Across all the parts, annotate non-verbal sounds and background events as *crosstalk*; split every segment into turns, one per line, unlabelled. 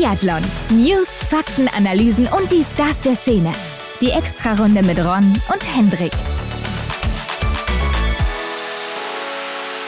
Biathlon. News, Fakten, Analysen und die Stars der Szene. Die Extrarunde mit Ron und Hendrik.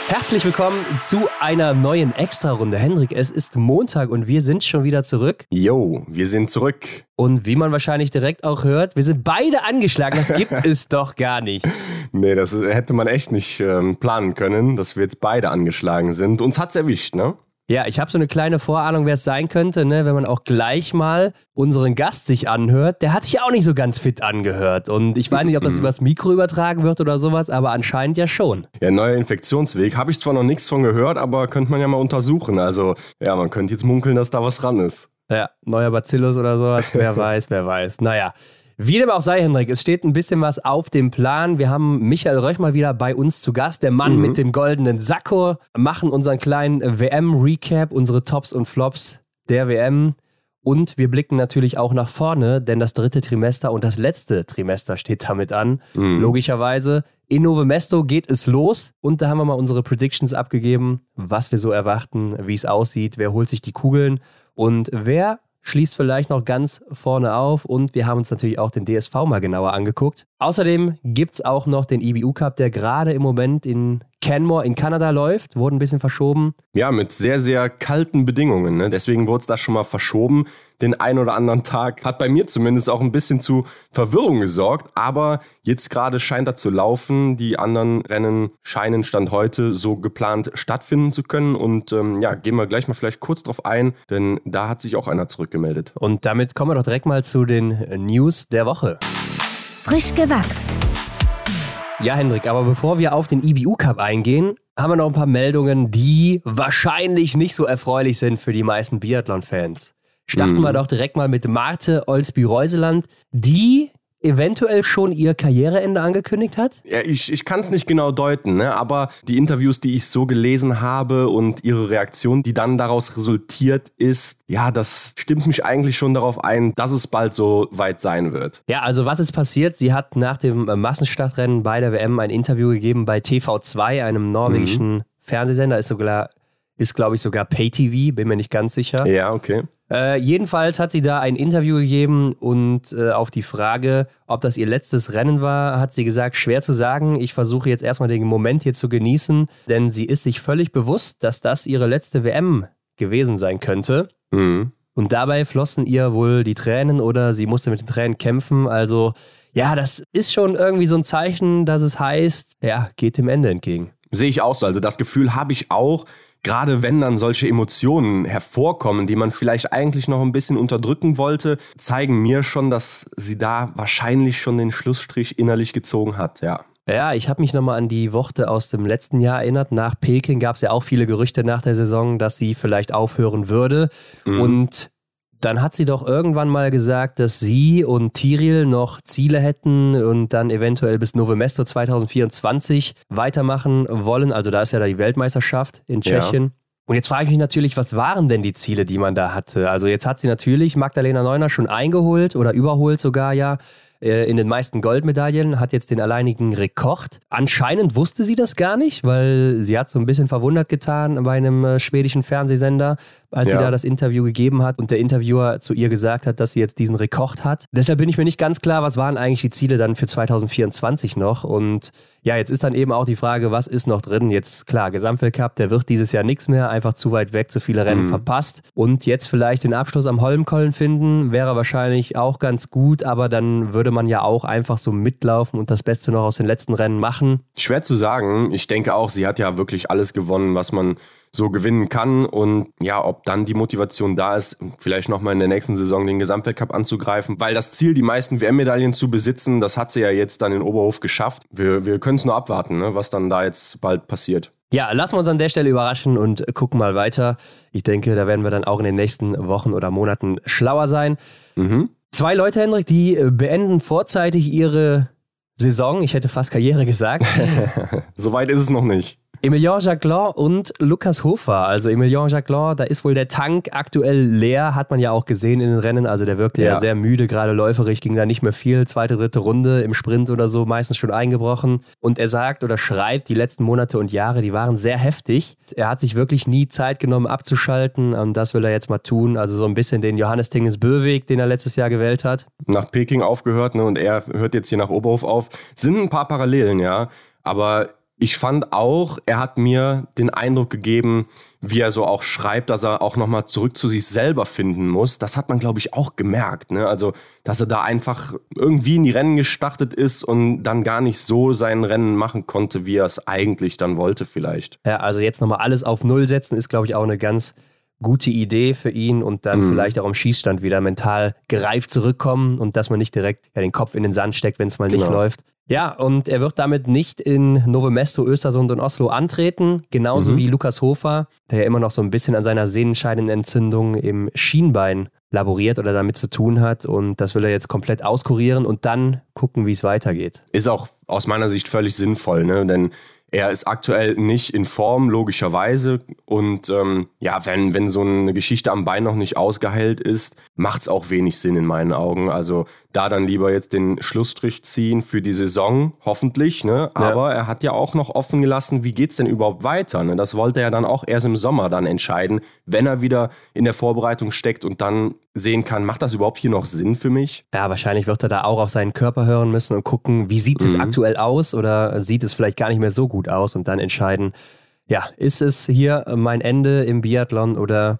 Herzlich willkommen zu einer neuen Extrarunde. Hendrik, es ist Montag und wir sind schon wieder zurück.
Yo, wir sind zurück.
Und wie man wahrscheinlich direkt auch hört, wir sind beide angeschlagen. Das gibt *laughs* es doch gar nicht.
Nee, das hätte man echt nicht ähm, planen können, dass wir jetzt beide angeschlagen sind. Uns hat's erwischt, ne?
Ja, ich habe so eine kleine Vorahnung, wer es sein könnte, ne? wenn man auch gleich mal unseren Gast sich anhört. Der hat sich auch nicht so ganz fit angehört. Und ich weiß nicht, ob das übers Mikro übertragen wird oder sowas, aber anscheinend ja schon.
Ja, neuer Infektionsweg. Habe ich zwar noch nichts von gehört, aber könnte man ja mal untersuchen. Also, ja, man könnte jetzt munkeln, dass da was dran ist.
Ja, neuer Bacillus oder sowas. wer *laughs* weiß, wer weiß. Naja. Wie dem auch sei, Hendrik, es steht ein bisschen was auf dem Plan. Wir haben Michael Röch mal wieder bei uns zu Gast, der Mann mhm. mit dem goldenen Sakko, machen unseren kleinen WM-Recap, unsere Tops und Flops der WM. Und wir blicken natürlich auch nach vorne, denn das dritte Trimester und das letzte Trimester steht damit an. Mhm. Logischerweise. In Novemesto geht es los und da haben wir mal unsere Predictions abgegeben, was wir so erwarten, wie es aussieht, wer holt sich die Kugeln und wer schließt vielleicht noch ganz vorne auf und wir haben uns natürlich auch den DSV mal genauer angeguckt. Außerdem gibt es auch noch den IBU Cup, der gerade im Moment in Canmore in Kanada läuft, wurde ein bisschen verschoben.
Ja, mit sehr, sehr kalten Bedingungen. Ne? Deswegen wurde es da schon mal verschoben. Den einen oder anderen Tag hat bei mir zumindest auch ein bisschen zu Verwirrung gesorgt. Aber jetzt gerade scheint er zu laufen. Die anderen Rennen scheinen Stand heute so geplant stattfinden zu können. Und ähm, ja, gehen wir gleich mal vielleicht kurz drauf ein, denn da hat sich auch einer zurückgemeldet.
Und damit kommen wir doch direkt mal zu den News der Woche.
Frisch gewachst.
Ja, Hendrik, aber bevor wir auf den IBU Cup eingehen, haben wir noch ein paar Meldungen, die wahrscheinlich nicht so erfreulich sind für die meisten Biathlon-Fans. Starten mhm. wir doch direkt mal mit Marte Olsby-Reuseland, die eventuell schon ihr Karriereende angekündigt hat?
Ja, ich, ich kann es nicht genau deuten, ne? aber die Interviews, die ich so gelesen habe und ihre Reaktion, die dann daraus resultiert ist, ja, das stimmt mich eigentlich schon darauf ein, dass es bald so weit sein wird.
Ja, also was ist passiert? Sie hat nach dem äh, Massenstartrennen bei der WM ein Interview gegeben bei TV2, einem norwegischen mhm. Fernsehsender, ist sogar ist, glaube ich, sogar Pay-TV, bin mir nicht ganz sicher.
Ja, okay.
Äh, jedenfalls hat sie da ein Interview gegeben und äh, auf die Frage, ob das ihr letztes Rennen war, hat sie gesagt, schwer zu sagen. Ich versuche jetzt erstmal den Moment hier zu genießen, denn sie ist sich völlig bewusst, dass das ihre letzte WM gewesen sein könnte. Mhm. Und dabei flossen ihr wohl die Tränen oder sie musste mit den Tränen kämpfen. Also ja, das ist schon irgendwie so ein Zeichen, dass es heißt, ja, geht dem Ende entgegen.
Sehe ich auch so. Also das Gefühl habe ich auch gerade wenn dann solche Emotionen hervorkommen, die man vielleicht eigentlich noch ein bisschen unterdrücken wollte, zeigen mir schon, dass sie da wahrscheinlich schon den Schlussstrich innerlich gezogen hat, ja.
Ja, ich habe mich nochmal an die Worte aus dem letzten Jahr erinnert. Nach Peking gab es ja auch viele Gerüchte nach der Saison, dass sie vielleicht aufhören würde. Mhm. Und dann hat sie doch irgendwann mal gesagt, dass sie und Tiril noch Ziele hätten und dann eventuell bis Novemesto 2024 weitermachen wollen. Also da ist ja da die Weltmeisterschaft in Tschechien. Ja. Und jetzt frage ich mich natürlich, was waren denn die Ziele, die man da hatte? Also jetzt hat sie natürlich Magdalena Neuner schon eingeholt oder überholt sogar ja. Äh, in den meisten Goldmedaillen, hat jetzt den alleinigen Rekord. Anscheinend wusste sie das gar nicht, weil sie hat so ein bisschen verwundert getan bei einem äh, schwedischen Fernsehsender, als ja. sie da das Interview gegeben hat und der Interviewer zu ihr gesagt hat, dass sie jetzt diesen Rekord hat. Deshalb bin ich mir nicht ganz klar, was waren eigentlich die Ziele dann für 2024 noch und ja, jetzt ist dann eben auch die Frage, was ist noch drin? Jetzt klar, Gesamtweltcup, der wird dieses Jahr nichts mehr, einfach zu weit weg, zu viele Rennen mhm. verpasst. Und jetzt vielleicht den Abschluss am Holmkollen finden, wäre wahrscheinlich auch ganz gut, aber dann würde man ja auch einfach so mitlaufen und das Beste noch aus den letzten Rennen machen.
Schwer zu sagen. Ich denke auch, sie hat ja wirklich alles gewonnen, was man so gewinnen kann. Und ja, ob dann die Motivation da ist, vielleicht nochmal in der nächsten Saison den Gesamtweltcup anzugreifen, weil das Ziel, die meisten WM-Medaillen zu besitzen, das hat sie ja jetzt dann in Oberhof geschafft. Wir, wir können es nur abwarten, ne, was dann da jetzt bald passiert.
Ja, lassen wir uns an der Stelle überraschen und gucken mal weiter. Ich denke, da werden wir dann auch in den nächsten Wochen oder Monaten schlauer sein. Mhm. Zwei Leute, Hendrik, die beenden vorzeitig ihre Saison. Ich hätte fast Karriere gesagt. *laughs*
Soweit ist es noch nicht.
Emilien Jacquelin und Lukas Hofer. Also Emilien Jacquelin, da ist wohl der Tank aktuell leer, hat man ja auch gesehen in den Rennen. Also der wirkte ja, ja sehr müde, gerade läuferig, ging da nicht mehr viel. Zweite, dritte Runde im Sprint oder so, meistens schon eingebrochen. Und er sagt oder schreibt, die letzten Monate und Jahre, die waren sehr heftig. Er hat sich wirklich nie Zeit genommen abzuschalten. Und das will er jetzt mal tun. Also so ein bisschen den Johannes Tinges Böweg, den er letztes Jahr gewählt hat.
Nach Peking aufgehört ne, und er hört jetzt hier nach Oberhof auf. Sind ein paar Parallelen, ja. Aber ich fand auch, er hat mir den Eindruck gegeben, wie er so auch schreibt, dass er auch nochmal zurück zu sich selber finden muss. Das hat man, glaube ich, auch gemerkt. Ne? Also, dass er da einfach irgendwie in die Rennen gestartet ist und dann gar nicht so sein Rennen machen konnte, wie er es eigentlich dann wollte, vielleicht.
Ja, also jetzt nochmal alles auf Null setzen, ist, glaube ich, auch eine ganz gute Idee für ihn und dann mhm. vielleicht auch im Schießstand wieder mental gereift zurückkommen und dass man nicht direkt ja, den Kopf in den Sand steckt, wenn es mal genau. nicht läuft. Ja, und er wird damit nicht in Novo Mesto, Östersund und Oslo antreten, genauso mhm. wie Lukas Hofer, der ja immer noch so ein bisschen an seiner Sehnenscheidenentzündung im Schienbein laboriert oder damit zu tun hat. Und das will er jetzt komplett auskurieren und dann gucken, wie es weitergeht.
Ist auch aus meiner Sicht völlig sinnvoll, ne? denn er ist aktuell nicht in Form, logischerweise. Und ähm, ja, wenn, wenn so eine Geschichte am Bein noch nicht ausgeheilt ist, macht es auch wenig Sinn in meinen Augen. Also da dann lieber jetzt den Schlussstrich ziehen für die Saison, hoffentlich. Ne? Aber ja. er hat ja auch noch offen gelassen, wie geht es denn überhaupt weiter? Ne? Das wollte er dann auch erst im Sommer dann entscheiden, wenn er wieder in der Vorbereitung steckt und dann sehen kann, macht das überhaupt hier noch Sinn für mich?
Ja, wahrscheinlich wird er da auch auf seinen Körper hören müssen und gucken, wie sieht es mhm. jetzt aktuell aus oder sieht es vielleicht gar nicht mehr so gut aus und dann entscheiden, ja, ist es hier mein Ende im Biathlon oder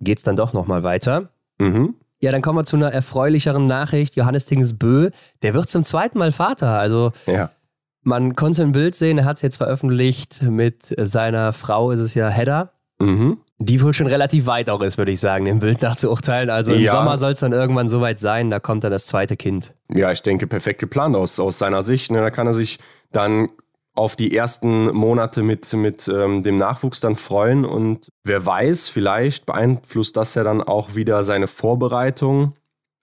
geht es dann doch nochmal weiter? Mhm. Ja, dann kommen wir zu einer erfreulicheren Nachricht. Johannes Tinges Bö, der wird zum zweiten Mal Vater. Also ja. man konnte ein Bild sehen, er hat es jetzt veröffentlicht mit seiner Frau, ist es ja Hedda. Mhm. Die wohl schon relativ weit auch ist, würde ich sagen, dem Bild nach zu urteilen. Also im ja. Sommer soll es dann irgendwann soweit sein, da kommt dann das zweite Kind.
Ja, ich denke, perfekt geplant aus, aus seiner Sicht. Ne? Da kann er sich dann auf die ersten Monate mit, mit ähm, dem Nachwuchs dann freuen. Und wer weiß, vielleicht beeinflusst das ja dann auch wieder seine Vorbereitung.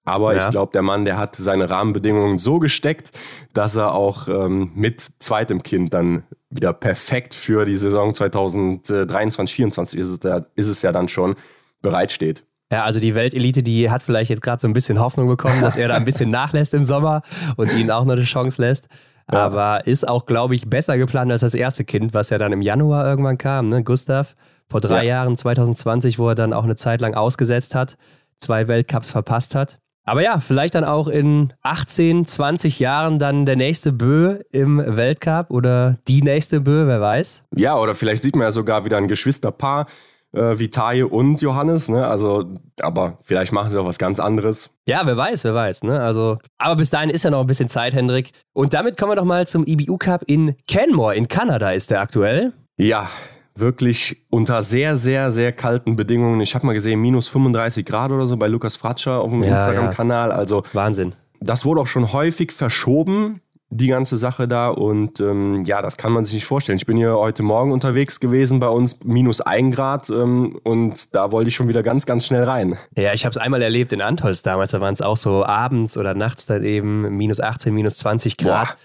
Aber ja. ich glaube, der Mann, der hat seine Rahmenbedingungen so gesteckt, dass er auch ähm, mit zweitem Kind dann wieder perfekt für die Saison 2023, 2024 ist es, ja, ist es ja dann schon bereitsteht.
Ja, also die Weltelite, die hat vielleicht jetzt gerade so ein bisschen Hoffnung bekommen, dass er da ein bisschen *laughs* nachlässt im Sommer und ihnen auch noch eine Chance lässt. Ja. Aber ist auch, glaube ich, besser geplant als das erste Kind, was ja dann im Januar irgendwann kam, ne? Gustav, vor drei ja. Jahren, 2020, wo er dann auch eine Zeit lang ausgesetzt hat, zwei Weltcups verpasst hat. Aber ja, vielleicht dann auch in 18, 20 Jahren dann der nächste Bö im Weltcup oder die nächste Bö, wer weiß.
Ja, oder vielleicht sieht man ja sogar wieder ein Geschwisterpaar äh, wie Taje und Johannes, ne? Also, aber vielleicht machen sie auch was ganz anderes.
Ja, wer weiß, wer weiß, ne? Also, aber bis dahin ist ja noch ein bisschen Zeit, Hendrik. Und damit kommen wir doch mal zum IBU Cup in Canmore in Kanada ist der aktuell.
Ja, wirklich unter sehr, sehr, sehr kalten Bedingungen. Ich habe mal gesehen, minus 35 Grad oder so bei Lukas Fratscher auf dem ja, Instagram-Kanal. Also
Wahnsinn.
Das wurde auch schon häufig verschoben die ganze Sache da. Und ähm, ja, das kann man sich nicht vorstellen. Ich bin hier heute Morgen unterwegs gewesen bei uns, minus ein Grad. Ähm, und da wollte ich schon wieder ganz, ganz schnell rein.
Ja, ich habe es einmal erlebt in Antholz damals. Da waren es auch so abends oder nachts dann eben minus 18, minus 20 Grad. Boah.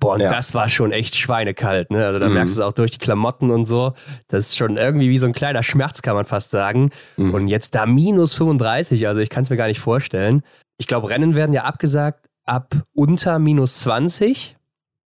Boah, und ja. das war schon echt schweinekalt, ne? Also da mhm. merkst du es auch durch die Klamotten und so. Das ist schon irgendwie wie so ein kleiner Schmerz, kann man fast sagen. Mhm. Und jetzt da minus 35, also ich kann es mir gar nicht vorstellen. Ich glaube, Rennen werden ja abgesagt ab unter minus 20.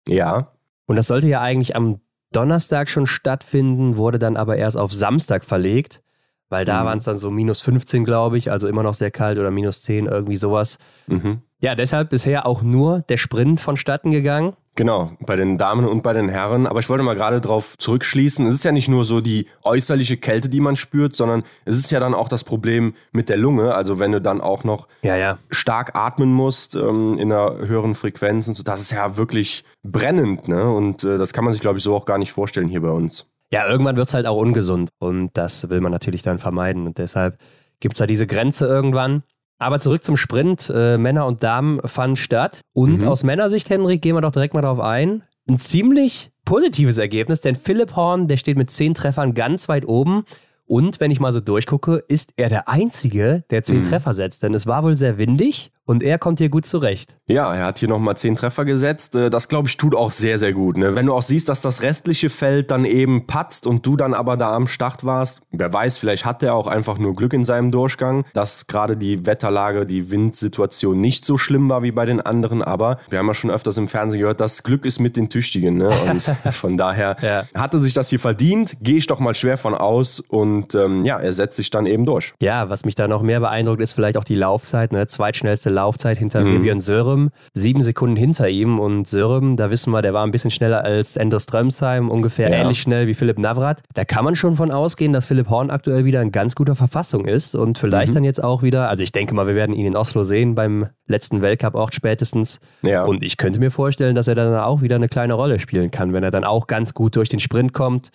Ja.
Und das sollte ja eigentlich am Donnerstag schon stattfinden, wurde dann aber erst auf Samstag verlegt, weil da mhm. waren es dann so minus 15, glaube ich, also immer noch sehr kalt oder minus 10, irgendwie sowas. Mhm. Ja, deshalb bisher auch nur der Sprint vonstatten gegangen.
Genau, bei den Damen und bei den Herren. Aber ich wollte mal gerade darauf zurückschließen. Es ist ja nicht nur so die äußerliche Kälte, die man spürt, sondern es ist ja dann auch das Problem mit der Lunge. Also wenn du dann auch noch
ja, ja.
stark atmen musst ähm, in einer höheren Frequenz und so, das ist ja wirklich brennend. Ne? Und äh, das kann man sich, glaube ich, so auch gar nicht vorstellen hier bei uns.
Ja, irgendwann wird es halt auch ungesund. Und das will man natürlich dann vermeiden. Und deshalb gibt es da diese Grenze irgendwann. Aber zurück zum Sprint. Äh, Männer und Damen fanden statt. Und mhm. aus Männersicht, Henrik, gehen wir doch direkt mal darauf ein. Ein ziemlich positives Ergebnis, denn Philipp Horn, der steht mit zehn Treffern ganz weit oben. Und wenn ich mal so durchgucke, ist er der Einzige, der zehn mhm. Treffer setzt. Denn es war wohl sehr windig Und er kommt hier gut zurecht.
Ja, er hat hier nochmal zehn Treffer gesetzt. Äh, das, glaube ich, tut auch sehr, sehr gut. Ne? Wenn du auch siehst, dass das restliche Feld dann eben patzt und du dann aber da am Start warst, wer weiß, vielleicht hat er auch einfach nur Glück in seinem Durchgang, dass gerade die Wetterlage, die Windsituation nicht so schlimm war wie bei den anderen. Aber wir haben ja schon öfters im Fernsehen gehört, das Glück ist mit den Tüchtigen. Ne? *laughs* Und von daher ja. hatte sich das hier verdient, gehe ich doch mal schwer von aus. Und ähm, ja, er setzt sich dann eben durch.
Ja, was mich da noch mehr beeindruckt, ist vielleicht auch die Laufzeit. Ne? Zweitschnellste Laufzeit hinter mhm. Vivian Sörem. Sieben Sekunden hinter ihm und Sörem, da wissen wir, der war ein bisschen schneller als Endres Strömsheim, ungefähr ja. ähnlich schnell wie Philipp Navrat. Da kann man schon von ausgehen, dass Philipp Horn aktuell wieder in ganz guter Verfassung ist und vielleicht mhm. dann jetzt auch wieder, also ich denke mal, wir werden ihn in Oslo sehen beim letzten Weltcup-Ort spätestens. Ja. Und ich könnte mir vorstellen, dass er dann auch wieder eine kleine Rolle spielen kann, wenn er dann auch ganz gut durch den Sprint kommt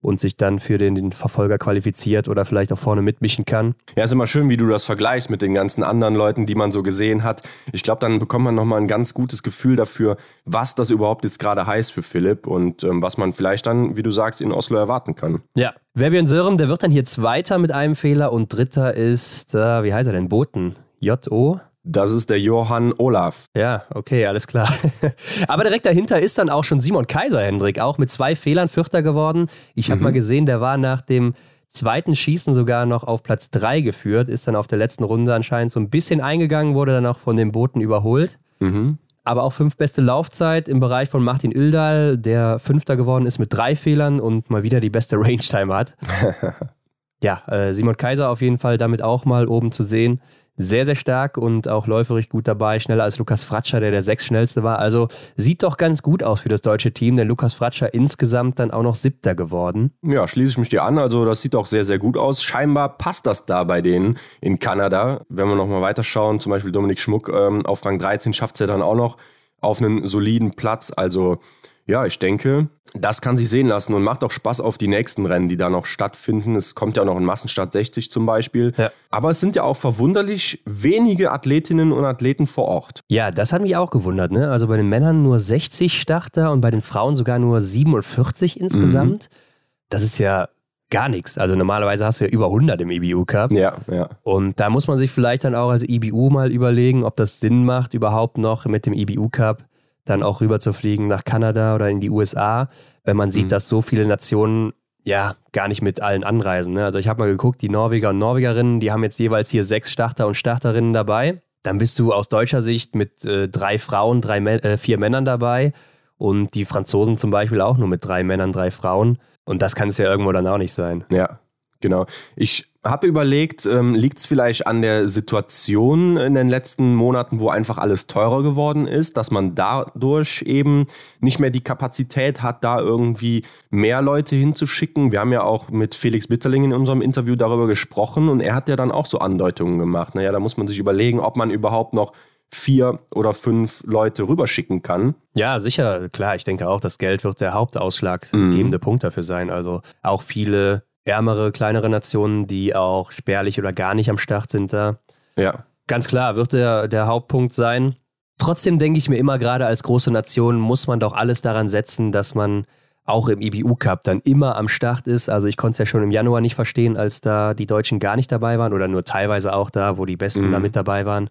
und sich dann für den, den, Verfolger qualifiziert oder vielleicht auch vorne mitmischen kann.
Ja, ist immer schön, wie du das vergleichst mit den ganzen anderen Leuten, die man so gesehen hat. Ich glaube, dann bekommt man nochmal ein ganz gutes Gefühl dafür, was das überhaupt jetzt gerade heißt für Philipp und ähm, was man vielleicht dann, wie du sagst, in Oslo erwarten kann.
Ja, Verbian Sören, der wird dann hier Zweiter mit einem Fehler und Dritter ist, äh, wie heißt er denn, Boten? J-O?
Das ist der Johann Olaf.
Ja, okay, alles klar. *laughs* Aber direkt dahinter ist dann auch schon Simon Kaiser, Hendrik, auch mit zwei Fehlern Vierter geworden. Ich habe mhm. mal gesehen, der war nach dem zweiten Schießen sogar noch auf Platz 3 geführt, ist dann auf der letzten Runde anscheinend so ein bisschen eingegangen, wurde dann auch von den Booten überholt. Mhm. Aber auch fünf beste Laufzeit im Bereich von Martin Ildal, der Fünfter geworden ist mit drei Fehlern und mal wieder die beste *laughs* Range-Time hat. *laughs* ja, äh, Simon Kaiser auf jeden Fall damit auch mal oben zu sehen sehr, sehr stark und auch läuferig gut dabei, schneller als Lukas Fratscher, der der sechs schnellste war. Also sieht doch ganz gut aus für das deutsche Team, denn Lukas Fratscher insgesamt dann auch noch siebter geworden.
Ja, schließe ich mich dir an. Also das sieht auch sehr, sehr gut aus. Scheinbar passt das da bei denen in Kanada. Wenn wir nochmal weiterschauen, zum Beispiel Dominik Schmuck ähm, auf Rang 13 schafft es ja dann auch noch auf einen soliden Platz. Also ja, ich denke, das kann sich sehen lassen und macht auch Spaß auf die nächsten Rennen, die da noch stattfinden. Es kommt ja auch noch ein Massenstart 60 zum Beispiel. Ja. Aber es sind ja auch verwunderlich wenige Athletinnen und Athleten vor Ort.
Ja, das hat mich auch gewundert. Ne? Also bei den Männern nur 60 Starter und bei den Frauen sogar nur 47 insgesamt. Mhm. Das ist ja gar nichts. Also normalerweise hast du ja über 100 im EBU Cup.
Ja, ja.
Und da muss man sich vielleicht dann auch als EBU mal überlegen, ob das Sinn macht, überhaupt noch mit dem EBU Cup dann auch rüber zu fliegen nach Kanada oder in die USA, wenn man sieht, mhm. dass so viele Nationen ja gar nicht mit allen anreisen. Ne? Also ich habe mal geguckt, die Norweger und Norwegerinnen, die haben jetzt jeweils hier sechs Starter und Starterinnen dabei. Dann bist du aus deutscher Sicht mit äh, drei Frauen, drei, äh, vier Männern dabei und die Franzosen zum Beispiel auch nur mit drei Männern, drei Frauen. Und das kann es ja irgendwo dann auch nicht sein.
Ja, genau. Ich habe überlegt, ähm, liegt es vielleicht an der Situation in den letzten Monaten, wo einfach alles teurer geworden ist, dass man dadurch eben nicht mehr die Kapazität hat, da irgendwie mehr Leute hinzuschicken. Wir haben ja auch mit Felix Bitterling in unserem Interview darüber gesprochen und er hat ja dann auch so Andeutungen gemacht. Naja, da muss man sich überlegen, ob man überhaupt noch vier oder fünf Leute rüberschicken kann.
Ja, sicher, klar. Ich denke auch, das Geld wird der hauptausschlaggebende mhm. Punkt dafür sein. Also auch viele ärmere, kleinere Nationen, die auch spärlich oder gar nicht am Start sind da.
Ja.
Ganz klar, wird der, der Hauptpunkt sein. Trotzdem denke ich mir immer, gerade als große Nation muss man doch alles daran setzen, dass man auch im IBU Cup dann immer am Start ist. Also ich konnte es ja schon im Januar nicht verstehen, als da die Deutschen gar nicht dabei waren oder nur teilweise auch da, wo die Besten mhm. da mit dabei waren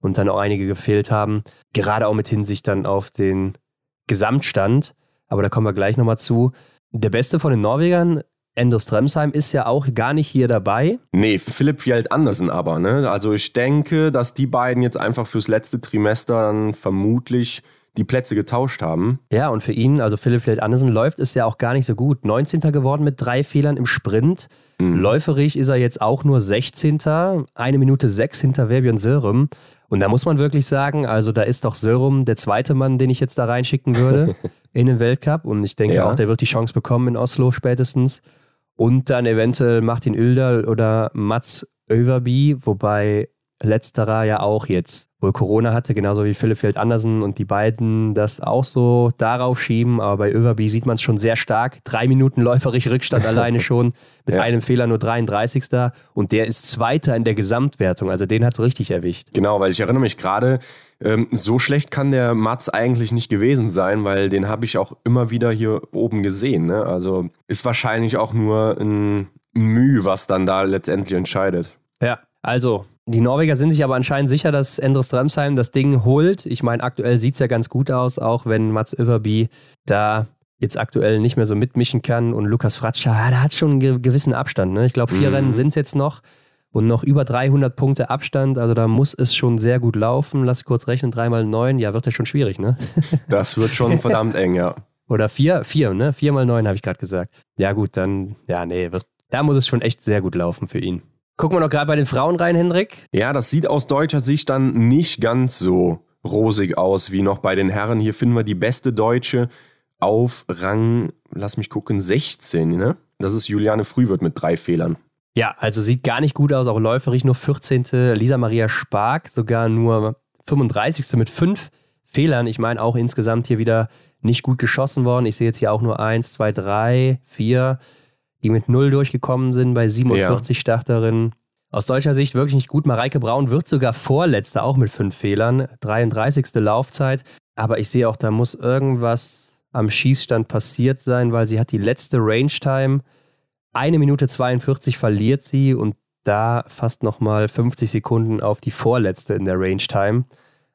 und dann auch einige gefehlt haben. Gerade auch mit Hinsicht dann auf den Gesamtstand. Aber da kommen wir gleich nochmal zu. Der Beste von den Norwegern Endo Stremsheim ist ja auch gar nicht hier dabei.
Nee, Philipp Fjeld Andersen aber, ne? Also ich denke, dass die beiden jetzt einfach fürs letzte Trimester dann vermutlich die Plätze getauscht haben.
Ja, und für ihn, also Philipp Fjeld Andersen, läuft es ja auch gar nicht so gut. 19. geworden mit drei Fehlern im Sprint. Mhm. Läuferig ist er jetzt auch nur 16. Eine Minute sechs hinter Verbion Sörum. Und da muss man wirklich sagen, also da ist doch Sörum der zweite Mann, den ich jetzt da reinschicken würde *laughs* in den Weltcup. Und ich denke ja. auch, der wird die Chance bekommen in Oslo spätestens und dann eventuell Martin Ilder oder Mats Överby, wobei letzterer ja auch jetzt wohl Corona hatte, genauso wie Philipp Feld Andersen und die beiden das auch so darauf schieben. Aber bei Överby sieht man es schon sehr stark. Drei Minuten läuferig Rückstand *laughs* alleine schon, mit ja. einem Fehler nur 33. Und der ist Zweiter in der Gesamtwertung. Also den hat es richtig erwischt.
Genau, weil ich erinnere mich gerade, ähm, so schlecht kann der Mats eigentlich nicht gewesen sein, weil den habe ich auch immer wieder hier oben gesehen. Ne? Also ist wahrscheinlich auch nur ein Mühe, was dann da letztendlich entscheidet.
Ja, also Die Norweger sind sich aber anscheinend sicher, dass Endres Dremsheim das Ding holt. Ich meine, aktuell sieht es ja ganz gut aus, auch wenn Mats Överby da jetzt aktuell nicht mehr so mitmischen kann und Lukas Fratscher, ja, der hat schon einen gewissen Abstand. Ne? Ich glaube, vier mhm. Rennen sind es jetzt noch und noch über 300 Punkte Abstand. Also da muss es schon sehr gut laufen. Lass ich kurz rechnen, dreimal neun, ja, wird ja schon schwierig, ne? *laughs*
Das wird schon verdammt eng, ja.
Oder vier, vier, ne? Vier mal neun habe ich gerade gesagt. Ja, gut, dann, ja, nee, wird, da muss es schon echt sehr gut laufen für ihn. Gucken wir noch gerade bei den Frauen rein, Hendrik.
Ja, das sieht aus deutscher Sicht dann nicht ganz so rosig aus wie noch bei den Herren. Hier finden wir die beste Deutsche auf Rang, lass mich gucken, 16, ne? Das ist Juliane Frühwirt mit drei Fehlern.
Ja, also sieht gar nicht gut aus, auch läuferig nur 14. Lisa Maria Spark sogar nur 35. mit fünf Fehlern. Ich meine auch insgesamt hier wieder nicht gut geschossen worden. Ich sehe jetzt hier auch nur 1, 2, 3, 4 die mit null durchgekommen sind bei 47 ja. Starterinnen. Aus deutscher Sicht wirklich nicht gut. Mareike Braun wird sogar Vorletzte, auch mit fünf Fehlern. 33. Laufzeit. Aber ich sehe auch, da muss irgendwas am Schießstand passiert sein, weil sie hat die letzte Range-Time. Eine Minute 42 verliert sie und da fast nochmal 50 Sekunden auf die Vorletzte in der Range-Time.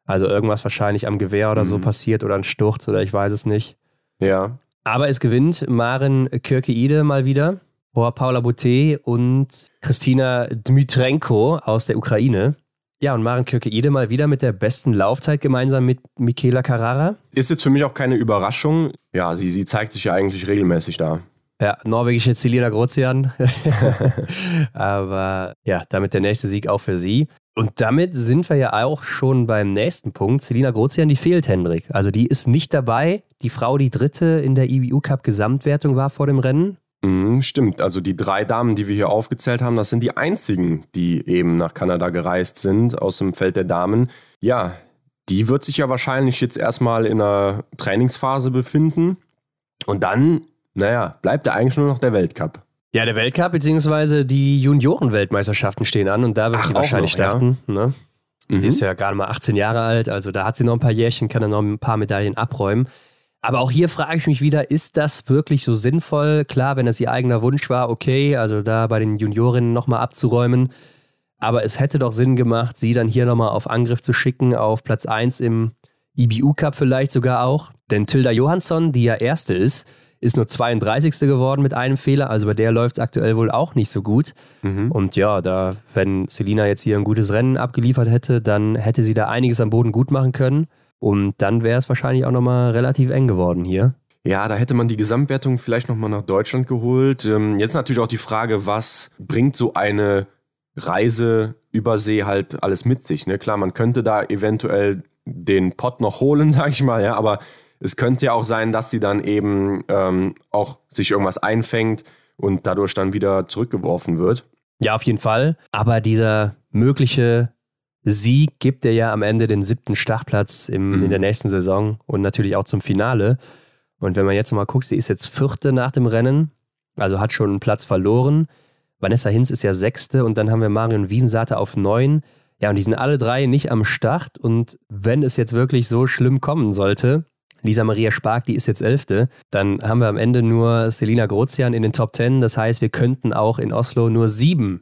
Also irgendwas wahrscheinlich am Gewehr oder mhm. so passiert oder ein Sturz oder ich weiß es nicht.
Ja.
Aber es gewinnt Maren Kirkeide mal wieder vor Paula Boutet und Kristina Dmitrenko aus der Ukraine. Ja, und Maren Kirkeide mal wieder mit der besten Laufzeit gemeinsam mit Michaela Carrara.
Ist jetzt für mich auch keine Überraschung. Ja, sie, sie zeigt sich ja eigentlich regelmäßig da.
Ja, norwegische Celina Grozian. *laughs* *laughs* Aber ja, damit der nächste Sieg auch für sie. Und damit sind wir ja auch schon beim nächsten Punkt. Selina Grozian, die fehlt, Hendrik. Also die ist nicht dabei. Die Frau, die dritte in der IBU Cup Gesamtwertung war vor dem Rennen.
Mm, stimmt. Also die drei Damen, die wir hier aufgezählt haben, das sind die einzigen, die eben nach Kanada gereist sind aus dem Feld der Damen. Ja, die wird sich ja wahrscheinlich jetzt erstmal in einer Trainingsphase befinden. Und dann, naja, bleibt ja eigentlich nur noch der Weltcup.
Ja, der Weltcup bzw. die Junioren-Weltmeisterschaften stehen an und da wird Ach, sie wahrscheinlich noch, starten. Ja. Ne? Mhm. Sie ist ja gerade mal 18 Jahre alt, also da hat sie noch ein paar Jährchen, kann dann noch ein paar Medaillen abräumen. Aber auch hier frage ich mich wieder, ist das wirklich so sinnvoll? Klar, wenn das ihr eigener Wunsch war, okay, also da bei den Juniorinnen nochmal abzuräumen. Aber es hätte doch Sinn gemacht, sie dann hier nochmal auf Angriff zu schicken, auf Platz 1 im IBU Cup vielleicht sogar auch. Denn Tilda Johansson, die ja Erste ist, ist nur 32. geworden mit einem Fehler. Also bei der läuft es aktuell wohl auch nicht so gut. Mhm. Und ja, da, wenn Selina jetzt hier ein gutes Rennen abgeliefert hätte, dann hätte sie da einiges am Boden gut machen können. Und dann wäre es wahrscheinlich auch nochmal relativ eng geworden hier.
Ja, da hätte man die Gesamtwertung vielleicht nochmal nach Deutschland geholt. Ähm, jetzt natürlich auch die Frage, was bringt so eine Reise über See halt alles mit sich? Ne? Klar, man könnte da eventuell den Pott noch holen, *laughs* sag ich mal, ja, aber es könnte ja auch sein, dass sie dann eben ähm, auch sich irgendwas einfängt und dadurch dann wieder zurückgeworfen wird.
Ja, auf jeden Fall. Aber dieser mögliche Sieg gibt dir ja am Ende den siebten Startplatz im, mhm. in der nächsten Saison und natürlich auch zum Finale. Und wenn man jetzt mal guckt, sie ist jetzt vierte nach dem Rennen, also hat schon einen Platz verloren. Vanessa Hinz ist ja sechste und dann haben wir Marion Wiesensater auf neun. Ja, und die sind alle drei nicht am Start. Und wenn es jetzt wirklich so schlimm kommen sollte, Lisa Maria Spark, die ist jetzt Elfte. Dann haben wir am Ende nur Selina Grozian in den Top Ten. Das heißt, wir könnten auch in Oslo nur sieben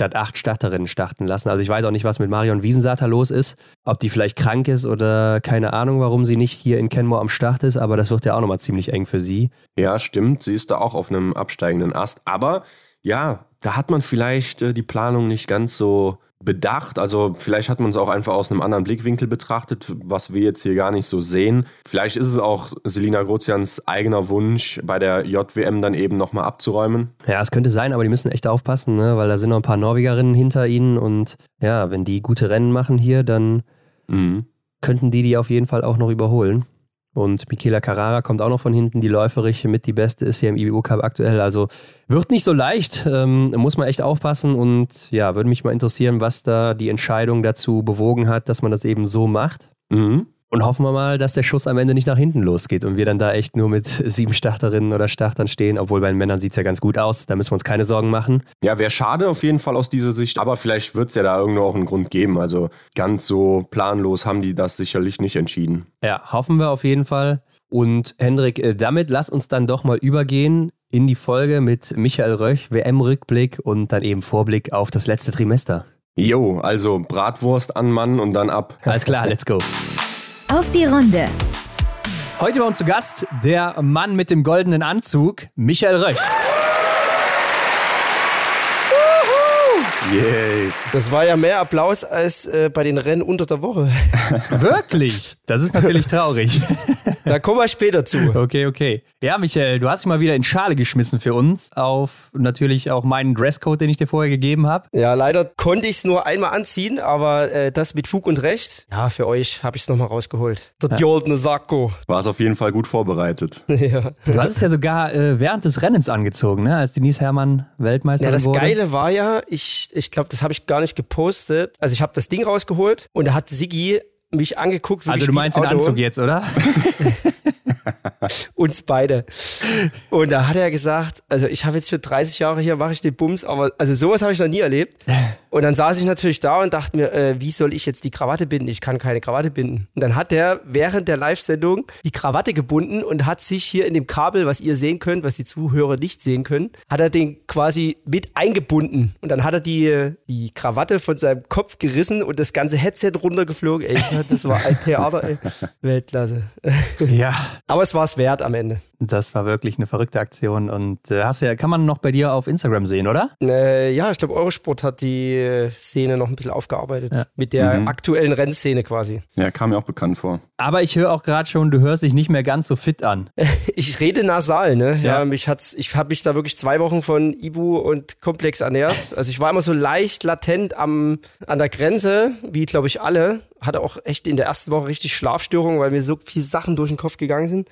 statt acht Starterinnen starten lassen. Also ich weiß auch nicht, was mit Marion Wiesensater los ist. Ob die vielleicht krank ist oder keine Ahnung, warum sie nicht hier in Kenmore am Start ist. Aber das wird ja auch nochmal ziemlich eng für sie.
Ja, stimmt. Sie ist da auch auf einem absteigenden Ast. Aber ja, da hat man vielleicht äh, die Planung nicht ganz so bedacht. Also vielleicht hat man es auch einfach aus einem anderen Blickwinkel betrachtet, was wir jetzt hier gar nicht so sehen. Vielleicht ist es auch Selina Grozians eigener Wunsch, bei der JWM dann eben nochmal abzuräumen.
Ja, es könnte sein, aber die müssen echt aufpassen, ne? weil da sind noch ein paar Norwegerinnen hinter ihnen und ja, wenn die gute Rennen machen hier, dann mhm. könnten die die auf jeden Fall auch noch überholen. Und Michaela Carrara kommt auch noch von hinten, die läuferische mit die beste ist hier im IBU Cup aktuell. Also wird nicht so leicht, ähm, muss man echt aufpassen. Und ja, würde mich mal interessieren, was da die Entscheidung dazu bewogen hat, dass man das eben so macht. Mhm. Und hoffen wir mal, dass der Schuss am Ende nicht nach hinten losgeht und wir dann da echt nur mit sieben Starterinnen oder Startern stehen, obwohl bei den Männern sieht es ja ganz gut aus. Da müssen wir uns keine Sorgen machen.
Ja, wäre schade auf jeden Fall aus dieser Sicht, aber vielleicht wird es ja da irgendwo auch einen Grund geben. Also ganz so planlos haben die das sicherlich nicht entschieden.
Ja, hoffen wir auf jeden Fall. Und Hendrik, äh, damit lass uns dann doch mal übergehen in die Folge mit Michael Röch, WM-Rückblick und dann eben Vorblick auf das letzte Trimester.
Jo, also Bratwurst an Mann und dann ab.
Alles klar, let's go. *laughs*
Auf die Runde.
Heute bei uns zu Gast der Mann mit dem goldenen Anzug, Michael Röch.
Yay.
Das war ja mehr Applaus als äh, bei den Rennen unter der Woche. *laughs*
Wirklich? Das ist natürlich traurig. *laughs*
Da kommen wir später zu.
Okay, okay. Ja, Michael, du hast dich mal wieder in Schale geschmissen für uns auf natürlich auch meinen Dresscode, den ich dir vorher gegeben habe.
Ja, leider konnte ich es nur einmal anziehen, aber äh, das mit Fug und Recht, ja, für euch habe ich es nochmal rausgeholt. Der goldene Sakko.
War es auf jeden Fall gut vorbereitet. *laughs*
ja.
Du hast es ja sogar äh, während des Rennens angezogen, ne? als Denise Herrmann Weltmeisterin
Ja, das
wurde.
Geile war ja, ich, ich glaube, das habe ich gar nicht gepostet. Also ich habe das Ding rausgeholt und da hat Siggi mich angeguckt.
Also
wirklich
du
wie
meinst den
Auto.
Anzug jetzt, oder? *laughs*
Uns beide. Und da hat er gesagt, also ich habe jetzt für 30 Jahre hier, mache ich den Bums, aber also sowas habe ich noch nie erlebt. Und dann saß ich natürlich da und dachte mir, äh, wie soll ich jetzt die Krawatte binden? Ich kann keine Krawatte binden. Und dann hat er während der Live-Sendung die Krawatte gebunden und hat sich hier in dem Kabel, was ihr sehen könnt, was die Zuhörer nicht sehen können, hat er den quasi mit eingebunden. Und dann hat er die, die Krawatte von seinem Kopf gerissen und das ganze Headset runtergeflogen. Ey, das war ein Theater, ey. *laughs* Weltklasse.
ja.
Aber es war es wert am Ende.
Das war wirklich eine verrückte Aktion und äh, hast ja, kann man noch bei dir auf Instagram sehen, oder?
Äh, ja, ich glaube, Eurosport hat die Szene noch ein bisschen aufgearbeitet. Mit der aktuellen Rennszene quasi.
Ja, kam mir auch bekannt vor.
Aber ich höre auch gerade schon, du hörst dich nicht mehr ganz so fit an. *laughs*
Ich rede nasal, ne? Ja,
Ja.
mich hat's, ich habe mich da wirklich zwei Wochen von Ibu und Komplex ernährt. Also ich war immer so leicht latent am, an der Grenze, wie glaube ich alle. Hatte auch echt in der ersten Woche richtig Schlafstörungen, weil mir so viele Sachen durch den Kopf gegangen sind.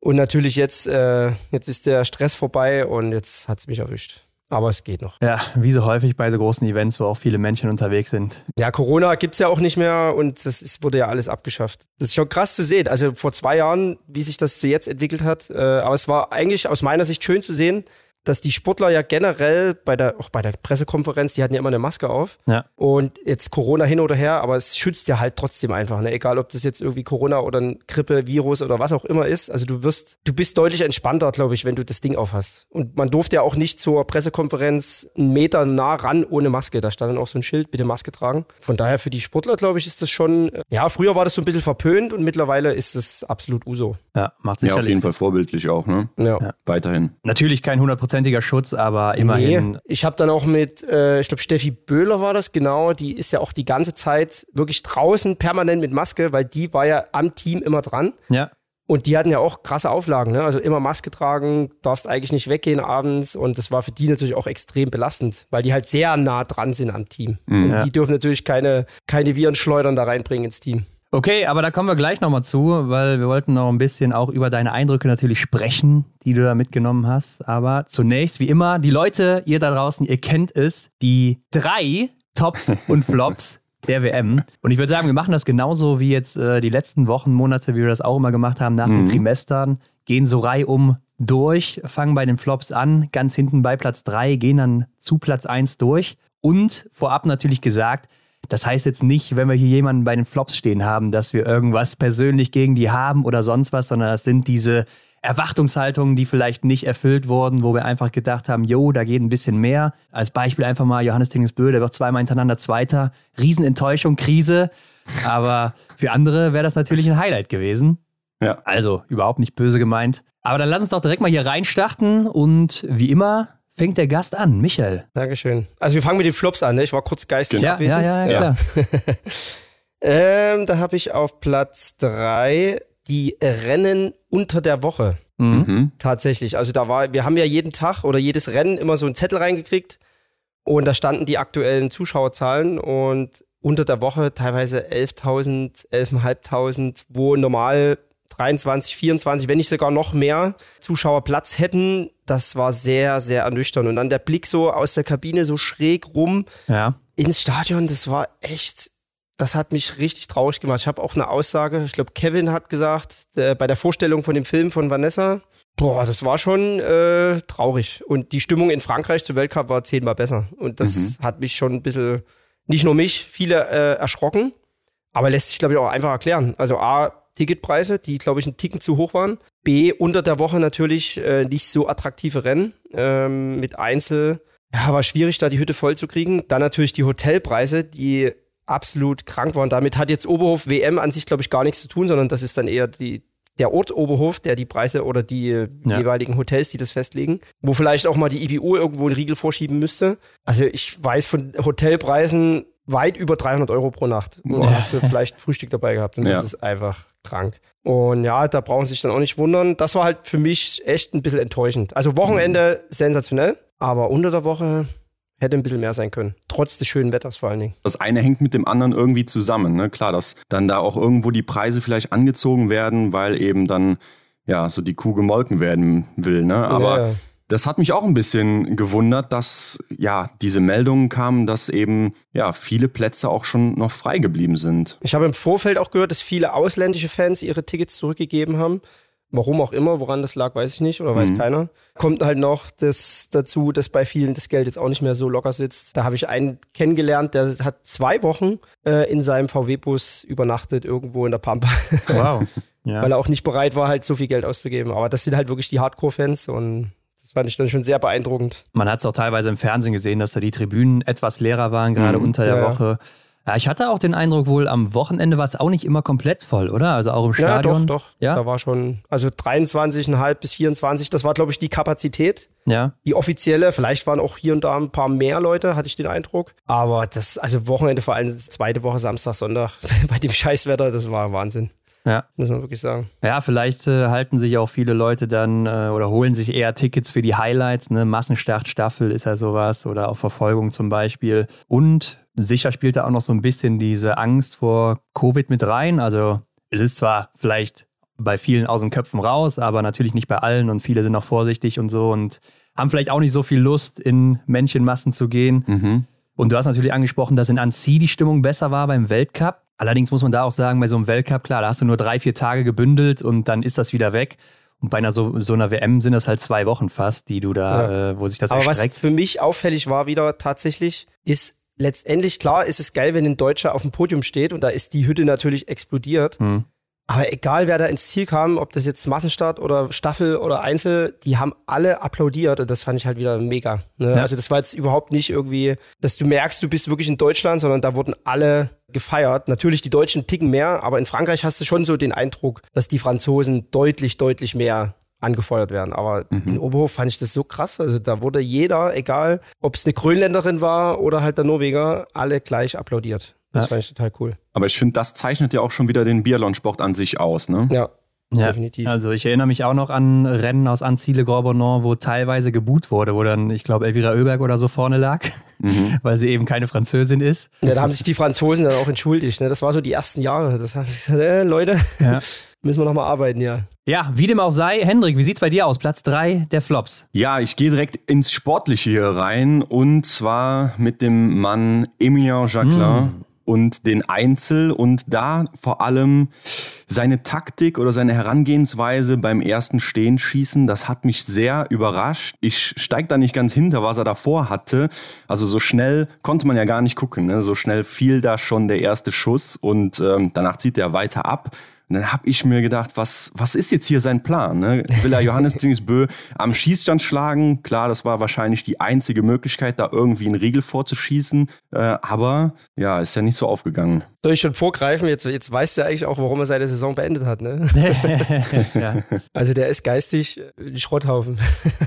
Und natürlich jetzt, äh, jetzt ist der Stress vorbei und jetzt hat's mich erwischt. Aber es geht noch.
Ja, wie so häufig bei so großen Events, wo auch viele Menschen unterwegs sind.
Ja, Corona gibt's ja auch nicht mehr und das ist, wurde ja alles abgeschafft. Das ist schon krass zu sehen. Also vor zwei Jahren, wie sich das zu jetzt entwickelt hat. Äh, aber es war eigentlich aus meiner Sicht schön zu sehen, dass die Sportler ja generell bei der, auch bei der Pressekonferenz, die hatten ja immer eine Maske auf.
Ja.
Und jetzt Corona hin oder her, aber es schützt ja halt trotzdem einfach, ne? Egal ob das jetzt irgendwie Corona oder ein Grippe, Virus oder was auch immer ist. Also du wirst, du bist deutlich entspannter, glaube ich, wenn du das Ding aufhast. Und man durfte ja auch nicht zur Pressekonferenz einen Meter nah ran ohne Maske. Da stand dann auch so ein Schild, bitte Maske tragen. Von daher für die Sportler, glaube ich, ist das schon, äh, ja, früher war das so ein bisschen verpönt und mittlerweile ist das absolut Uso.
Ja, macht
Ja,
sicherlich.
auf jeden Fall vorbildlich auch, ne?
Ja.
Weiterhin.
Natürlich kein hundertprozentiger Schutz, aber immerhin.
Nee, ich habe dann auch mit, äh, ich glaube, Steffi Böhler war das, genau. Die ist ja auch die ganze Zeit wirklich draußen permanent mit Maske, weil die war ja am Team immer dran.
Ja.
Und die hatten ja auch krasse Auflagen, ne? Also immer Maske tragen, darfst eigentlich nicht weggehen abends. Und das war für die natürlich auch extrem belastend, weil die halt sehr nah dran sind am Team. und
Ja.
die dürfen natürlich keine, keine Virenschleudern da reinbringen ins Team.
Okay, aber da kommen wir gleich nochmal zu, weil wir wollten noch ein bisschen auch über deine Eindrücke natürlich sprechen, die du da mitgenommen hast. Aber zunächst, wie immer, die Leute, ihr da draußen, ihr kennt es, die drei Tops *laughs* und Flops der WM. Und ich würde sagen, wir machen das genauso wie jetzt äh, die letzten Wochen, Monate, wie wir das auch immer gemacht haben, nach den Trimestern, gehen so reihum durch, fangen bei den Flops an, ganz hinten bei Platz drei, gehen dann zu Platz eins durch. Und vorab natürlich gesagt, das heißt jetzt nicht, wenn wir hier jemanden bei den Flops stehen haben, dass wir irgendwas persönlich gegen die haben oder sonst was, sondern das sind diese Erwartungshaltungen, die vielleicht nicht erfüllt wurden, wo wir einfach gedacht haben, jo, da geht ein bisschen mehr. Als Beispiel einfach mal Johannes Tingesbö, der wird zweimal hintereinander Zweiter. Riesenenttäuschung, Krise. Aber für andere wäre das natürlich ein Highlight gewesen.
Ja.
Also überhaupt nicht böse gemeint. Aber dann lass uns doch direkt mal hier reinstarten und wie immer fängt der Gast an, Michael.
Dankeschön. Also wir fangen mit den Flops an, ne? Ich war kurz geistig
Ja,
abwesend.
ja, ja, klar. *laughs*
Ähm, da habe ich auf Platz drei die Rennen unter der Woche.
Mhm.
Mhm.
Tatsächlich. Also da war, wir haben ja jeden Tag oder jedes Rennen immer so einen Zettel reingekriegt und da standen die aktuellen Zuschauerzahlen und unter der Woche teilweise 11.000, 11.500, wo normal 23, 24, wenn nicht sogar noch mehr Zuschauer Platz hätten. Das war sehr, sehr ernüchternd. Und dann der Blick so aus der Kabine so schräg rum
Ja.
ins Stadion, das war echt, das hat mich richtig traurig gemacht. Ich habe auch eine Aussage, ich glaube, Kevin hat gesagt, äh, bei der Vorstellung von dem Film von Vanessa, boah, das war schon äh, traurig. Und die Stimmung in Frankreich zum Weltcup war zehnmal besser. Und das hat mich schon ein bisschen, nicht nur mich, viele äh, erschrocken, aber lässt sich, glaube ich, auch einfach erklären. Also A, Ticketpreise, die, glaube ich, einen Ticken zu hoch waren. B, unter der Woche natürlich äh, nicht so attraktive Rennen ähm, mit Einzel. Ja, war schwierig, da die Hütte voll zu kriegen. Dann natürlich die Hotelpreise, die absolut krank waren. Damit hat jetzt Oberhof WM an sich, glaube ich, gar nichts zu tun, sondern das ist dann eher die, der Ort Oberhof, der die Preise oder die ja. jeweiligen Hotels, die das festlegen, wo vielleicht auch mal die IBU irgendwo einen Riegel vorschieben müsste. Also ich weiß von Hotelpreisen weit über 300 Euro pro Nacht. Ja. hast du vielleicht Frühstück dabei gehabt und ja. das ist einfach krank. Und ja, da brauchen sie sich dann auch nicht wundern. Das war halt für mich echt ein bisschen enttäuschend. Also Wochenende mhm. sensationell, aber unter der Woche hätte ein bisschen mehr sein können. Trotz des schönen Wetters vor allen Dingen.
Das eine hängt mit dem anderen irgendwie zusammen. Ne? Klar, dass dann da auch irgendwo die Preise vielleicht angezogen werden, weil eben dann ja so die Kuh gemolken werden will. Ne? Aber ja. Das hat mich auch ein bisschen gewundert, dass ja diese Meldungen kamen, dass eben ja viele Plätze auch schon noch frei geblieben sind.
Ich habe im Vorfeld auch gehört, dass viele ausländische Fans ihre Tickets zurückgegeben haben. Warum auch immer, woran das lag, weiß ich nicht oder weiß mhm. keiner. Kommt halt noch das dazu, dass bei vielen das Geld jetzt auch nicht mehr so locker sitzt. Da habe ich einen kennengelernt, der hat zwei Wochen äh, in seinem VW-Bus übernachtet, irgendwo in der Pampa. Wow. *laughs* Ja. Weil er auch nicht bereit war, halt so viel Geld auszugeben. Aber das sind halt wirklich die Hardcore-Fans und fand ich dann schon sehr beeindruckend.
Man hat es auch teilweise im Fernsehen gesehen, dass da die Tribünen etwas leerer waren, gerade mhm. unter der ja. Woche. Ja, ich hatte auch den Eindruck, wohl am Wochenende war es auch nicht immer komplett voll, oder? Also auch im Stadion.
Ja, doch, doch. Ja? Da war schon, also 23,5 bis 24, das war, glaube ich, die Kapazität. Ja. Die offizielle, vielleicht waren auch hier und da ein paar mehr Leute, hatte ich den Eindruck. Aber das, also Wochenende, vor allem zweite Woche, Samstag, Sonntag, *laughs* bei dem Scheißwetter, das war Wahnsinn. Ja. Muss man wirklich sagen.
Ja, vielleicht äh, halten sich auch viele Leute dann äh, oder holen sich eher Tickets für die Highlights. Ne? Massenstart-Staffel ist ja sowas oder auch Verfolgung zum Beispiel. Und sicher spielt da auch noch so ein bisschen diese Angst vor Covid mit rein. Also es ist zwar vielleicht bei vielen aus den Köpfen raus, aber natürlich nicht bei allen und viele sind auch vorsichtig und so und haben vielleicht auch nicht so viel Lust, in Männchenmassen zu gehen. Mhm. Und du hast natürlich angesprochen, dass in Annecy die Stimmung besser war beim Weltcup. Allerdings muss man da auch sagen, bei so einem Weltcup, klar, da hast du nur drei, vier Tage gebündelt und dann ist das wieder weg. Und bei einer so, so einer WM sind das halt zwei Wochen fast, die du da, ja. äh, wo sich das
Aber erstreckt. was für mich auffällig war wieder tatsächlich, ist letztendlich, klar, ist es geil, wenn ein Deutscher auf dem Podium steht und da ist die Hütte natürlich explodiert. Mhm. Aber egal, wer da ins Ziel kam, ob das jetzt Massenstart oder Staffel oder Einzel, die haben alle applaudiert und das fand ich halt wieder mega. Ne? Ja. Also das war jetzt überhaupt nicht irgendwie, dass du merkst, du bist wirklich in Deutschland, sondern da wurden alle gefeiert. Natürlich die Deutschen ticken mehr, aber in Frankreich hast du schon so den Eindruck, dass die Franzosen deutlich, deutlich mehr angefeuert werden. Aber mhm. in Oberhof fand ich das so krass. Also da wurde jeder, egal ob es eine Grönländerin war oder halt der Norweger, alle gleich applaudiert. Das ja. fand ich total cool.
Aber ich finde, das zeichnet ja auch schon wieder den Biathlonsport an sich aus, ne?
Ja. Ja, definitiv.
Also ich erinnere mich auch noch an Rennen aus Anziele Gorbonon, wo teilweise geboot wurde, wo dann, ich glaube, Elvira Oeberg oder so vorne lag, mhm. *laughs* weil sie eben keine Französin ist.
Ja, da haben sich die Franzosen dann auch entschuldigt. Ne? Das war so die ersten Jahre. Das habe ich gesagt, *laughs* äh, Leute, ja. *laughs* müssen wir nochmal arbeiten, ja.
Ja, wie dem auch sei, Hendrik, wie sieht's bei dir aus? Platz 3 der Flops.
Ja, ich gehe direkt ins Sportliche hier rein und zwar mit dem Mann Emilien Jacquelin. Mm und den Einzel und da vor allem seine Taktik oder seine Herangehensweise beim ersten Stehenschießen, das hat mich sehr überrascht. Ich steige da nicht ganz hinter, was er davor hatte. Also so schnell konnte man ja gar nicht gucken. Ne? So schnell fiel da schon der erste Schuss und ähm, danach zieht er weiter ab. Dann habe ich mir gedacht, was, was ist jetzt hier sein Plan? Ne? Will er Johannes Dingsbö am Schießstand schlagen? Klar, das war wahrscheinlich die einzige Möglichkeit, da irgendwie einen Riegel vorzuschießen. Äh, aber ja, ist ja nicht so aufgegangen.
Soll ich schon vorgreifen? Jetzt, jetzt weißt du ja eigentlich auch, warum er seine Saison beendet hat. Ne? *laughs* *laughs* ja. Also der ist geistig äh, ein Schrotthaufen.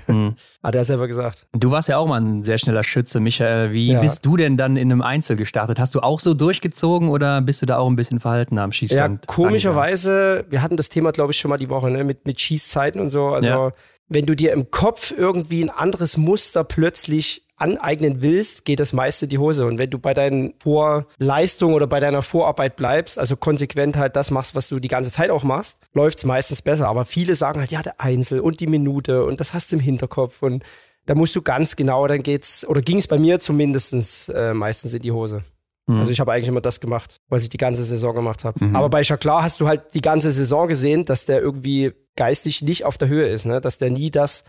Mhm. *laughs* Hat er selber gesagt.
Du warst ja auch mal ein sehr schneller Schütze, Michael. Wie ja. bist du denn dann in einem Einzel gestartet? Hast du auch so durchgezogen oder bist du da auch ein bisschen verhalten am Schießstand?
Ja, komischerweise, wir hatten das Thema, glaube ich, schon mal die Woche, ne? mit, mit Schießzeiten und so. Also ja. wenn du dir im Kopf irgendwie ein anderes Muster plötzlich aneignen willst, geht das meiste die Hose. Und wenn du bei deinen Vorleistungen oder bei deiner Vorarbeit bleibst, also konsequent halt das machst, was du die ganze Zeit auch machst, läuft es meistens besser. Aber viele sagen halt, ja, der Einzel und die Minute und das hast du im Hinterkopf und da musst du ganz genau, dann geht's, oder ging es bei mir zumindest äh, meistens in die Hose. Mhm. Also ich habe eigentlich immer das gemacht, was ich die ganze Saison gemacht habe. Mhm. Aber bei Chaklar hast du halt die ganze Saison gesehen, dass der irgendwie geistig nicht auf der Höhe ist, ne? dass der nie das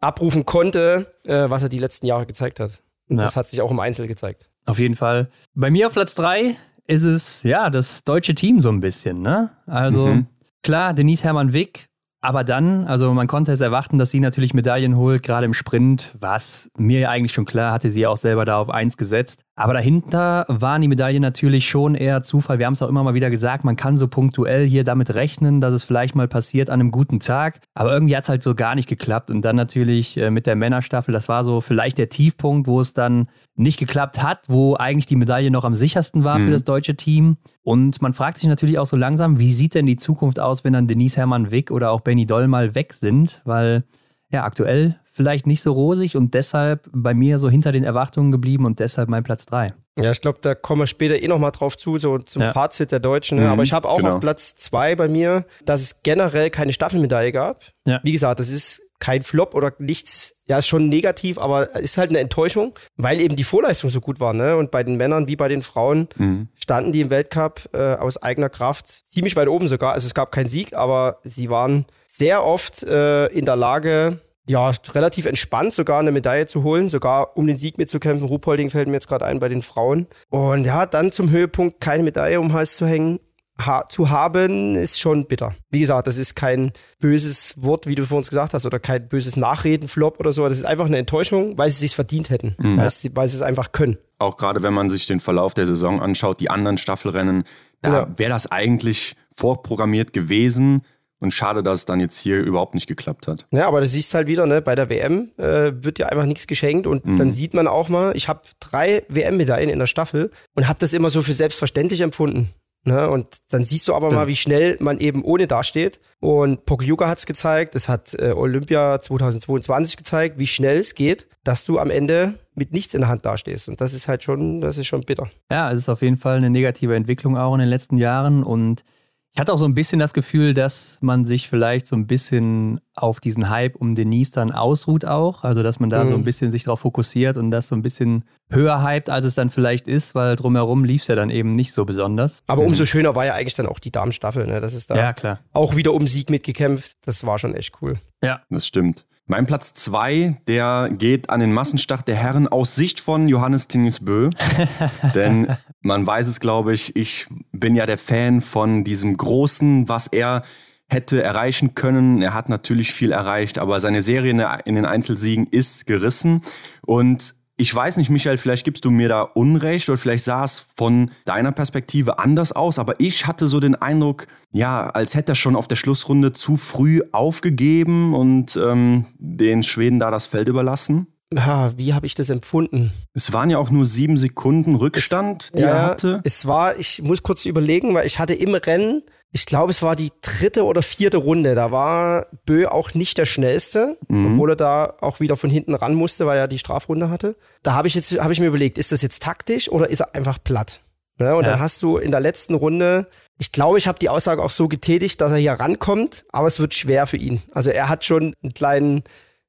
abrufen konnte, äh, was er die letzten Jahre gezeigt hat. Und ja. das hat sich auch im Einzel gezeigt.
Auf jeden Fall. Bei mir auf Platz 3 ist es, ja, das deutsche Team so ein bisschen, ne? Also, mhm. klar, Denise Hermann Wick Aber dann, also man konnte es erwarten, dass sie natürlich Medaillen holt, gerade im Sprint, war es mir eigentlich schon klar, hatte sie auch selber da auf eins gesetzt. Aber dahinter waren die Medaillen natürlich schon eher Zufall. Wir haben es auch immer mal wieder gesagt, man kann so punktuell hier damit rechnen, dass es vielleicht mal passiert an einem guten Tag. Aber irgendwie hat es halt so gar nicht geklappt. Und dann natürlich äh, mit der Männerstaffel, das war so vielleicht der Tiefpunkt, wo es dann nicht geklappt hat, wo eigentlich die Medaille noch am sichersten war mhm. für das deutsche Team. Und man fragt sich natürlich auch so langsam, wie sieht denn die Zukunft aus, wenn dann Denise Hermann Wick oder auch Benny Doll mal weg sind? Weil ja, aktuell vielleicht nicht so rosig und deshalb bei mir so hinter den Erwartungen geblieben und deshalb mein Platz 3.
Ja, ich glaube, da kommen wir später eh nochmal drauf zu, so zum ja. Fazit der Deutschen. Ne? Mhm, Aber ich habe auch genau. auf Platz 2 bei mir, dass es generell keine Staffelmedaille gab. Ja. Wie gesagt, das ist kein Flop oder nichts, ja, ist schon negativ, aber ist halt eine Enttäuschung, weil eben die Vorleistung so gut war, ne? Und bei den Männern wie bei den Frauen mhm. standen die im Weltcup äh, aus eigener Kraft ziemlich weit oben sogar. Also es gab keinen Sieg, aber sie waren sehr oft äh, in der Lage, ja, relativ entspannt sogar eine Medaille zu holen, sogar um den Sieg mitzukämpfen. Ruhpolding fällt mir jetzt gerade ein bei den Frauen. Und ja, dann zum Höhepunkt keine Medaille um Hals zu hängen, ha zu haben, ist schon bitter. Wie gesagt, das ist kein böses Wort, wie du vor uns gesagt hast, oder kein böses Nachreden-Flop oder so. Das ist einfach eine Enttäuschung, weil sie es sich verdient hätten, mhm. weil, sie, weil sie es einfach können.
Auch gerade wenn man sich den Verlauf der Saison anschaut, die anderen Staffelrennen, da ja. wäre das eigentlich vorprogrammiert gewesen. Und schade, dass es dann jetzt hier überhaupt nicht geklappt hat.
Ja, aber du siehst halt wieder, ne, bei der WM äh, wird dir einfach nichts geschenkt und mhm. dann sieht man auch mal, ich habe drei WM-Medaillen in der Staffel und habe das immer so für selbstverständlich empfunden. Ne? Und dann siehst du aber Stimmt. mal, wie schnell man eben ohne dasteht. Und Pokljuka hat es gezeigt, das hat äh, Olympia 2022 gezeigt, wie schnell es geht, dass du am Ende mit nichts in der Hand dastehst. Und das ist halt schon, das ist schon bitter.
Ja, es ist auf jeden Fall eine negative Entwicklung auch in den letzten Jahren und ich hatte auch so ein bisschen das Gefühl, dass man sich vielleicht so ein bisschen auf diesen Hype um Denise dann ausruht auch. Also, dass man da mhm. so ein bisschen sich darauf fokussiert und das so ein bisschen höher hypt, als es dann vielleicht ist, weil drumherum lief es ja dann eben nicht so besonders.
Aber umso schöner war ja eigentlich dann auch die Damenstaffel, ne? Das ist da
ja, klar.
auch wieder um Sieg mitgekämpft. Das war schon echt cool.
Ja. Das stimmt. Mein Platz 2, der geht an den Massenstart der Herren aus Sicht von Johannes Tingesbö. *laughs* Denn man weiß es, glaube ich, ich bin ja der Fan von diesem Großen, was er hätte erreichen können. Er hat natürlich viel erreicht, aber seine Serie in den Einzelsiegen ist gerissen. Und ich weiß nicht, Michael, vielleicht gibst du mir da Unrecht oder vielleicht sah es von deiner Perspektive anders aus, aber ich hatte so den Eindruck, ja, als hätte er schon auf der Schlussrunde zu früh aufgegeben und ähm, den Schweden da das Feld überlassen.
Ja, wie habe ich das empfunden?
Es waren ja auch nur sieben Sekunden Rückstand, es, die ja, er hatte.
Es war, ich muss kurz überlegen, weil ich hatte im Rennen ich glaube, es war die dritte oder vierte Runde. Da war Bö auch nicht der schnellste, mhm. obwohl er da auch wieder von hinten ran musste, weil er die Strafrunde hatte. Da habe ich jetzt, habe ich mir überlegt, ist das jetzt taktisch oder ist er einfach platt? Ne? Und ja. dann hast du in der letzten Runde, ich glaube, ich habe die Aussage auch so getätigt, dass er hier rankommt, aber es wird schwer für ihn. Also er hat schon einen kleinen,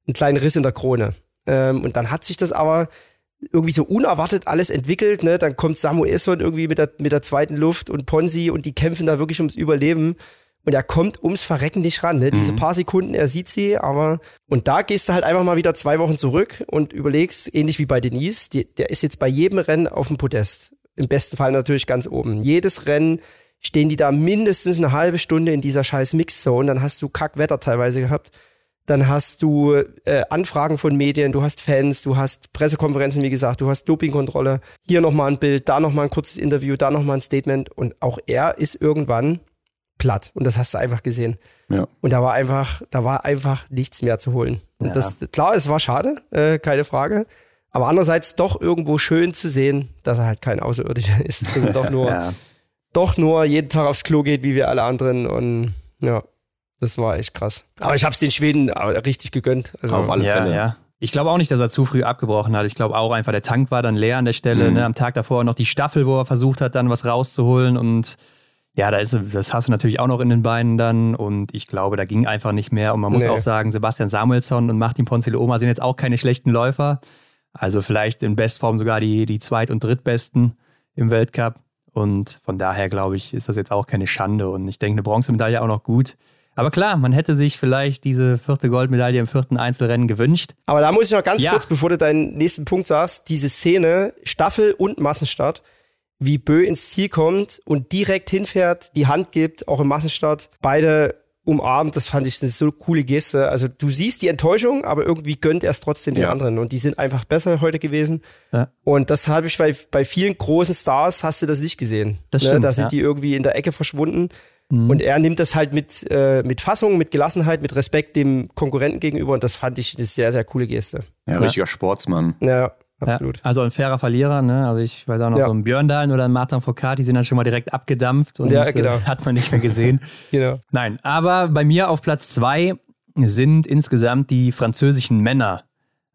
einen kleinen Riss in der Krone. Ähm, und dann hat sich das aber irgendwie so unerwartet alles entwickelt. Ne? Dann kommt Samuelson irgendwie mit der, mit der zweiten Luft und Ponzi und die kämpfen da wirklich ums Überleben. Und er kommt ums Verrecken nicht ran. Ne? Mhm. Diese paar Sekunden, er sieht sie, aber. Und da gehst du halt einfach mal wieder zwei Wochen zurück und überlegst, ähnlich wie bei Denise, die, der ist jetzt bei jedem Rennen auf dem Podest. Im besten Fall natürlich ganz oben. Jedes Rennen stehen die da mindestens eine halbe Stunde in dieser scheiß Mixzone. Dann hast du Kackwetter teilweise gehabt dann hast du äh, Anfragen von Medien, du hast Fans, du hast Pressekonferenzen, wie gesagt, du hast Dopingkontrolle, hier nochmal ein Bild, da nochmal ein kurzes Interview, da nochmal ein Statement und auch er ist irgendwann platt und das hast du einfach gesehen. Ja. Und da war einfach, da war einfach nichts mehr zu holen. Und ja. das, klar, es war schade, äh, keine Frage. Aber andererseits doch irgendwo schön zu sehen, dass er halt kein Außerirdischer *laughs* ist. Dass er doch nur, *laughs* ja. doch nur jeden Tag aufs Klo geht, wie wir alle anderen. Und ja. Das war echt krass. Aber ich habe es den Schweden äh, richtig gegönnt.
Also, Auf alle ja, Fälle. Ja. Ich glaube auch nicht, dass er zu früh abgebrochen hat. Ich glaube auch einfach, der Tank war dann leer an der Stelle. Mhm. Ne? Am Tag davor noch die Staffel, wo er versucht hat, dann was rauszuholen. Und ja, da ist, das hast du natürlich auch noch in den Beinen dann. Und ich glaube, da ging einfach nicht mehr. Und man muss nee. auch sagen, Sebastian Samuelsson und Martin Ponzile-Oma sind jetzt auch keine schlechten Läufer. Also vielleicht in Bestform sogar die, die zweit- und drittbesten im Weltcup. Und von daher glaube ich, ist das jetzt auch keine Schande. Und ich denke, eine Bronzemedaille auch noch gut. Aber klar, man hätte sich vielleicht diese vierte Goldmedaille im vierten Einzelrennen gewünscht.
Aber da muss ich noch ganz ja. kurz, bevor du deinen nächsten Punkt sagst, diese Szene, Staffel und Massenstart, wie Bö ins Ziel kommt und direkt hinfährt, die Hand gibt, auch im Massenstart, beide umarmt. Das fand ich eine so coole Geste. Also du siehst die Enttäuschung, aber irgendwie gönnt er es trotzdem den
Ja.
anderen. Und die sind einfach besser heute gewesen.
Ja.
Und das habe ich bei, bei vielen großen Stars hast du das nicht gesehen.
Das
ne?
stimmt,
Da sind
ja.
Die irgendwie in der Ecke verschwunden. Und er nimmt das halt mit, äh, mit Fassung, mit Gelassenheit, mit Respekt dem Konkurrenten gegenüber. Und das fand ich eine sehr, sehr coole Geste.
Ja, richtiger Sportsmann.
Ja, absolut.
Ja, also ein fairer Verlierer, ne? Also ich weiß auch noch,
Ja.
so ein Björndalen oder ein Martin Foucault, die sind dann schon mal direkt abgedampft und
Ja, genau.
äh, *laughs* hat man nicht mehr gesehen. *laughs*
Genau.
Nein, aber bei mir auf Platz zwei sind insgesamt die französischen Männer.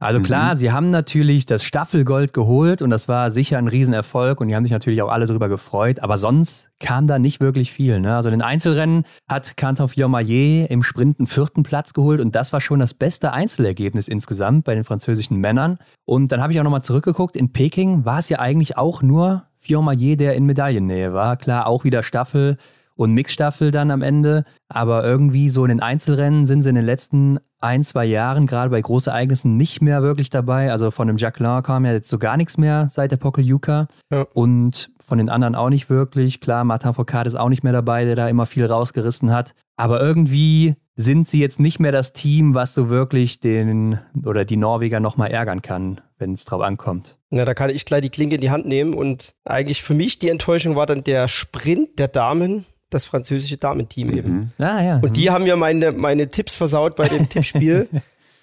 Also klar, sie haben natürlich das Staffelgold geholt und das war sicher ein Riesenerfolg und die haben sich natürlich auch alle drüber gefreut, aber sonst kam da nicht wirklich viel. Ne? Also in den Einzelrennen hat Quentin Fillon-Maillet im Sprint einen vierten Platz geholt und das war schon das beste Einzelergebnis insgesamt bei den französischen Männern. Und dann habe ich auch nochmal zurückgeguckt, in Peking war es ja eigentlich auch nur Fillon-Maillet, der in Medaillennähe war. Klar, auch wieder Staffel und Mixstaffel dann am Ende. Aber irgendwie so in den Einzelrennen sind sie in den letzten ein, zwei Jahren, gerade bei Großereignissen, nicht mehr wirklich dabei. Also von dem Jacqueline kam ja jetzt so gar nichts mehr seit der Pokeljuka.
Ja.
Und von den anderen auch nicht wirklich. Klar, Martin Foucault ist auch nicht mehr dabei, der da immer viel rausgerissen hat. Aber irgendwie sind sie jetzt nicht mehr das Team, was so wirklich den oder die Norweger nochmal ärgern kann, wenn es drauf ankommt.
Ja, da kann ich gleich die Klinke in die Hand nehmen. Und eigentlich für mich die Enttäuschung war dann der Sprint der Damen, das französische Damenteam eben.
Ah, ja.
Und die haben mir meine, meine Tipps versaut bei dem *laughs* Tippspiel.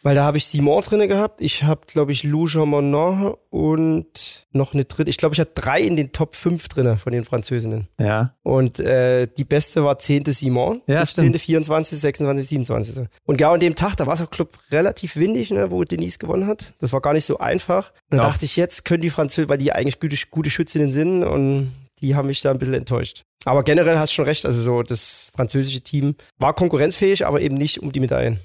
Weil da habe ich Simon drinne gehabt. Ich habe, glaube ich, Lou Jean Monod und noch eine dritte. Ich glaube, ich hatte drei in den Top 5 drinne von den Französinnen.
ja.
Und äh, die beste war 10. Simon.
Ja,
15.,
stimmt.
24., 26., 27. Und genau an dem Tag, da war es auch glaub, relativ windig, ne, wo Denise gewonnen hat. Das war gar nicht so einfach. Und dann
Ja.
dachte ich, jetzt können die Französinnen, weil die eigentlich gute, gute Schützinnen sind und die haben mich da ein bisschen enttäuscht. Aber generell hast du schon recht, also so das französische Team war konkurrenzfähig, aber eben nicht um die Medaillen.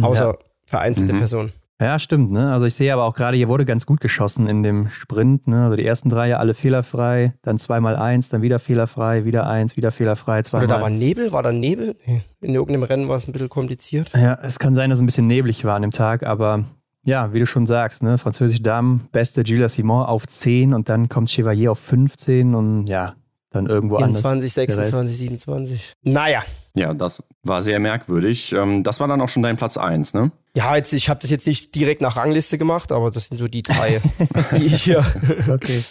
Außer vereinzelte
Mhm.
Personen.
Ja, stimmt. Ne? Also ich sehe aber auch gerade, hier wurde ganz gut geschossen in dem Sprint. Ne? Also die ersten drei ja alle fehlerfrei, dann zweimal eins, dann wieder fehlerfrei, wieder eins, wieder fehlerfrei,
Oder
zweimal.
da war Nebel? War da Nebel? In irgendeinem Rennen war es ein bisschen kompliziert.
ja, es kann sein, dass es ein bisschen neblig war an dem Tag, aber ja, wie du schon sagst, ne? französische Damen, beste Gilles Simon auf 10 und dann kommt Chevalier auf 15 und ja, dann irgendwo anders.
24,
der Rest.
26, 27. Naja.
Ja, das war sehr merkwürdig. Ähm, Das war dann auch schon dein Platz 1, ne?
Ja, jetzt, ich habe das jetzt nicht direkt nach Rangliste gemacht, aber das sind so die drei, *laughs* die ich hier.
Okay.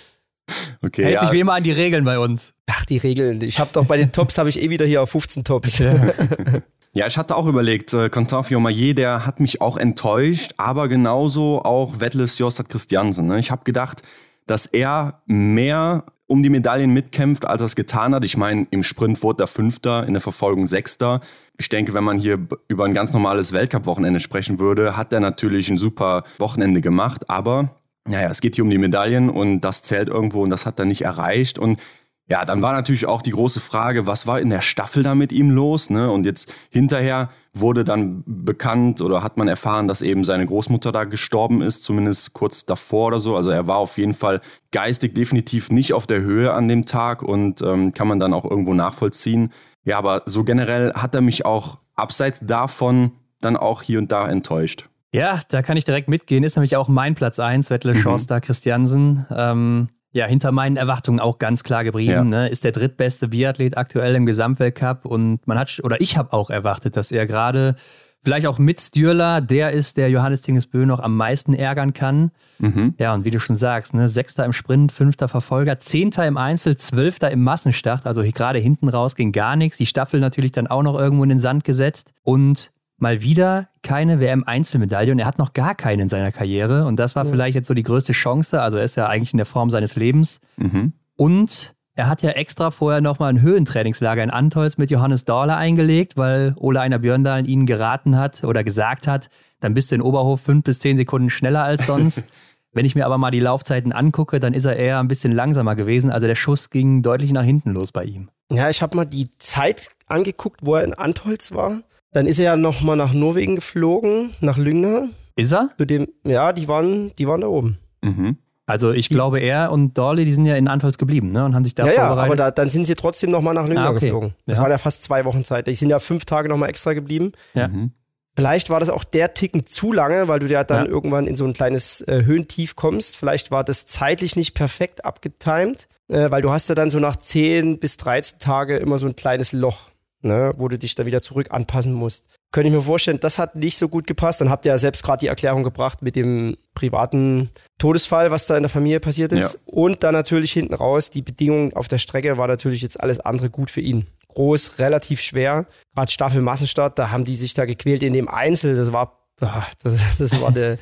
Okay,
Hält
ja.
sich wie immer an die Regeln bei uns.
Ach, die Regeln. Ich habe doch bei den Tops habe ich eh wieder hier auf 15 Tops. *laughs*
Ja, ich hatte auch überlegt, äh, Quentin Fillon-Maillet, der hat mich auch enttäuscht, aber genauso auch Wettles Jostad Christiansen. Ne? Ich habe gedacht, dass er mehr um die Medaillen mitkämpft, als er es getan hat. Ich meine, im Sprint wurde er Fünfter, in der Verfolgung Sechster. Ich denke, wenn man hier über ein ganz normales Weltcup-Wochenende sprechen würde, hat er natürlich ein super Wochenende gemacht, aber naja, es geht hier um die Medaillen und das zählt irgendwo und das hat er nicht erreicht. Und ja, dann war natürlich auch die große Frage, was war in der Staffel da mit ihm los? Ne? Und jetzt hinterher wurde dann bekannt oder hat man erfahren, dass eben seine Großmutter da gestorben ist, zumindest kurz davor oder so. Also er war auf jeden Fall geistig definitiv nicht auf der Höhe an dem Tag und ähm, kann man dann auch irgendwo nachvollziehen. Ja, aber so generell hat er mich auch abseits davon dann auch hier und da enttäuscht.
Ja, da kann ich direkt mitgehen. Ist nämlich auch mein Platz 1, Wettle
Mhm.
Schorster Christiansen. Ähm, ja, hinter meinen Erwartungen auch ganz klar geblieben.
Ja.
Ne? Ist der drittbeste Biathlet aktuell im Gesamtweltcup und man hat, oder ich habe auch erwartet, dass er gerade vielleicht auch mit Stürler der ist, der Johannes Tingesbö noch am meisten ärgern kann.
Mhm.
Ja, und wie du schon sagst, ne, Sechster im Sprint, fünfter Verfolger, Zehnter im Einzel, Zwölfter im Massenstart. Also gerade hinten raus ging gar nichts. Die Staffel natürlich dann auch noch irgendwo in den Sand gesetzt. Und mal wieder keine WM-Einzelmedaille. Und er hat noch gar keine in seiner Karriere. Und das war vielleicht jetzt so die größte Chance. Also er ist ja eigentlich in der Form seines Lebens.
Mhm.
Und er hat ja extra vorher nochmal ein Höhentrainingslager in Antolz mit Johannes Dorler eingelegt, weil Ole Einer Björndalen ihnen geraten hat oder gesagt hat, dann bist du in Oberhof fünf bis zehn Sekunden schneller als sonst. *laughs* Wenn ich mir aber mal die Laufzeiten angucke, dann ist er eher ein bisschen langsamer gewesen. Also der Schuss ging deutlich nach hinten los bei ihm.
Ja, ich habe mal die Zeit angeguckt, wo er in Antholz war. Dann ist er ja nochmal nach Norwegen geflogen, nach Lüngner.
Ist er?
Zu dem, ja, die waren, die waren da oben.
Mhm.
Also ich glaube, er und Dorley, die sind ja in Antolz geblieben ne? und haben sich da
ja, ja,
vorbereitet.
aber da, dann sind sie trotzdem nochmal nach Lüngner
Ah, okay.
geflogen. Das
Ja.
waren ja fast zwei Wochen Zeit. Die sind ja fünf Tage nochmal extra geblieben.
Ja.
Mhm.
Vielleicht war das auch der Ticken zu lange, weil du ja dann
Ja.
irgendwann in so ein kleines äh, Höhentief kommst. Vielleicht war das zeitlich nicht perfekt abgetimt, äh, weil du hast ja dann so nach 10 bis 13 Tage immer so ein kleines Loch. Ne, wo du dich da wieder zurück anpassen musst. Könnte ich mir vorstellen, das hat nicht so gut gepasst. Dann habt ihr ja selbst gerade die Erklärung gebracht mit dem privaten Todesfall, was da in der Familie passiert ist. Ja. Und dann natürlich hinten raus, die Bedingungen auf der Strecke war natürlich jetzt alles andere gut für ihn. Groß, relativ schwer. Gerade Staffel Massenstart, da haben die sich da gequält in dem Einzel. Das war, ach, das, das war eine,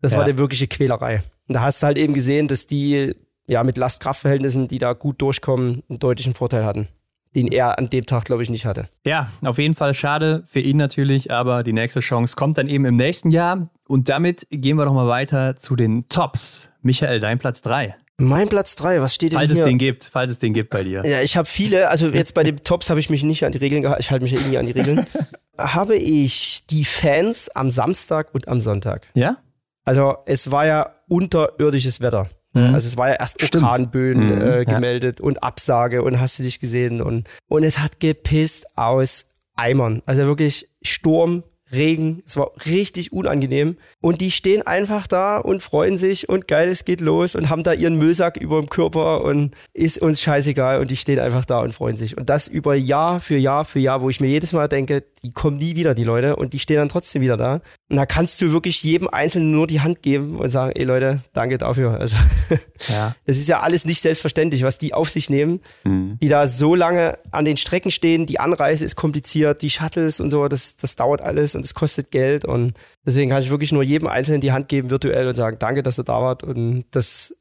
das ja. war eine wirkliche Quälerei. Und da hast du halt eben gesehen, dass die ja mit Last-Kraft-Verhältnissen, die da gut durchkommen, einen deutlichen Vorteil hatten den er an dem Tag, glaube ich, nicht hatte.
Ja, auf jeden Fall schade für ihn natürlich, aber die nächste Chance kommt dann eben im nächsten Jahr. Und damit gehen wir doch mal weiter zu den Tops. Michael, dein Platz 3.
Mein Platz 3, was steht denn
falls
hier?
Falls es den gibt, falls es den gibt bei dir.
Ja, ich habe viele, also jetzt bei den Tops habe ich mich nicht an die Regeln gehalten, ich halte mich ja irgendwie an die Regeln. *laughs* habe ich die Fans am Samstag und am Sonntag.
Ja?
Also es war ja unterirdisches Wetter. Mhm. Also es war ja erst Orkanböen mhm. äh, gemeldet ja. und Absage und hast du dich gesehen und, und es hat gepisst aus Eimern. Also wirklich Sturm, Regen. Es war richtig unangenehm. Und die stehen einfach da und freuen sich und geil, es geht los und haben da ihren Müllsack über dem Körper und ist uns scheißegal und die stehen einfach da und freuen sich. Und das über Jahr für Jahr für Jahr, wo ich mir jedes Mal denke, die kommen nie wieder, die Leute, und die stehen dann trotzdem wieder da. Und da kannst du wirklich jedem Einzelnen nur die Hand geben und sagen, ey Leute, danke dafür. Also, *laughs* ja. das ist ja alles nicht selbstverständlich, was die auf sich nehmen, mhm. die da so lange an den Strecken stehen. Die Anreise ist kompliziert, die Shuttles und so, das, das dauert alles und es kostet Geld. Und deswegen kann ich wirklich nur jedem Einzelnen die Hand geben, virtuell, und sagen, danke, dass ihr da wart. Und das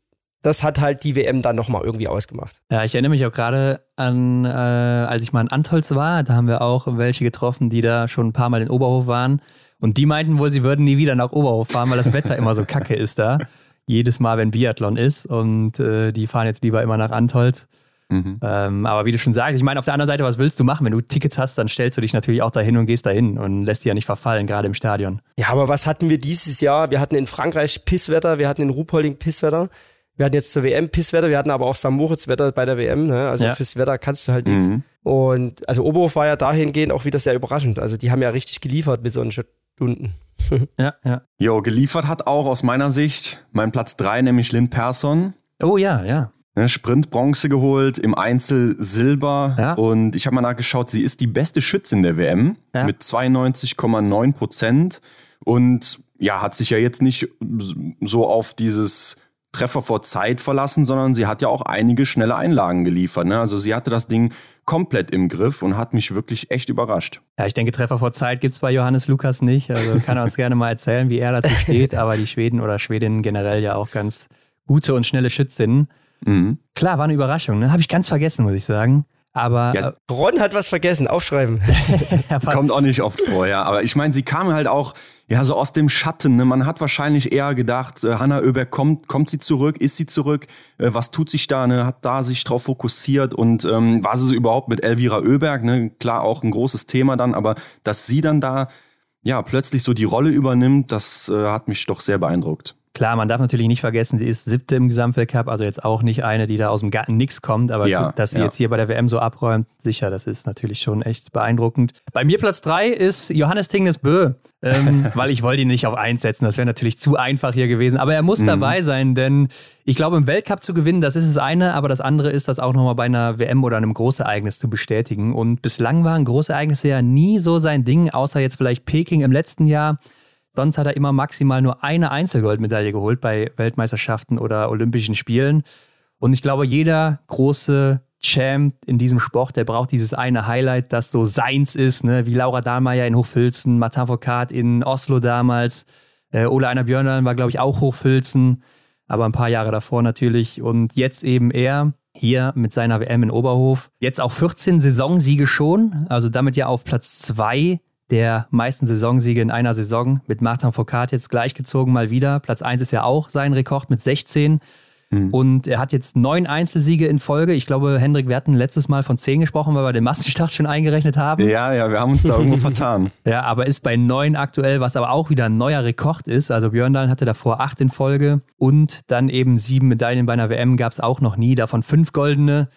das hat halt die WM dann nochmal irgendwie ausgemacht.
Ja, ich erinnere mich auch gerade an, äh, als ich mal in Antolz war, da haben wir auch welche getroffen, die da schon ein paar Mal in Oberhof waren. Und die meinten wohl, sie würden nie wieder nach Oberhof fahren, weil das Wetter immer so kacke ist da. Jedes Mal, wenn Biathlon ist. Und äh, die fahren jetzt lieber immer nach Antolz. Mhm. Ähm, aber wie du schon sagst, ich meine, auf der anderen Seite, was willst du machen? Wenn du Tickets hast, dann stellst du dich natürlich auch dahin und gehst dahin und lässt dich ja nicht verfallen, gerade im Stadion.
Ja, aber was hatten wir dieses Jahr? Wir hatten in Frankreich Pisswetter, wir hatten in Ruhpolding Pisswetter. Wir hatten jetzt zur WM Pisswetter, wir hatten aber auch St. Moritz Wetter bei der WM, ne? also ja. fürs Wetter kannst du halt nichts. Mhm. Und also Oberhof war ja dahingehend auch wieder sehr überraschend. Also die haben ja richtig geliefert mit solchen Stunden. *laughs*
ja, ja. Jo, geliefert hat auch aus meiner Sicht mein Platz 3, nämlich Lynn Persson.
Oh ja, ja.
Ne, Sprint Bronze geholt, im Einzel Silber. Ja. Und ich habe mal nachgeschaut, sie ist die beste Schützin der WM ja. mit 92,9 Prozent. Und ja, hat sich ja jetzt nicht so auf dieses Treffer vor Zeit verlassen, sondern sie hat ja auch einige schnelle Einlagen geliefert. Ne? Also sie hatte das Ding komplett im Griff und hat mich wirklich echt überrascht.
Ja, ich denke, Treffer vor Zeit gibt es bei Johannes Lukas nicht. Also kann er uns gerne mal erzählen, wie er dazu steht. *laughs* Aber die Schweden oder Schwedinnen generell ja auch ganz gute und schnelle Schützinnen. Mhm. Klar, war eine Überraschung. Ne? Habe ich ganz vergessen, muss ich sagen. Aber
ja, äh, Ron hat was vergessen, aufschreiben. *laughs* *laughs*
Kommt auch nicht oft vor, ja. Aber ich meine, sie kam halt auch ja so aus dem Schatten. Ne? Man hat wahrscheinlich eher gedacht, äh, Hanna Oeberg kommt, kommt sie zurück, ist sie zurück, äh, was tut sich da? Ne? Hat da sich drauf fokussiert und ähm, war sie so überhaupt mit Elvira Oeberg? Ne? Klar, auch ein großes Thema dann, aber dass sie dann da ja plötzlich so die Rolle übernimmt, das äh, hat mich doch sehr beeindruckt.
Klar, man darf natürlich nicht vergessen, sie ist siebte im Gesamtweltcup, also jetzt auch nicht eine, die da aus dem Garten nix kommt, aber ja, gut, dass sie ja. jetzt hier bei der WM so abräumt, sicher, das ist natürlich schon echt beeindruckend. Bei mir Platz drei ist Johannes Tingnes Bö, ähm, *laughs* weil ich wollte ihn nicht auf eins setzen, das wäre natürlich zu einfach hier gewesen, aber er muss mhm. dabei sein, denn ich glaube, im Weltcup zu gewinnen, das ist das eine, aber das andere ist, das auch nochmal bei einer WM oder einem Großereignis zu bestätigen und bislang waren Großereignisse ja nie so sein Ding, außer jetzt vielleicht Peking im letzten Jahr, Sonst hat er immer maximal nur eine Einzelgoldmedaille geholt bei Weltmeisterschaften oder Olympischen Spielen. Und ich glaube, jeder große Champ in diesem Sport, der braucht dieses eine Highlight, das so seins ist, ne? wie Laura Dahlmeier in Hochfilzen, Martin Foucault in Oslo damals, äh, Ole Einer Björnland war, glaube ich, auch Hochfilzen, aber ein paar Jahre davor natürlich. Und jetzt eben er hier mit seiner WM in Oberhof. Jetzt auch 14 Saisonsiege schon, also damit ja auf Platz 2 der meisten Saisonsiege in einer Saison mit Martin Foucault jetzt gleichgezogen mal wieder. Platz 1 ist ja auch sein Rekord mit 16. Mhm. Und er hat jetzt neun Einzelsiege in Folge. Ich glaube, Hendrik, wir hatten letztes Mal von zehn gesprochen, weil wir den Massenstart schon eingerechnet haben.
Ja, ja, wir haben uns da irgendwo vertan. *laughs*
Ja, aber ist bei neun aktuell, was aber auch wieder ein neuer Rekord ist. Also Björndalen hatte davor acht in Folge und dann eben sieben Medaillen bei einer WM gab es auch noch nie, davon fünf goldene.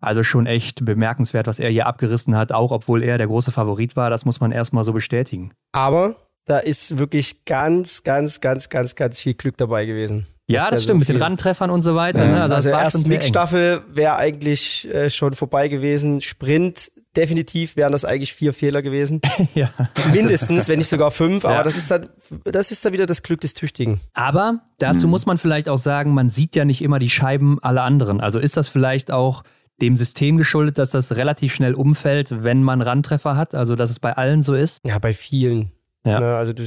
Also schon echt bemerkenswert, was er hier abgerissen hat, auch obwohl er der große Favorit war. Das muss man erstmal so bestätigen.
Aber da ist wirklich ganz, ganz, ganz, ganz, ganz viel Glück dabei gewesen.
Ja, das stimmt, so mit den Randtreffern und so weiter. Ja.
Ne? Also, also erst Mixstaffel wäre eigentlich äh, schon vorbei gewesen. Sprint definitiv wären das eigentlich vier Fehler gewesen. *laughs*
ja.
Mindestens, wenn nicht sogar fünf. Aber
Ja.
das ist dann, das ist dann wieder das Glück des Tüchtigen.
Aber dazu
Mhm.
muss man vielleicht auch sagen, man sieht ja nicht immer die Scheiben aller anderen. Also ist das vielleicht auch dem System geschuldet, dass das relativ schnell umfällt, wenn man Randtreffer hat? Also dass es bei allen so ist?
Ja, bei vielen.
Ja.
Ne, also du,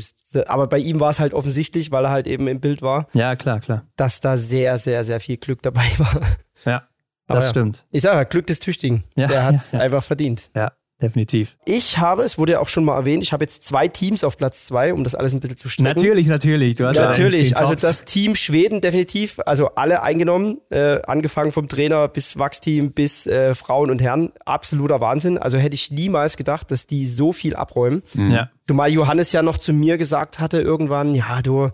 aber bei ihm war es halt offensichtlich, weil er halt eben im Bild war,
Ja, klar, klar.
dass da sehr, sehr, sehr viel Glück dabei *laughs* war.
Ja,
Aber
das
ja.
stimmt.
Ich sage Glück des Tüchtigen.
Ja,
Der hat es *laughs* einfach verdient.
Ja, definitiv.
Ich habe, es wurde ja auch schon mal erwähnt, ich habe jetzt zwei Teams auf Platz zwei, um das alles ein bisschen zu strecken.
Natürlich, natürlich. Du hast
Natürlich, also das Team Schweden definitiv, also alle eingenommen, äh, angefangen vom Trainer bis Wachsteam bis äh, Frauen und Herren, absoluter Wahnsinn. Also hätte ich niemals gedacht, dass die so viel abräumen.
Ja,
Zumal Johannes ja noch zu mir gesagt hatte irgendwann, ja du,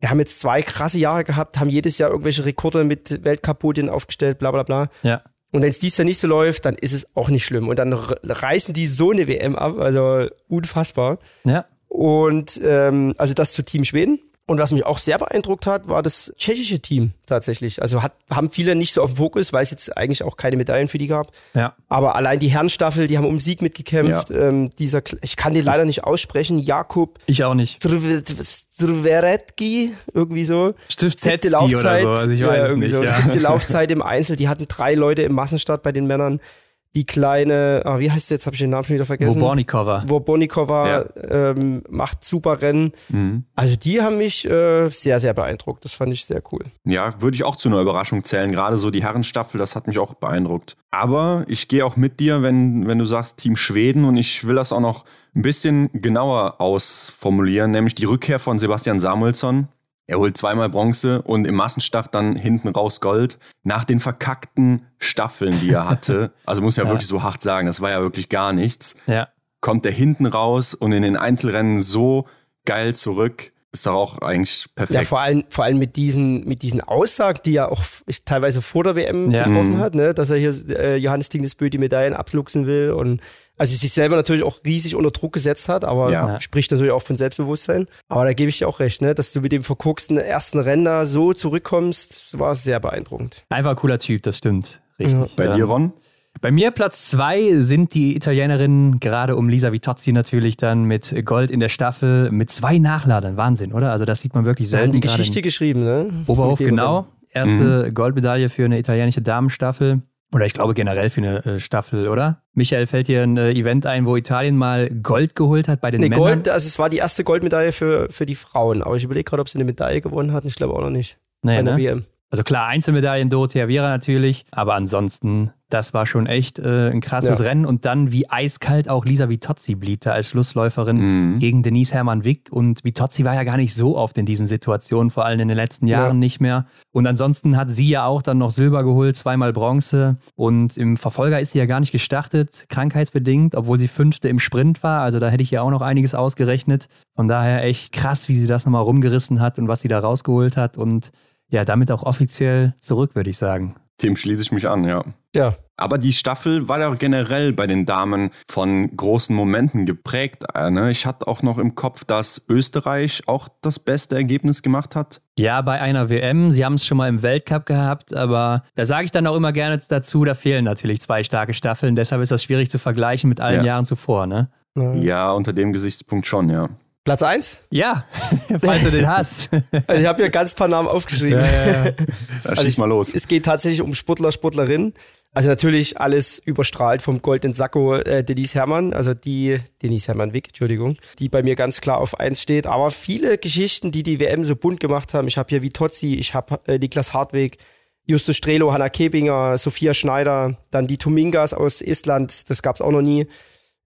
wir haben jetzt zwei krasse Jahre gehabt, haben jedes Jahr irgendwelche Rekorde mit Weltcup-Podien aufgestellt, bla bla bla.
ja.
Und wenn es dies Jahr nicht so läuft, dann ist es auch nicht schlimm. Und dann reißen die so eine WM ab, also unfassbar.
Ja,
Und ähm, also das zu Team Schweden. Und was mich auch sehr beeindruckt hat, war das tschechische Team tatsächlich. Also hat, haben viele nicht so auf dem Fokus, weil es jetzt eigentlich auch keine Medaillen für die gab.
ja.
Aber allein die Herrenstaffel, die haben um Sieg mitgekämpft. Ähm, dieser, ich kann den leider nicht aussprechen, Jakub
Ich auch nicht.
Strveretki, irgendwie so.
Stift
Siebte Laufzeit.
Oder so. Also ich
ja,
weiß es
irgendwie
nicht.
so.
Ja.
Siebte *laughs* Laufzeit im Einzel. Die hatten drei Leute im Massenstart bei den Männern. Die kleine, ah, wie heißt sie jetzt? Habe ich den Namen schon wieder vergessen.
Wobornikova.
Wobornikova ähm, macht super Rennen.
Mhm.
Also die haben mich äh, sehr, sehr beeindruckt. Das fand ich sehr cool.
Ja, würde ich auch zu einer Überraschung zählen. Gerade so die Herrenstaffel, das hat mich auch beeindruckt. Aber ich gehe auch mit dir, wenn, wenn du sagst Team Schweden und ich will das auch noch ein bisschen genauer ausformulieren, nämlich die Rückkehr von Sebastian Samuelsson. Er holt zweimal Bronze und im Massenstart dann hinten raus Gold. Nach den verkackten Staffeln, die er hatte, *laughs* also muss ja,
Ja.
wirklich so hart sagen, das war ja wirklich gar nichts,
Ja.
kommt er hinten raus und in den Einzelrennen so geil zurück. Ist doch auch eigentlich perfekt.
Ja, vor allem, vor allem mit diesen, mit diesen Aussagen, die er auch teilweise vor der WM
Ja.
getroffen
Mhm.
hat, ne? dass er hier äh, Johannes Dingesbö die Medaillen abluchsen will und also sich selber natürlich auch riesig unter Druck gesetzt hat, aber
Ja.
spricht natürlich auch von Selbstbewusstsein. Aber da gebe ich dir auch recht, ne? dass du mit dem verkorksten ersten Rennen da so zurückkommst, war sehr beeindruckend.
Einfach ein cooler Typ, das stimmt. Richtig.
Bei
Ja.
dir, Ron?
Bei mir Platz zwei sind die Italienerinnen, gerade um Lisa Vitozzi natürlich dann mit Gold in der Staffel, mit zwei Nachladern. Wahnsinn, oder? Also das sieht man wirklich selten.
die
gerade
Geschichte geschrieben, ne?
Oberhof, genau. Erste Goldmedaille für eine italienische Damenstaffel. Oder ich glaube generell für eine äh, Staffel, oder? Michael, fällt dir ein äh, Event ein, wo Italien mal Gold geholt hat bei den
Nee,
Männern?
Gold, also es war die erste Goldmedaille für, für die Frauen, aber ich überlege gerade, ob sie eine Medaille gewonnen hatten. Ich glaube auch noch nicht.
Nee,
bei der
ne?
WM.
Also klar, Einzelmedaillen Dorothea Viera natürlich, aber ansonsten, das war schon echt äh, ein krasses
Ja.
Rennen. Und dann, wie eiskalt auch Lisa Vitozzi blieb da als Schlussläuferin
Mhm.
gegen Denise Hermann-Wick. Und Vitozzi war ja gar nicht so oft in diesen Situationen, vor allem in den letzten Jahren
Ja.
nicht mehr. Und ansonsten hat sie ja auch dann noch Silber geholt, zweimal Bronze. Und im Verfolger ist sie ja gar nicht gestartet, krankheitsbedingt, obwohl sie Fünfte im Sprint war. Also da hätte ich ja auch noch einiges ausgerechnet. Von daher echt krass, wie sie das nochmal rumgerissen hat und was sie da rausgeholt hat. Und ja, damit auch offiziell zurück, würde ich sagen.
Dem schließe ich mich an, ja.
Ja,
Aber die Staffel war ja generell bei den Damen von großen Momenten geprägt. äh, ne? Ich hatte auch noch im Kopf, dass Österreich auch das beste Ergebnis gemacht hat.
Ja, bei einer WM. Sie haben es schon mal im Weltcup gehabt, aber da sage ich dann auch immer gerne dazu, da fehlen natürlich zwei starke Staffeln. Deshalb ist das schwierig zu vergleichen mit allen
Ja.
Jahren zuvor, ne?
Ja, unter dem Gesichtspunkt schon, ja.
Platz 1?
Ja, *laughs* falls du den hast.
Also ich habe hier ganz paar Namen aufgeschrieben.
Da *laughs*
Also
schieß
ich-
mal los.
Es geht tatsächlich um Sportler, Sportlerinnen. Also natürlich alles überstrahlt vom goldenen Sakko äh, Denise Herrmann, also die, Denise Herrmann-Wick, Entschuldigung, die bei mir ganz klar auf eins steht. Aber viele Geschichten, die die WM so bunt gemacht haben. Ich habe hier Vitozzi, ich habe äh, Niklas Hartweg, Justus Strelo, Hanna Kebinger, Sophia Schneider, dann die Tumingas aus Estland, das gab's auch noch nie.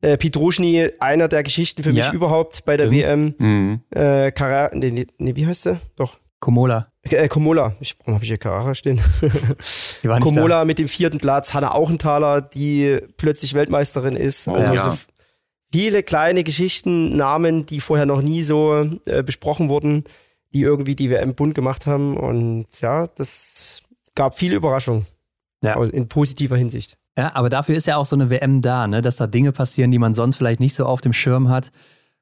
Äh, Pietruschny, einer der Geschichten für
Ja.
mich überhaupt bei der
Stimmt.
WM.
Mhm.
Äh, Carrera, nee, nee, nee, wie heißt der? Doch.
Komola.
Äh, Komola. Ich, warum habe ich hier Carrara stehen? *laughs*
Die war nicht
Komola mit dem vierten Platz, Hanna Auchenthaler, die plötzlich Weltmeisterin ist.
Oh,
also
ja.
so viele kleine Geschichten, Namen, die vorher noch nie so äh, besprochen wurden, die irgendwie die WM bunt gemacht haben. Und ja, das gab viele Überraschungen.
Ja.
In positiver Hinsicht.
Ja, aber dafür ist ja auch so eine WM da, ne? dass da Dinge passieren, die man sonst vielleicht nicht so auf dem Schirm hat.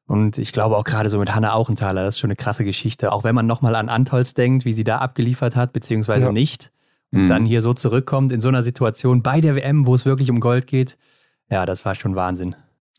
Und ich glaube auch gerade so mit Hanna Auchenthaler, das ist schon eine krasse Geschichte. Auch wenn man nochmal an Antolz denkt, wie sie da abgeliefert hat, beziehungsweise
Ja.
nicht. Und
Mhm.
dann hier so zurückkommt in so einer Situation bei der WM, wo es wirklich um Gold geht. Ja, das war schon Wahnsinn.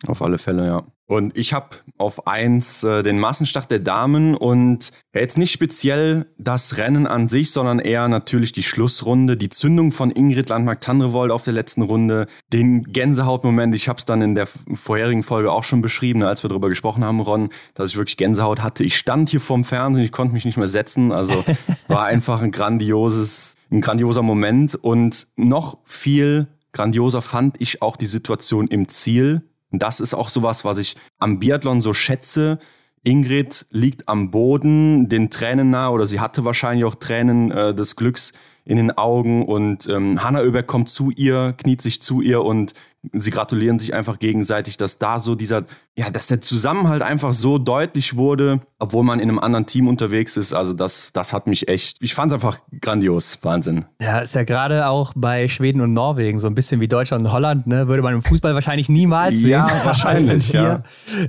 Auf alle Fälle, ja. Und ich habe auf eins äh, den Massenstart der Damen und jetzt nicht speziell das Rennen an sich, sondern eher natürlich die Schlussrunde, die Zündung von Ingrid Landmark-Tandrevold auf der letzten Runde, den Gänsehautmoment. Ich habe es dann in der vorherigen Folge auch schon beschrieben, als wir darüber gesprochen haben, Ron, dass ich wirklich Gänsehaut hatte. Ich stand hier vorm Fernsehen, ich konnte mich nicht mehr setzen. Also *laughs* war einfach ein grandioses, ein grandioser Moment und noch viel grandioser fand ich auch die Situation im Ziel und das ist auch sowas, was ich am Biathlon so schätze. Ingrid liegt am Boden, den Tränen nah, oder sie hatte wahrscheinlich auch Tränen äh, des Glücks in den Augen. Und ähm, Hanna Oeberg kommt zu ihr, kniet sich zu ihr und sie gratulieren sich einfach gegenseitig, dass da so dieser, ja, dass der Zusammenhalt einfach so deutlich wurde, obwohl man in einem anderen Team unterwegs ist. Also das, das hat mich echt, ich fand es einfach grandios, Wahnsinn.
Ja, ist ja gerade auch bei Schweden und Norwegen so ein bisschen wie Deutschland und Holland, ne? Würde man im Fußball wahrscheinlich niemals sehen.
Ja, *laughs* wahrscheinlich, ja.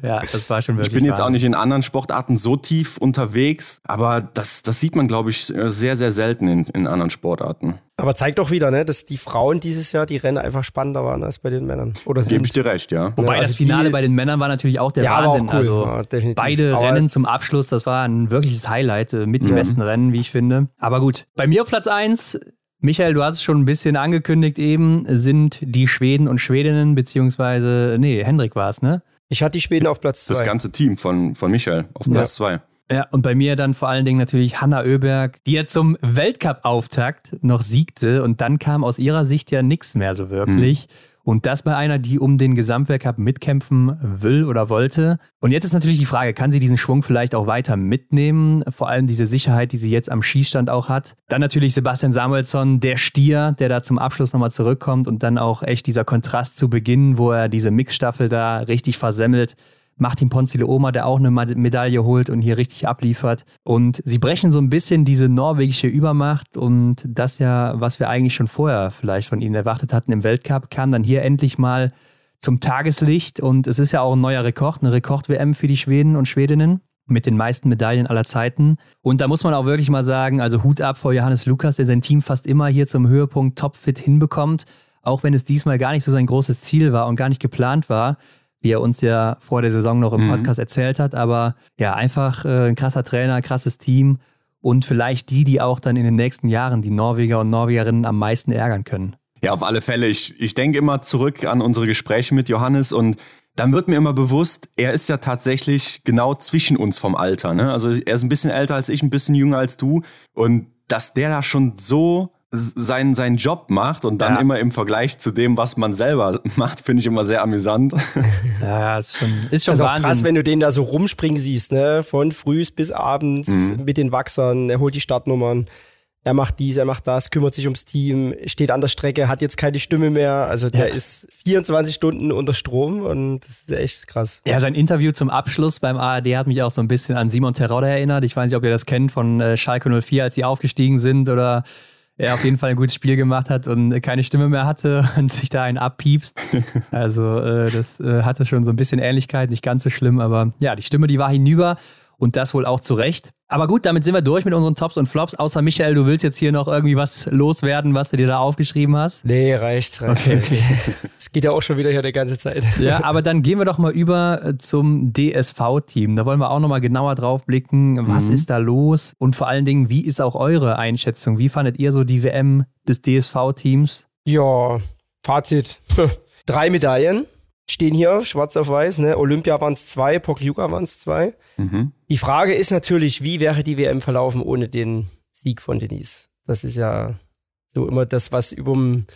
Ja, das war schon wirklich.
Ich bin jetzt
wahr.
auch nicht in anderen Sportarten so tief unterwegs, aber das, das sieht man, glaube ich, sehr, sehr selten in, in anderen Sportarten.
Aber zeigt doch wieder, ne, dass die Frauen dieses Jahr die Rennen einfach spannender waren als bei den Männern. Oder
Gebe ich dir recht, ja.
Wobei
Ja, also
das Finale bei den Männern war natürlich auch der
Ja, war auch
Wahnsinn.
cool.
Also
Ja,
beide
Aber-
Rennen zum Abschluss, das war ein wirkliches Highlight, äh, mit die
Ja.
besten Rennen, wie ich finde. Aber gut, bei mir auf Platz 1, Michael, du hast es schon ein bisschen angekündigt eben, sind die Schweden und Schwedinnen, beziehungsweise, nee, Hendrik war es, ne?
Ich hatte die Schweden auf Platz
Das
zwei.
ganze Team von, von Michael auf Platz zwei.
Ja, und bei mir dann vor allen Dingen natürlich Hanna Oeberg, die ja zum Weltcup-Auftakt noch siegte und dann kam aus ihrer Sicht ja nichts mehr so wirklich. Und das bei einer, die um den Gesamtweltcup mitkämpfen will oder wollte. Und jetzt ist natürlich die Frage, kann sie diesen Schwung vielleicht auch weiter mitnehmen? Vor allem diese Sicherheit, die sie jetzt am Schießstand auch hat. Dann natürlich Sebastian Samuelsson, der Stier, der da zum Abschluss nochmal zurückkommt und dann auch echt dieser Kontrast zu Beginn, wo er diese Mixstaffel da richtig versemmelt. Martin Ponzile-Oma, der auch eine Medaille holt und hier richtig abliefert. Und sie brechen so ein bisschen diese norwegische Übermacht und das ja, was wir eigentlich schon vorher vielleicht von ihnen erwartet hatten im Weltcup, kam dann hier endlich mal zum Tageslicht und es ist ja auch ein neuer Rekord, eine Rekord-WM für die Schweden und Schwedinnen mit den meisten Medaillen aller Zeiten. Und da muss man auch wirklich mal sagen, also Hut ab vor Johannes Lukas, der sein Team fast immer hier zum Höhepunkt topfit hinbekommt, auch wenn es diesmal gar nicht so sein großes Ziel war und gar nicht geplant war wie er uns ja vor der Saison noch im
Mhm.
Podcast erzählt hat. Aber ja, einfach äh, ein krasser Trainer, krasses Team und vielleicht die, die auch dann in den nächsten Jahren die Norweger und Norwegerinnen am meisten ärgern können.
Ja, auf alle Fälle. Ich, ich denke immer zurück an unsere Gespräche mit Johannes und dann wird mir immer bewusst, er ist ja tatsächlich genau zwischen uns vom Alter. Ne? Also er ist ein bisschen älter als ich, ein bisschen jünger als du. Und dass der da schon so seinen, seinen Job macht und dann
Ja.
immer im Vergleich zu dem, was man selber *laughs* macht, finde ich immer sehr amüsant. *laughs*
Ja, ist schon, ist schon
Also auch
Wahnsinn.
krass, wenn du den da so rumspringen siehst, ne? Von frühs bis abends
Mhm.
mit den Wachsern, er holt die Startnummern, er macht dies, er macht das, kümmert sich ums Team, steht an der Strecke, hat jetzt keine Stimme mehr. Also der
Ja.
ist 24 Stunden unter Strom und das ist echt krass.
Ja, sein Interview zum Abschluss beim ARD hat mich auch so ein bisschen an Simon Terodde erinnert. Ich weiß nicht, ob ihr das kennt von äh, Schalke 04, als sie aufgestiegen sind oder er auf jeden Fall ein gutes Spiel gemacht hat und keine Stimme mehr hatte *laughs* und sich da einen abpiepst. *laughs* Also äh, das äh, hatte schon so ein bisschen Ähnlichkeit, nicht ganz so schlimm, aber ja, die Stimme, die war hinüber und das wohl auch zu Recht. Aber gut, damit sind wir durch mit unseren Tops und Flops. Außer Michael, du willst jetzt hier noch irgendwie was loswerden, was du dir da aufgeschrieben hast?
Nee, reicht, reicht.
Okay,
reicht. *laughs* Es geht ja auch schon wieder hier die ganze Zeit.
Ja, *laughs* aber dann gehen wir doch mal über äh, zum DSV-Team. Da wollen wir auch noch mal genauer drauf blicken. Was
Mhm.
ist da los? Und vor allen Dingen, wie ist auch eure Einschätzung? Wie fandet ihr so die WM des DSV-Teams?
Ja, Fazit. *laughs* Drei Medaillen stehen hier, schwarz auf weiß. Ne? Olympia waren es zwei, Pokljuka waren es zwei.
Mhm.
Die Frage ist natürlich, wie wäre die WM verlaufen ohne den Sieg von Denise? Das ist ja so immer das, was über dem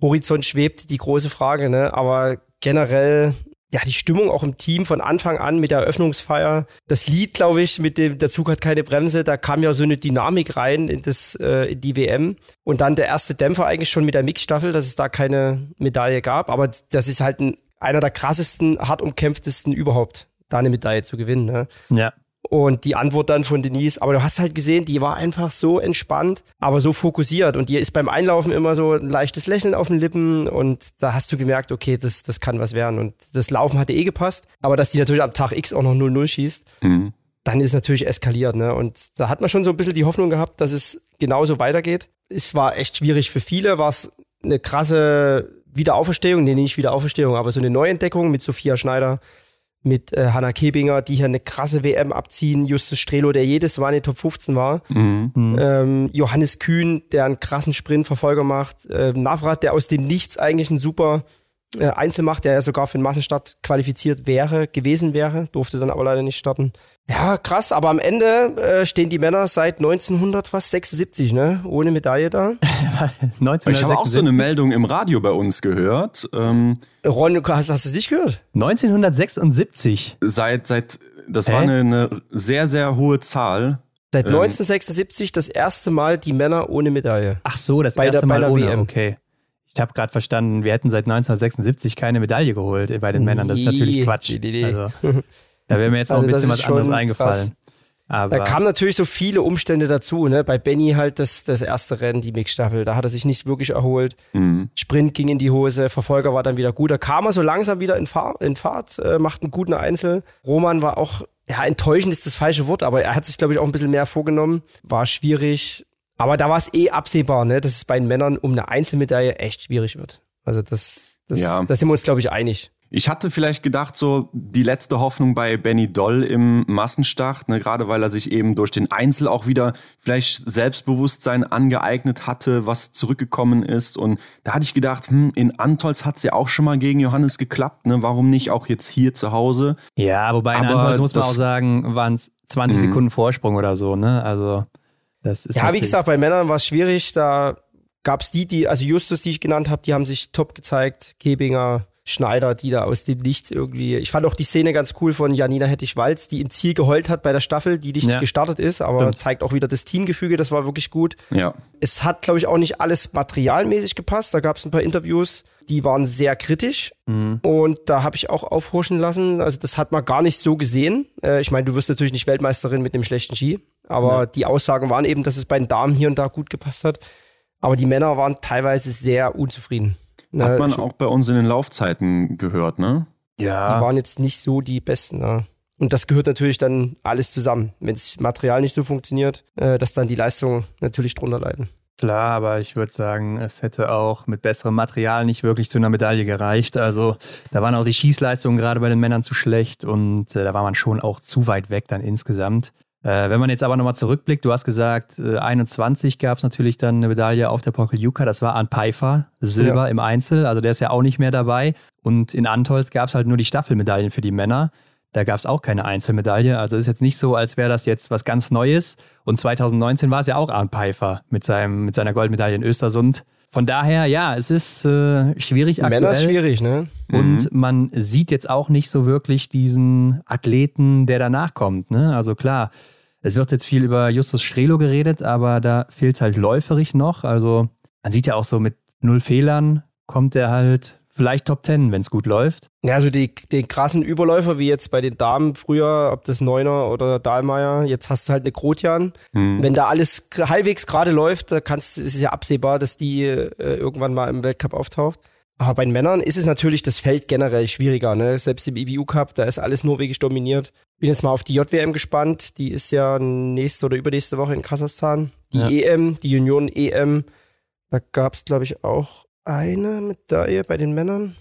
Horizont schwebt, die große Frage. Ne? Aber generell, ja, die Stimmung auch im Team von Anfang an mit der Eröffnungsfeier. Das Lied, glaube ich, mit dem Der Zug hat keine Bremse, da kam ja so eine Dynamik rein in, das, äh, in die WM. Und dann der erste Dämpfer eigentlich schon mit der Mixstaffel, dass es da keine Medaille gab. Aber das ist halt ein, einer der krassesten, hart umkämpftesten überhaupt, da eine Medaille zu gewinnen. Ne?
Ja.
Und die Antwort dann von Denise, aber du hast halt gesehen, die war einfach so entspannt, aber so fokussiert. Und die ist beim Einlaufen immer so ein leichtes Lächeln auf den Lippen. Und da hast du gemerkt, okay, das, das kann was werden. Und das Laufen hatte eh gepasst. Aber dass die natürlich am Tag X auch noch 0-0 schießt,
Mhm.
dann ist es natürlich eskaliert. Ne? Und da hat man schon so ein bisschen die Hoffnung gehabt, dass es genauso weitergeht. Es war echt schwierig für viele, war es eine krasse Wiederauferstehung, nee, nicht Wiederauferstehung, aber so eine Neuentdeckung mit Sophia Schneider, mit äh, Hanna Kebinger, die hier eine krasse WM abziehen, Justus Strelo, der jedes Mal in den Top 15 war,
Mhm.
ähm, Johannes Kühn, der einen krassen Sprintverfolger macht, äh, Navrat, der aus dem Nichts eigentlich einen super äh, Einzel macht, der ja sogar für den Massenstart qualifiziert wäre, gewesen wäre, durfte dann aber leider nicht starten. Ja, krass, aber am Ende äh, stehen die Männer seit 1976, ne? Ohne Medaille da. *laughs*
1976.
Ich habe auch so eine Meldung im Radio bei uns gehört. Ähm,
Ron, hast, hast du es nicht gehört?
1976.
seit, seit, das
Hä?
war eine, eine sehr, sehr hohe Zahl.
Seit
Ähm.
1976 das erste Mal die Männer ohne Medaille.
Ach so, das
Bei der-
erste
bei
Mal
der
ohne.
WM.
Okay. Ich habe gerade verstanden, wir hätten seit 1976 keine Medaille geholt bei den Männern. Das ist natürlich Quatsch.
nee, nee, nee.
Also, *laughs* da wäre mir jetzt noch
Also
ein bisschen was anderes
schon
eingefallen.
Da kamen natürlich so viele Umstände dazu. Ne? Bei Benny halt das, das erste Rennen, die Mixstaffel. Da hat er sich nicht wirklich erholt.
Mhm.
Sprint ging in die Hose, Verfolger war dann wieder gut. Da kam er so langsam wieder in, Fahr in Fahrt, äh, macht einen guten Einzel. Roman war auch, ja, enttäuschend ist das falsche Wort, aber er hat sich, glaube ich, auch ein bisschen mehr vorgenommen. War schwierig. Aber da war es eh absehbar, ne? dass es bei den Männern um eine Einzelmedaille echt schwierig wird. Also das, das,
Ja.
da sind wir uns, glaube ich, einig.
Ich hatte vielleicht gedacht, so die letzte Hoffnung bei Benny Doll im Massenstart, ne, gerade weil er sich eben durch den Einzel auch wieder vielleicht Selbstbewusstsein angeeignet hatte, was zurückgekommen ist. Und da hatte ich gedacht, hm, in Antolz hat es ja auch schon mal gegen Johannes geklappt, ne? Warum nicht auch jetzt hier zu Hause?
ja, wobei in
Aber
Antolz muss man auch sagen, waren es 20
Mhm.
Sekunden Vorsprung oder so. Ne? Also das ist
Ja, wie gesagt, bei Männern war es schwierig. Da gab es die, die, also Justus, die ich genannt habe, die haben sich top gezeigt. Kebinger, Schneider, die da aus dem Nichts irgendwie. Ich fand auch die Szene ganz cool von Janina Hettich-Walz, die im Ziel geheult hat bei der Staffel, die nicht
Ja.
gestartet ist, aber
Stimmt.
zeigt auch wieder das Teamgefüge, das war wirklich gut.
Ja.
Es hat, glaube ich, auch nicht alles materialmäßig gepasst. Da gab es ein paar Interviews, die waren sehr kritisch.
Mhm.
Und da habe ich auch aufhorchen lassen. Also das hat man gar nicht so gesehen. Äh, ich meine, du wirst natürlich nicht Weltmeisterin mit dem schlechten Ski. Aber die Aussagen waren eben, dass es bei den Damen hier und da gut gepasst hat. Aber die Männer waren teilweise sehr unzufrieden.
Hat man auch bei uns in den Laufzeiten gehört, ne?
die
ja,
waren jetzt nicht so die besten. Ne? Und das gehört natürlich dann alles zusammen. Wenn das Material nicht so funktioniert, äh, dass dann die Leistungen natürlich drunter leiden.
Klar, aber ich würde sagen, es hätte auch mit besserem Material nicht wirklich zu einer Medaille gereicht. Also da waren auch die Schießleistungen gerade bei den Männern zu schlecht und äh, da war man schon auch zu weit weg dann insgesamt. Äh, wenn man jetzt aber nochmal zurückblickt, du hast gesagt, äh, 21 gab es natürlich dann eine Medaille auf der Pokeljuka, das war an Pfeiffer, Silber
Ja.
im Einzel, also der ist ja auch nicht mehr dabei. Und in Antolz gab es halt nur die Staffelmedaillen für die Männer. Da gab es auch keine Einzelmedaille. Also ist jetzt nicht so, als wäre das jetzt was ganz Neues. Und 2019 war es ja auch Arndt Pfeiffer mit, seinem, mit seiner Goldmedaille in Östersund. Von daher, ja, es ist äh, schwierig aktuell.
Männer ist schwierig, ne?
Und man sieht jetzt auch nicht so wirklich diesen Athleten, der danach kommt. Ne? Also klar, es wird jetzt viel über Justus Strelo geredet, aber da fehlt es halt läuferig noch. Also man sieht ja auch so mit null Fehlern kommt er halt vielleicht Top 10, wenn es gut läuft.
Ja, also die, den krassen Überläufer, wie jetzt bei den Damen früher, ob das Neuner oder Dahlmeier, jetzt hast du halt eine Grotjan.
Hm.
Wenn da alles halbwegs gerade läuft, da kannst, ist es ja absehbar, dass die äh, irgendwann mal im Weltcup auftaucht. Aber bei den Männern ist es natürlich das Feld generell schwieriger. Ne? Selbst im IBU Cup, da ist alles norwegisch dominiert. Bin jetzt mal auf die JWM gespannt. Die ist ja nächste oder übernächste Woche in Kasachstan. Die
Ja.
EM, die Union-EM, da gab es, glaube ich, auch eine Medaille bei den Männern.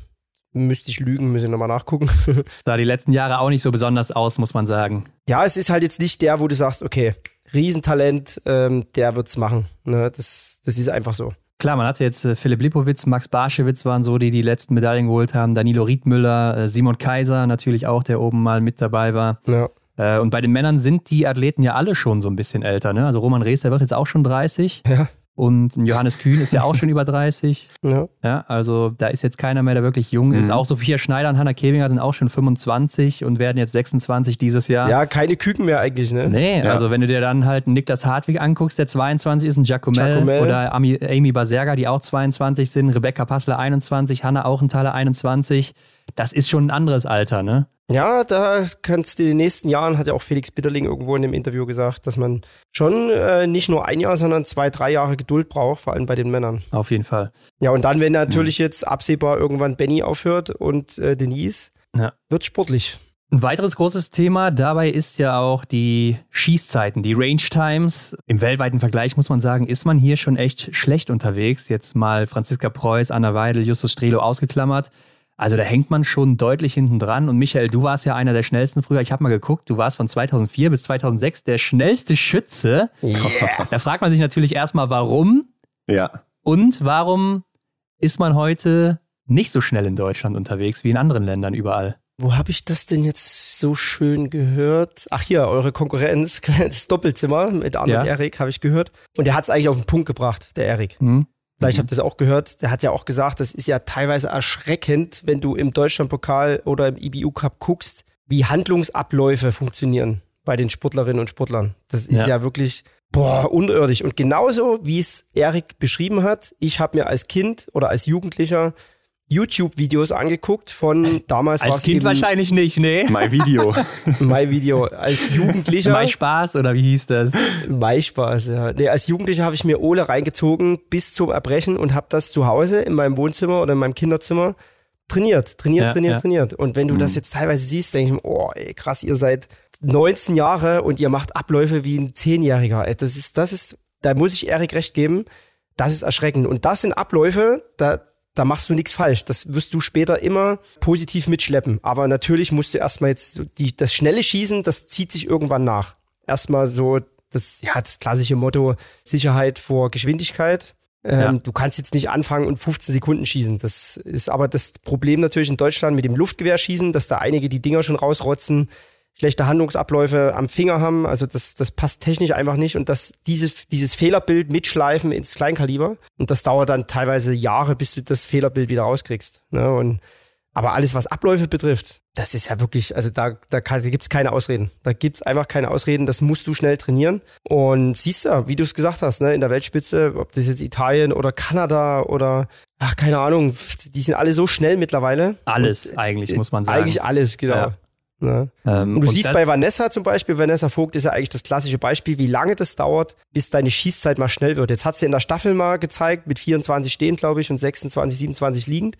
Müsste ich lügen, müssen wir nochmal nachgucken. *laughs*
Sah die letzten Jahre auch nicht so besonders aus, muss man sagen.
Ja, es ist halt jetzt nicht der, wo du sagst, okay, Riesentalent, ähm, der wird's machen. Ne? Das, das ist einfach so.
Klar, man hatte jetzt äh, Philipp Lipowitz, Max Barschewitz waren so, die die letzten Medaillen geholt haben. Danilo Riedmüller, äh, Simon Kaiser natürlich auch, der oben mal mit dabei war.
Ja.
Äh, Und bei den Männern sind die Athleten ja alle schon so ein bisschen älter. Ne? Also Roman Rees, der wird jetzt auch schon 30.
Ja.
Und Johannes Kühn ist ja auch schon über 30. *laughs*
Ja.
Ja, also da ist jetzt keiner mehr, der wirklich jung ist.
Mhm.
Auch Sophia Schneider und Hanna Kebinger sind auch schon 25 und werden jetzt 26 dieses Jahr.
ja, keine Küken mehr eigentlich, ne?
Nee,
Ja.
also wenn du dir dann halt einen Niklas Hartwig anguckst, der 22 ist, ein Giacomel,
Giacomel.
oder Ami, Amy Baserga, die auch 22 sind, Rebecca Passler 21, Hanna Auchenthaler 21, das ist schon ein anderes Alter, ne?
Ja, da kannst du in den nächsten Jahren, hat ja auch Felix Bitterling irgendwo in dem Interview gesagt, dass man schon äh, nicht nur ein Jahr, sondern zwei, drei Jahre Geduld braucht, vor allem bei den Männern.
Auf jeden Fall.
Ja, und dann, wenn natürlich jetzt absehbar irgendwann Benny aufhört und äh, Denise,
Ja.
wird sportlich.
Ein weiteres großes Thema dabei ist ja auch die Schießzeiten, die Range Times. Im weltweiten Vergleich muss man sagen, ist man hier schon echt schlecht unterwegs. Jetzt mal Franziska Preuß, Anna Weidel, Justus Strelo ausgeklammert. Also da hängt man schon deutlich hinten dran. Und Michael, du warst ja einer der schnellsten früher. Ich habe mal geguckt, du warst von 2004 bis 2006 der schnellste Schütze.
Yeah.
Da fragt man sich natürlich erstmal, warum
Ja.
und warum ist man heute nicht so schnell in Deutschland unterwegs wie in anderen Ländern überall.
Wo habe ich das denn jetzt so schön gehört? Ach hier, eure Konkurrenz, *laughs* das Doppelzimmer mit Arne
Ja.
und Erik habe ich gehört. Und der hat es eigentlich auf den Punkt gebracht, der Erik.
Hm?
Vielleicht habt ihr das auch gehört. Der hat ja auch gesagt, das ist ja teilweise erschreckend, wenn du im Deutschlandpokal oder im IBU Cup guckst, wie Handlungsabläufe funktionieren bei den Sportlerinnen und Sportlern. Das ist
Ja.
ja, wirklich boah, unirdisch. Und genauso wie es Erik beschrieben hat, ich habe mir als Kind oder als Jugendlicher YouTube-Videos angeguckt von damals
Als Kind
eben
wahrscheinlich nicht, nee.
Mein Video. *laughs*
My Video. Als Jugendlicher.
Mein Spaß oder wie hieß das?
Maispaß, ja. Nee, als Jugendlicher habe ich mir Ole reingezogen bis zum Erbrechen und habe das zu Hause in meinem Wohnzimmer oder in meinem Kinderzimmer trainiert, trainiert,
Ja,
trainiert,
ja.
trainiert. Und wenn du das jetzt teilweise siehst, denke ich mir, oh, ey, krass, ihr seid 19 Jahre und ihr macht Abläufe wie ein Zehnjähriger. Ey, das ist, das ist, da muss ich Erik recht geben, das ist erschreckend. Und das sind Abläufe, da, da machst du nichts falsch. Das wirst du später immer positiv mitschleppen. Aber natürlich musst du erstmal jetzt, die, das schnelle Schießen, das zieht sich irgendwann nach. Erstmal so das, ja, das klassische Motto Sicherheit vor Geschwindigkeit. Ähm,
Ja.
Du kannst jetzt nicht anfangen und 15 Sekunden schießen. Das ist aber das Problem natürlich in Deutschland mit dem Luftgewehrschießen, dass da einige die Dinger schon rausrotzen, schlechte Handlungsabläufe am Finger haben. Also das, das passt technisch einfach nicht und das, dieses, dieses Fehlerbild mitschleifen ins Kleinkaliber. Und das dauert dann teilweise Jahre, bis du das Fehlerbild wieder rauskriegst. Ne? Und, aber alles, was Abläufe betrifft, das ist ja wirklich, also da, da, kann- da gibt's keine Ausreden. Da gibt's einfach keine Ausreden. Das musst du schnell trainieren. Und siehst du, wie du es gesagt hast, ne, in der Weltspitze, ob das jetzt Italien oder Kanada oder, ach, keine Ahnung, die sind alle so schnell mittlerweile.
Alles eigentlich, muss man sagen.
Eigentlich alles, genau.
Ja.
Ne?
Ähm,
Und du siehst
das-
bei Vanessa zum Beispiel, Vanessa Vogt ist ja eigentlich das klassische Beispiel, wie lange das dauert, bis deine Schießzeit mal schnell wird. Jetzt hat sie in der Staffel mal gezeigt, mit 24 stehend, glaube ich, und 26, 27 liegend,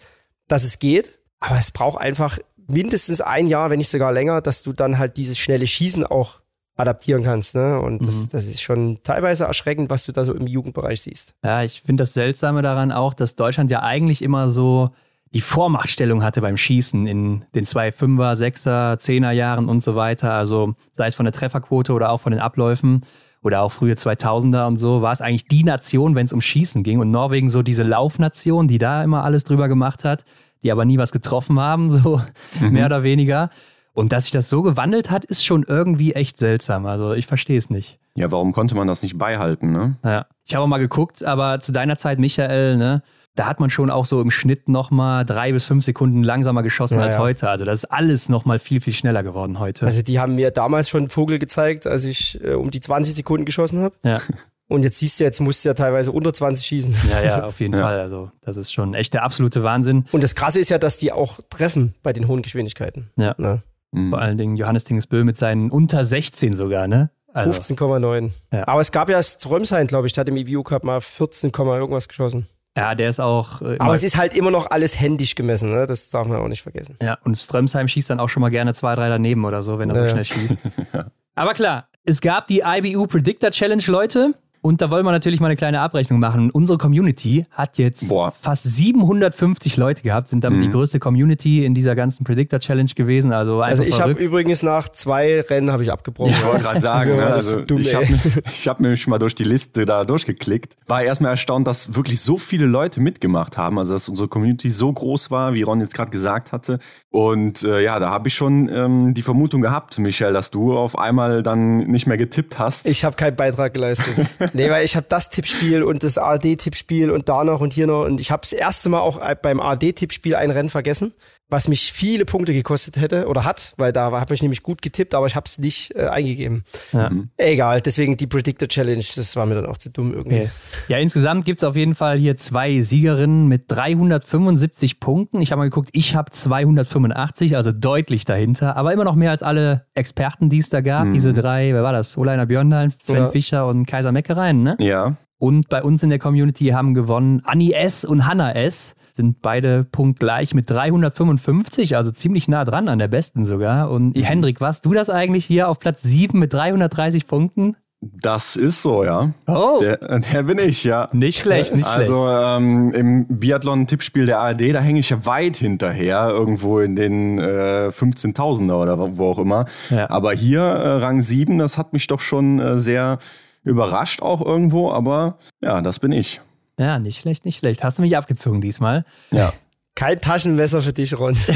dass es geht. Aber es braucht einfach mindestens ein Jahr, wenn nicht sogar länger, dass du dann halt dieses schnelle Schießen auch adaptieren kannst. Ne? Und das,
Mhm.
das ist schon teilweise erschreckend, was du da so im Jugendbereich siehst.
Ja, ich finde das Seltsame daran auch, dass Deutschland ja eigentlich immer so die Vormachtstellung hatte beim Schießen in den zwei Fünfer, Sechser, Zehner Jahren und so weiter. Also sei es von der Trefferquote oder auch von den Abläufen oder auch frühe 2000er und so, war es eigentlich die Nation, wenn es um Schießen ging. Und Norwegen so diese Laufnation, die da immer alles drüber gemacht hat, die aber nie was getroffen haben, *laughs* so mehr oder weniger. Und dass sich das so gewandelt hat, ist schon irgendwie echt seltsam. Also ich verstehe es nicht.
Ja, warum konnte man das nicht beibehalten, ne?
Ja. Ich habe auch mal geguckt, aber zu deiner Zeit, Michael, ne, da hat man schon auch so im Schnitt nochmal drei bis fünf Sekunden langsamer geschossen
Ja,
als
ja.
heute. Also das ist alles nochmal viel, viel schneller geworden heute.
Also die haben mir damals schon einen Vogel gezeigt, als ich äh, um die 20 Sekunden geschossen habe.
ja. *laughs*
Und jetzt siehst du, jetzt musst du ja teilweise unter 20 schießen.
ja, ja, auf jeden
Ja. *laughs*
Fall. Also das ist schon echt der absolute Wahnsinn.
Und das Krasse ist ja, dass die auch treffen bei den hohen Geschwindigkeiten.
Ja.
Ne?
Mhm.
Vor allen Dingen Johannes Dingesbö mit seinen unter 16 sogar, ne? Also,
15,9.
Ja.
Aber es gab ja Strömsheim, glaube ich, der hat im EVU Cup mal 14, irgendwas geschossen.
Ja, der ist auch. Äh,
Aber es ist halt immer noch alles händisch gemessen, ne? Das darf man auch nicht vergessen.
Ja, und Strömsheim schießt dann auch schon mal gerne zwei, drei daneben oder so, wenn er so
Ja.
schnell schießt. *laughs* Aber klar, es gab die IBU Predictor Challenge, Leute. Und da wollen wir natürlich mal eine kleine Abrechnung machen. Unsere Community hat jetzt
Boah.
fast 750 Leute gehabt, sind damit
Mhm.
die größte Community in dieser ganzen Predictor Challenge gewesen. Also einfach
Also ich habe übrigens nach zwei Rennen habe ich abgebrochen.
Ich wollte gerade sagen, ne, also
dumm,
ich habe hab mich mal durch die Liste da durchgeklickt. War erstmal erstaunt, dass wirklich so viele Leute mitgemacht haben. Also dass unsere Community so groß war, wie Ron jetzt gerade gesagt hatte. Und äh, ja, da habe ich schon ähm, die Vermutung gehabt, Michel, dass du auf einmal dann nicht mehr getippt hast.
Ich habe keinen Beitrag geleistet. *laughs* nee, weil ich habe das Tippspiel und das ARD-Tippspiel und da noch und hier noch. Und ich habe das erste Mal auch beim ARD-Tippspiel ein Rennen vergessen, was mich viele Punkte gekostet hätte oder hat, weil da habe ich nämlich gut getippt, aber ich habe es nicht äh, eingegeben.
Ja.
Egal, deswegen die Predictor Challenge, das war mir dann auch zu dumm irgendwie.
Okay. Ja, insgesamt gibt es auf jeden Fall hier zwei Siegerinnen mit 375 Punkten. Ich habe mal geguckt, ich habe 285, also deutlich dahinter, aber immer noch mehr als alle Experten, die es da gab. Diese drei, wer war das? Oleiner Björndal, Sven
Ja.
Fischer und Kaiser Meckereien, ne?
ja,
Und bei uns in der Community haben gewonnen Anni S. und Hanna S. sind beide punktgleich mit 355, also ziemlich nah dran an der besten sogar. Und mhm. Hendrik, warst du das eigentlich hier auf Platz 7 mit 330 Punkten?
Das ist so, ja.
Oh.
Der, der bin ich, ja.
Nicht schlecht, nicht
also, schlecht. Also ähm, im Biathlon-Tippspiel der ARD, da hänge ich ja weit hinterher, irgendwo in den äh, 15.000er oder wo auch immer. Ja. Aber hier äh, Rang 7, das hat mich doch schon äh, sehr überrascht auch irgendwo, aber ja, das bin ich.
Ja, nicht schlecht, nicht schlecht. Hast du mich abgezogen diesmal?
Ja.
Kein Taschenmesser für dich, Ron. *laughs*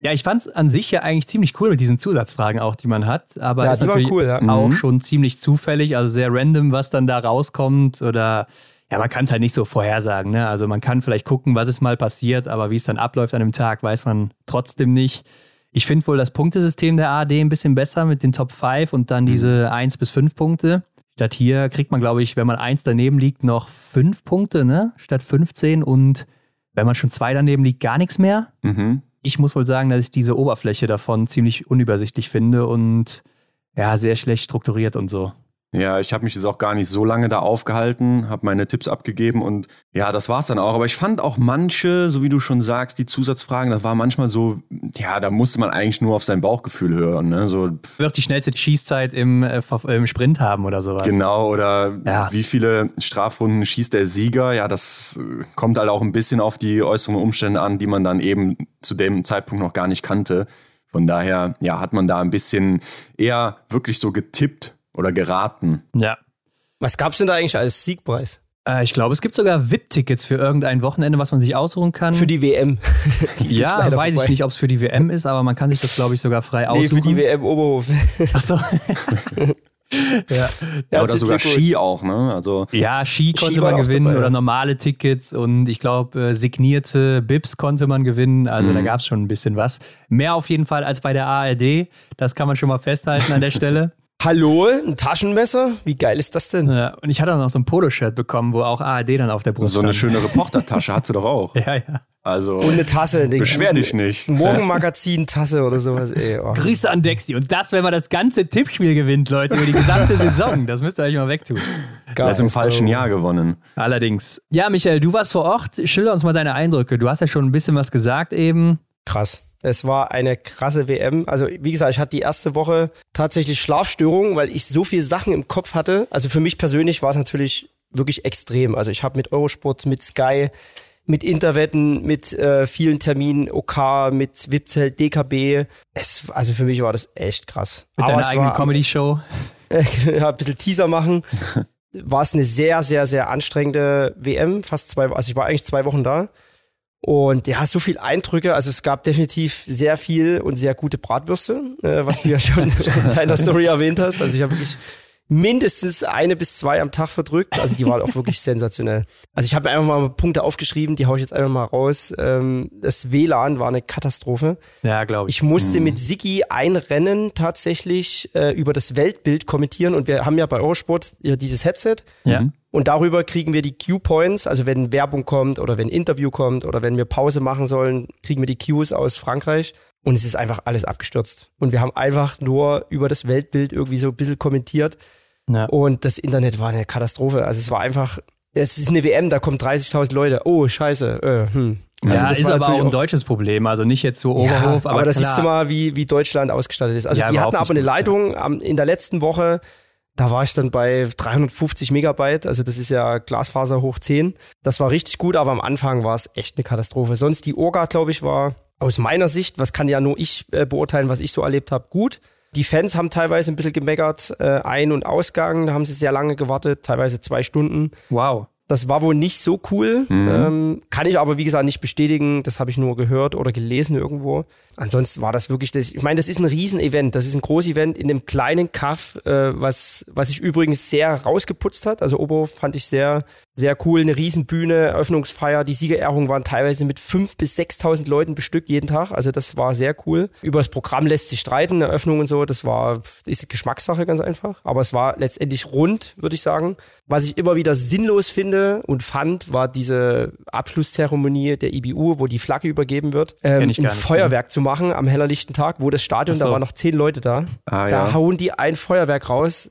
Ja, ich fand es an sich ja eigentlich ziemlich cool mit diesen Zusatzfragen auch, die man hat. Aber
ja,
ist natürlich
cool, ja.
auch mhm. schon ziemlich zufällig, also sehr random, was dann da rauskommt. Oder ja, man kann es halt nicht so vorhersagen. Ne? Also man kann vielleicht gucken, was ist mal passiert, aber wie es dann abläuft an dem Tag, weiß man trotzdem nicht. Ich finde wohl das Punktesystem der ARD ein bisschen besser mit den Top 5 und dann mhm. diese 1 bis 5 Punkte. Statt hier kriegt man, glaube ich, wenn man 1 daneben liegt, noch 5 Punkte, ne? Statt 15 und wenn man schon 2 daneben liegt, gar nichts mehr.
Mhm
ich muss wohl sagen, dass ich diese Oberfläche davon ziemlich unübersichtlich finde und ja, sehr schlecht strukturiert und so.
Ja, ich habe mich jetzt auch gar nicht so lange da aufgehalten, habe meine Tipps abgegeben und ja, das war's dann auch. Aber ich fand auch manche, so wie du schon sagst, die Zusatzfragen, das war manchmal so, ja, da musste man eigentlich nur auf sein Bauchgefühl hören. Ne? So,
Wird die schnellste Schießzeit im, äh, im Sprint haben oder sowas.
Genau, oder ja. wie viele Strafrunden schießt der Sieger? Ja, das äh, kommt halt auch ein bisschen auf die äußeren Umstände an, die man dann eben zu dem Zeitpunkt noch gar nicht kannte. Von daher, ja, hat man da ein bisschen eher wirklich so getippt oder geraten.
Ja.
Was gab es denn da eigentlich als Siegpreis?
Äh, ich glaube, es gibt sogar VIP-Tickets für irgendein Wochenende, was man sich ausruhen kann.
Für die WM. *laughs*
die ja, weiß vorbei. ich nicht, ob es für die WM ist, aber man kann sich das, glaube ich, sogar frei aussuchen.
Nee, für die WM Oberhof.
Achso.
ja. ja oder sogar Ski auch, ne? Also
ja, Ski konnte Ski man gewinnen dabei, oder normale Tickets und ich glaube, äh, signierte Bips konnte man gewinnen. Also mhm. da gab es schon ein bisschen was. Mehr auf jeden Fall als bei der ARD. Das kann man schon mal festhalten an der *laughs* Stelle.
Hallo, ein Taschenmesser? Wie geil ist das denn?
Ja, und ich hatte auch noch so ein Poloshirt bekommen, wo auch ARD dann auf der Brust
So eine schöne *laughs* Reportertasche hat sie doch auch.
ja, ja.
Also,
und eine Tasse.
Beschwer dich nicht.
Morgenmagazin-Tasse oder sowas. Ey,
oh. Grüße an Dexy. Und das, wenn man das ganze Tippspiel gewinnt, Leute, über die gesamte Saison. Das müsst ihr euch mal wegtun.
Gar ist im falschen Jahr gewonnen.
Allerdings. Ja, Michael, du warst vor Ort. Schilder uns mal deine Eindrücke. Du hast ja schon ein bisschen was gesagt eben.
Krass. Es war eine krasse WM. Also, wie gesagt, ich hatte die erste Woche tatsächlich Schlafstörungen, weil ich so viele Sachen im Kopf hatte. Also für mich persönlich war es natürlich wirklich extrem. Also ich habe mit Eurosport, mit Sky, mit Interwetten, mit äh, vielen Terminen, OK, mit Wipzelt, DKB. Es, also für mich war das echt krass.
Mit Aber deiner eigenen Comedy-Show? *laughs*
ja, ein bisschen Teaser machen. *laughs* war es eine sehr, sehr, sehr anstrengende WM. Fast zwei, also ich war eigentlich zwei Wochen da. Und ja, so viel Eindrücke. Also es gab definitiv sehr viel und sehr gute Bratwürste, äh, was du ja schon *laughs* in deiner Story erwähnt hast. Also ich habe wirklich mindestens eine bis zwei am Tag verdrückt. Also die war auch wirklich sensationell. Also ich habe einfach mal Punkte aufgeschrieben, die haue ich jetzt einfach mal raus. Ähm, das WLAN war eine Katastrophe.
Ja, glaube ich.
Ich musste mhm. mit Sigi ein Rennen tatsächlich äh, über das Weltbild kommentieren und wir haben ja bei Eurosport ja dieses Headset.
Ja.
Und darüber kriegen wir die Q-Points, also wenn Werbung kommt oder wenn Interview kommt oder wenn wir Pause machen sollen, kriegen wir die Qs aus Frankreich. Und es ist einfach alles abgestürzt. Und wir haben einfach nur über das Weltbild irgendwie so ein bisschen kommentiert. Ja. Und das Internet war eine Katastrophe. Also es war einfach, es ist eine WM, da kommen 30.000 Leute. Oh, scheiße. Äh, hm.
Also ja, das ist aber auch ein deutsches Problem, also nicht jetzt so Oberhof.
Ja, aber, aber das klar. siehst du mal, wie, wie Deutschland ausgestattet ist. Also ja, die hatten aber eine Leitung am, in der letzten Woche, da war ich dann bei 350 Megabyte, also das ist ja Glasfaser hoch 10. Das war richtig gut, aber am Anfang war es echt eine Katastrophe. Sonst die Orga, glaube ich, war aus meiner Sicht, was kann ja nur ich äh, beurteilen, was ich so erlebt habe, gut. Die Fans haben teilweise ein bisschen gemeckert, äh, Ein- und Ausgang, da haben sie sehr lange gewartet, teilweise zwei Stunden.
Wow.
Das war wohl nicht so cool. Mhm. Ähm, kann ich aber, wie gesagt, nicht bestätigen. Das habe ich nur gehört oder gelesen irgendwo. Ansonsten war das wirklich das. Ich meine, das ist ein Riesenevent. Das ist ein Großevent in einem kleinen Kaff, äh, was, was sich übrigens sehr rausgeputzt hat. Also Oberhof fand ich sehr, sehr cool. Eine Riesenbühne, Eröffnungsfeier. Die Siegerehrungen waren teilweise mit 5.000 bis 6.000 Leuten bestückt jeden Tag. Also das war sehr cool. Über das Programm lässt sich streiten, Eröffnung und so. Das war, ist Geschmackssache ganz einfach. Aber es war letztendlich rund, würde ich sagen. Was ich immer wieder sinnlos finde und fand, war diese Abschlusszeremonie der IBU, wo die Flagge übergeben wird. Ähm, ein Feuerwerk zu machen am hellerlichten Tag, wo das Stadion, so. da waren noch zehn Leute da. Ah, da ja. hauen die ein Feuerwerk raus,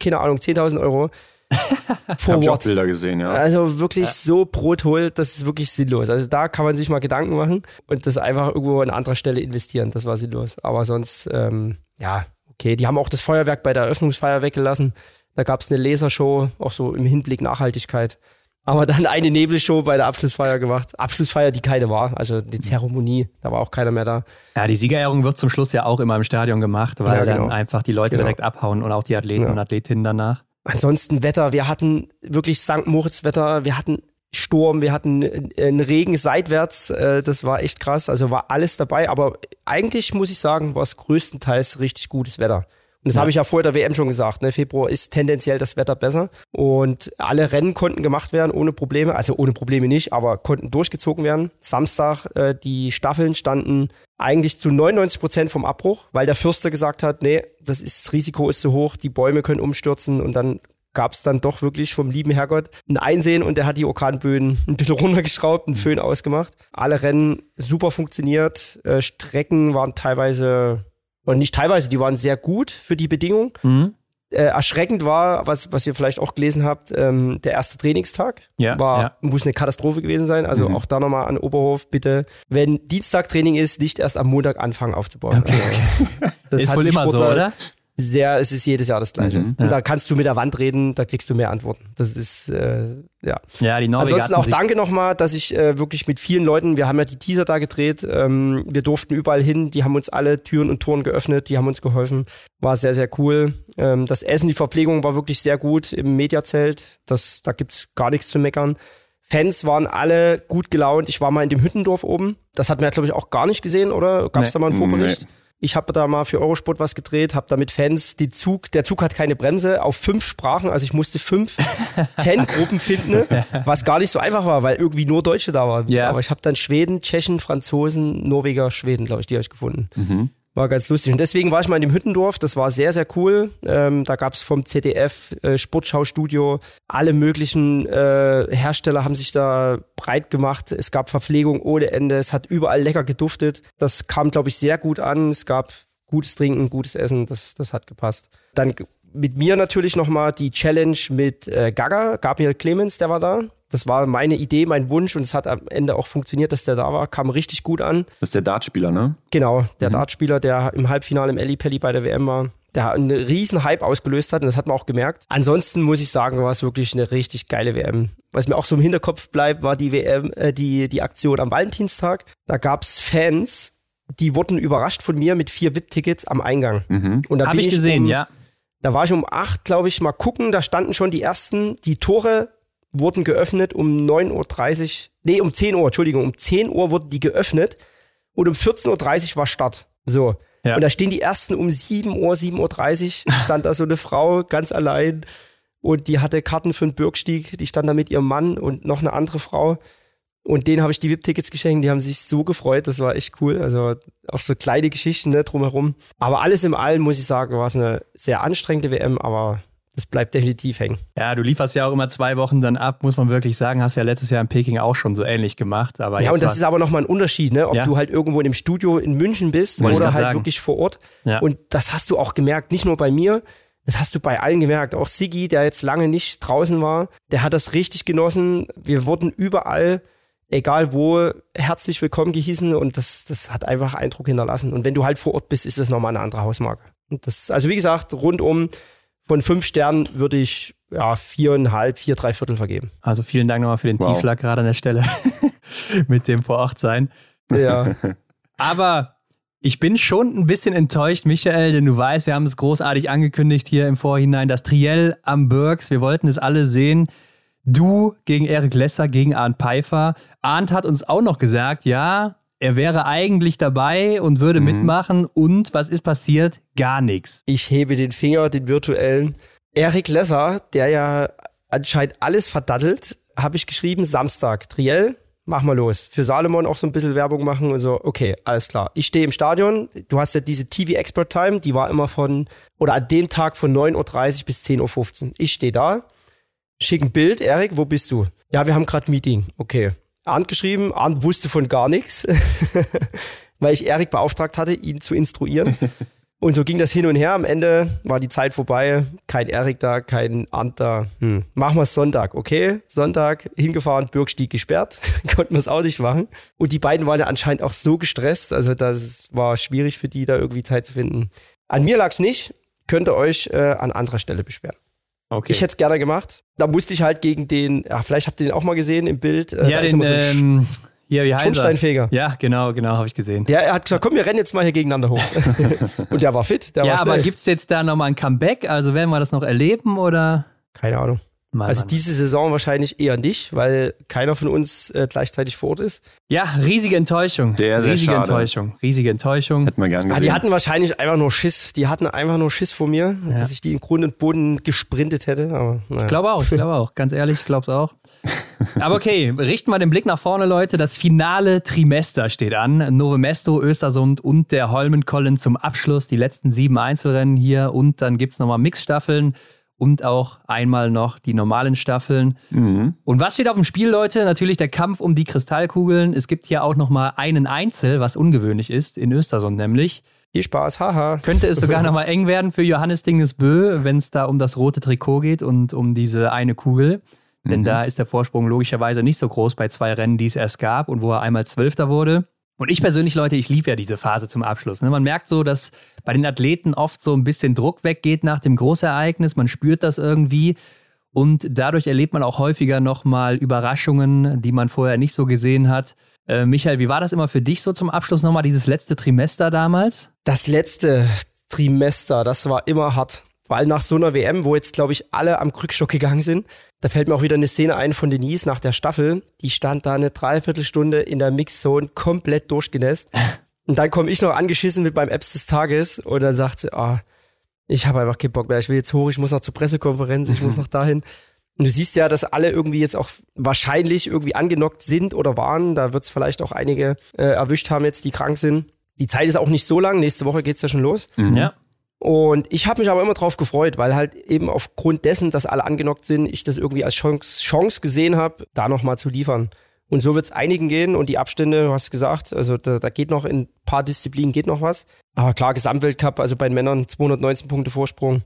keine Ahnung, 10.000 Euro. *laughs*
Vor Hab ich auch Bilder gesehen, ja.
Also wirklich ja. so brothohl, das ist wirklich sinnlos. Also da kann man sich mal Gedanken machen und das einfach irgendwo an anderer Stelle investieren. Das war sinnlos. Aber sonst, ähm, ja, okay. Die haben auch das Feuerwerk bei der Eröffnungsfeier weggelassen. Da gab es eine Lasershow, auch so im Hinblick Nachhaltigkeit. Aber dann eine Nebelshow bei der Abschlussfeier gemacht. Abschlussfeier, die keine war, also die Zeremonie, da war auch keiner mehr da.
Ja, die Siegerehrung wird zum Schluss ja auch immer im Stadion gemacht, weil ja, genau. dann einfach die Leute genau. direkt abhauen und auch die Athleten ja. und Athletinnen danach.
Ansonsten Wetter, wir hatten wirklich St. Moritz Wetter, wir hatten Sturm, wir hatten einen Regen seitwärts, äh, das war echt krass, also war alles dabei, aber eigentlich muss ich sagen, war es größtenteils richtig gutes Wetter. Und das ja. habe ich ja vor der WM schon gesagt. Ne? Februar ist tendenziell das Wetter besser. Und alle Rennen konnten gemacht werden ohne Probleme. Also ohne Probleme nicht, aber konnten durchgezogen werden. Samstag, äh, die Staffeln standen eigentlich zu 99 Prozent vom Abbruch, weil der Fürster gesagt hat, nee, das, ist, das Risiko ist zu hoch, die Bäume können umstürzen und dann gab es dann doch wirklich vom lieben Herrgott ein Einsehen und der hat die Orkanböden *laughs* ein bisschen runtergeschraubt, einen Föhn ausgemacht. Alle Rennen super funktioniert, äh, Strecken waren teilweise und nicht teilweise, die waren sehr gut für die Bedingungen. Mhm. Äh, erschreckend war, was, was ihr vielleicht auch gelesen habt, ähm, der erste Trainingstag ja, war, ja. muss eine Katastrophe gewesen sein. Also mhm. auch da nochmal an Oberhof, bitte, wenn Dienstag Training ist, nicht erst am Montag anfangen aufzubauen. Okay.
Also, das ist wohl immer so, oder?
Sehr, es ist jedes Jahr das Gleiche. Mhm, ja. Und da kannst du mit der Wand reden, da kriegst du mehr Antworten. Das ist, äh, ja.
Ja, die
Norweger Ansonsten auch danke nochmal, dass ich äh, wirklich mit vielen Leuten, wir haben ja die Teaser da gedreht, ähm, wir durften überall hin, die haben uns alle Türen und Toren geöffnet, die haben uns geholfen. War sehr, sehr cool. Ähm, das Essen, die Verpflegung war wirklich sehr gut im Mediazelt. Das, da gibt's gar nichts zu meckern. Fans waren alle gut gelaunt. Ich war mal in dem Hüttendorf oben. Das hat man ja, glaube ich, auch gar nicht gesehen, oder? Gab es nee. da mal einen Vorbericht? Nee. Ich habe da mal für Eurosport was gedreht, habe da mit Fans die Zug, der Zug hat keine Bremse, auf fünf Sprachen, also ich musste fünf *laughs* Fangruppen finden, was gar nicht so einfach war, weil irgendwie nur Deutsche da waren. Ja. Aber ich habe dann Schweden, Tschechen, Franzosen, Norweger, Schweden, glaube ich, die habe ich gefunden. Mhm. War ganz lustig. Und deswegen war ich mal in dem Hüttendorf. Das war sehr, sehr cool. Ähm, da gab es vom ZDF äh, Sportschaustudio alle möglichen äh, Hersteller haben sich da breit gemacht. Es gab Verpflegung ohne Ende. Es hat überall lecker geduftet. Das kam, glaube ich, sehr gut an. Es gab gutes Trinken, gutes Essen. Das, das hat gepasst. Dann mit mir natürlich nochmal die Challenge mit äh, Gaga, Gabriel Clemens, der war da. Das war meine Idee, mein Wunsch und es hat am Ende auch funktioniert, dass der da war. Kam richtig gut an.
Das ist der Dartspieler, ne?
Genau, der mhm. Dartspieler, der im Halbfinale im Eli Pelli bei der WM war. Der einen riesen Hype ausgelöst hat und das hat man auch gemerkt. Ansonsten muss ich sagen, war es wirklich eine richtig geile WM. Was mir auch so im Hinterkopf bleibt, war die WM, äh, die, die Aktion am Valentinstag. Da gab es Fans, die wurden überrascht von mir mit vier VIP-Tickets am Eingang.
Mhm. Und da Hab ich gesehen, um, ja.
Da war ich um acht, glaube ich, mal gucken. Da standen schon die ersten, die Tore wurden geöffnet um 9.30 Uhr, nee, um 10 Uhr, Entschuldigung, um 10 Uhr wurden die geöffnet und um 14.30 Uhr war Start. So. Ja. Und da stehen die ersten um 7 Uhr, 7.30 Uhr, *laughs* stand da so eine Frau ganz allein und die hatte Karten für den Bürgstieg, die stand da mit ihrem Mann und noch eine andere Frau. Und denen habe ich die VIP-Tickets geschenkt, die haben sich so gefreut, das war echt cool. Also auch so kleine Geschichten ne, drumherum. Aber alles im Allen, muss ich sagen, war es eine sehr anstrengende WM, aber das bleibt definitiv hängen.
Ja, du lieferst ja auch immer zwei Wochen dann ab, muss man wirklich sagen. Hast ja letztes Jahr in Peking auch schon so ähnlich gemacht. Aber
ja, und das ist aber nochmal ein Unterschied, ne? ob ja. du halt irgendwo in dem Studio in München bist Wollte oder halt sagen. wirklich vor Ort. Ja. Und das hast du auch gemerkt, nicht nur bei mir, das hast du bei allen gemerkt. Auch Sigi, der jetzt lange nicht draußen war, der hat das richtig genossen. Wir wurden überall, egal wo, herzlich willkommen gehießen und das, das hat einfach Eindruck hinterlassen. Und wenn du halt vor Ort bist, ist das nochmal eine andere Hausmarke. Das, also wie gesagt, rundum von fünf Sternen würde ich ja, viereinhalb, vier, drei Viertel vergeben.
Also vielen Dank nochmal für den wow. Tiefler gerade an der Stelle *laughs* mit dem vor Ort sein.
Ja. *laughs*
Aber ich bin schon ein bisschen enttäuscht, Michael, denn du weißt, wir haben es großartig angekündigt hier im Vorhinein, das Triell am Burgs. Wir wollten es alle sehen. Du gegen Erik Lesser, gegen Arndt Pfeiffer. Arndt hat uns auch noch gesagt, ja, er wäre eigentlich dabei und würde mhm. mitmachen. Und was ist passiert? Gar nichts.
Ich hebe den Finger, den virtuellen. Erik Lesser, der ja anscheinend alles verdattelt, habe ich geschrieben, Samstag, Triell, mach mal los. Für Salomon auch so ein bisschen Werbung machen und so, okay, alles klar. Ich stehe im Stadion, du hast ja diese TV Expert Time, die war immer von, oder an dem Tag von 9.30 Uhr bis 10.15 Uhr. Ich stehe da, schick ein Bild, Erik, wo bist du? Ja, wir haben gerade Meeting. Okay. Arndt geschrieben. Arndt wusste von gar nichts, *laughs* weil ich Erik beauftragt hatte, ihn zu instruieren. *laughs* Und so ging das hin und her. Am Ende war die Zeit vorbei. Kein Erik da, kein Ant da. Hm. Machen wir es Sonntag, okay? Sonntag hingefahren, Bürgstieg gesperrt. *laughs* Konnten wir es auch nicht machen. Und die beiden waren ja anscheinend auch so gestresst. Also das war schwierig für die, da irgendwie Zeit zu finden. An mir lag es nicht. Könnt ihr euch äh, an anderer Stelle beschweren.
Okay.
Ich hätte es gerne gemacht. Da musste ich halt gegen den, ja, vielleicht habt ihr den auch mal gesehen im Bild.
Äh, ja, den, so ähm, hier, wie heißt
Schornsteinfeger.
Ja, genau, genau, habe ich gesehen.
Der hat gesagt, komm, wir rennen jetzt mal hier gegeneinander hoch. *laughs* Und der war fit, der
ja,
war
aber gibt es jetzt da nochmal ein Comeback? Also werden wir das noch erleben oder?
Keine Ahnung. Mann, also Mann. diese Saison wahrscheinlich eher nicht, weil keiner von uns äh, gleichzeitig vor Ort ist.
Ja, riesige Enttäuschung.
Der,
riesige
schade.
Enttäuschung. Riesige Enttäuschung.
Hätten wir gern gesehen. Ah,
die hatten wahrscheinlich einfach nur Schiss. Die hatten einfach nur Schiss vor mir, ja. dass ich die im Grund und Boden gesprintet hätte. Aber, naja.
Ich glaube auch, ich *laughs* glaube auch. Ganz ehrlich, ich glaube es auch. Aber okay, richten wir den Blick nach vorne, Leute. Das finale Trimester steht an. Nove Mesto, Östersund und der Holmenkollen zum Abschluss. Die letzten sieben Einzelrennen hier und dann gibt es nochmal Mixstaffeln und auch einmal noch die normalen Staffeln. Mhm. Und was steht auf dem Spiel, Leute? Natürlich der Kampf um die Kristallkugeln. Es gibt hier auch noch mal einen Einzel, was ungewöhnlich ist, in Östersund nämlich.
Viel Spaß, haha.
Könnte es sogar *laughs* noch mal eng werden für Johannes Dingesbö, wenn es da um das rote Trikot geht und um diese eine Kugel. Denn mhm. da ist der Vorsprung logischerweise nicht so groß bei zwei Rennen, die es erst gab und wo er einmal Zwölfter wurde. Und ich persönlich, Leute, ich liebe ja diese Phase zum Abschluss. Ne? Man merkt so, dass bei den Athleten oft so ein bisschen Druck weggeht nach dem Großereignis. Man spürt das irgendwie. Und dadurch erlebt man auch häufiger nochmal Überraschungen, die man vorher nicht so gesehen hat. Äh, Michael, wie war das immer für dich so zum Abschluss nochmal, dieses letzte Trimester damals?
Das letzte Trimester, das war immer hart. Allem nach so einer WM, wo jetzt, glaube ich, alle am Krückstock gegangen sind. Da fällt mir auch wieder eine Szene ein von Denise nach der Staffel. Die stand da eine Dreiviertelstunde in der Mixzone komplett durchgenässt. *laughs* Und dann komme ich noch angeschissen mit meinem Apps des Tages und dann sagt sie, ah, ich habe einfach keinen Bock mehr, ich will jetzt hoch, ich muss noch zur Pressekonferenz, ich muss *laughs* noch dahin. Und du siehst ja, dass alle irgendwie jetzt auch wahrscheinlich irgendwie angenockt sind oder waren. Da wird es vielleicht auch einige äh, erwischt haben jetzt, die krank sind. Die Zeit ist auch nicht so lang. Nächste Woche geht's ja schon los.
Mhm. Ja.
Und ich habe mich aber immer drauf gefreut, weil halt eben aufgrund dessen, dass alle angenockt sind, ich das irgendwie als Chance, Chance gesehen habe, da nochmal zu liefern. Und so wird es einigen gehen und die Abstände, du hast gesagt, also da, da geht noch in ein paar Disziplinen geht noch was. Aber klar, Gesamtweltcup, also bei den Männern 219 Punkte Vorsprung.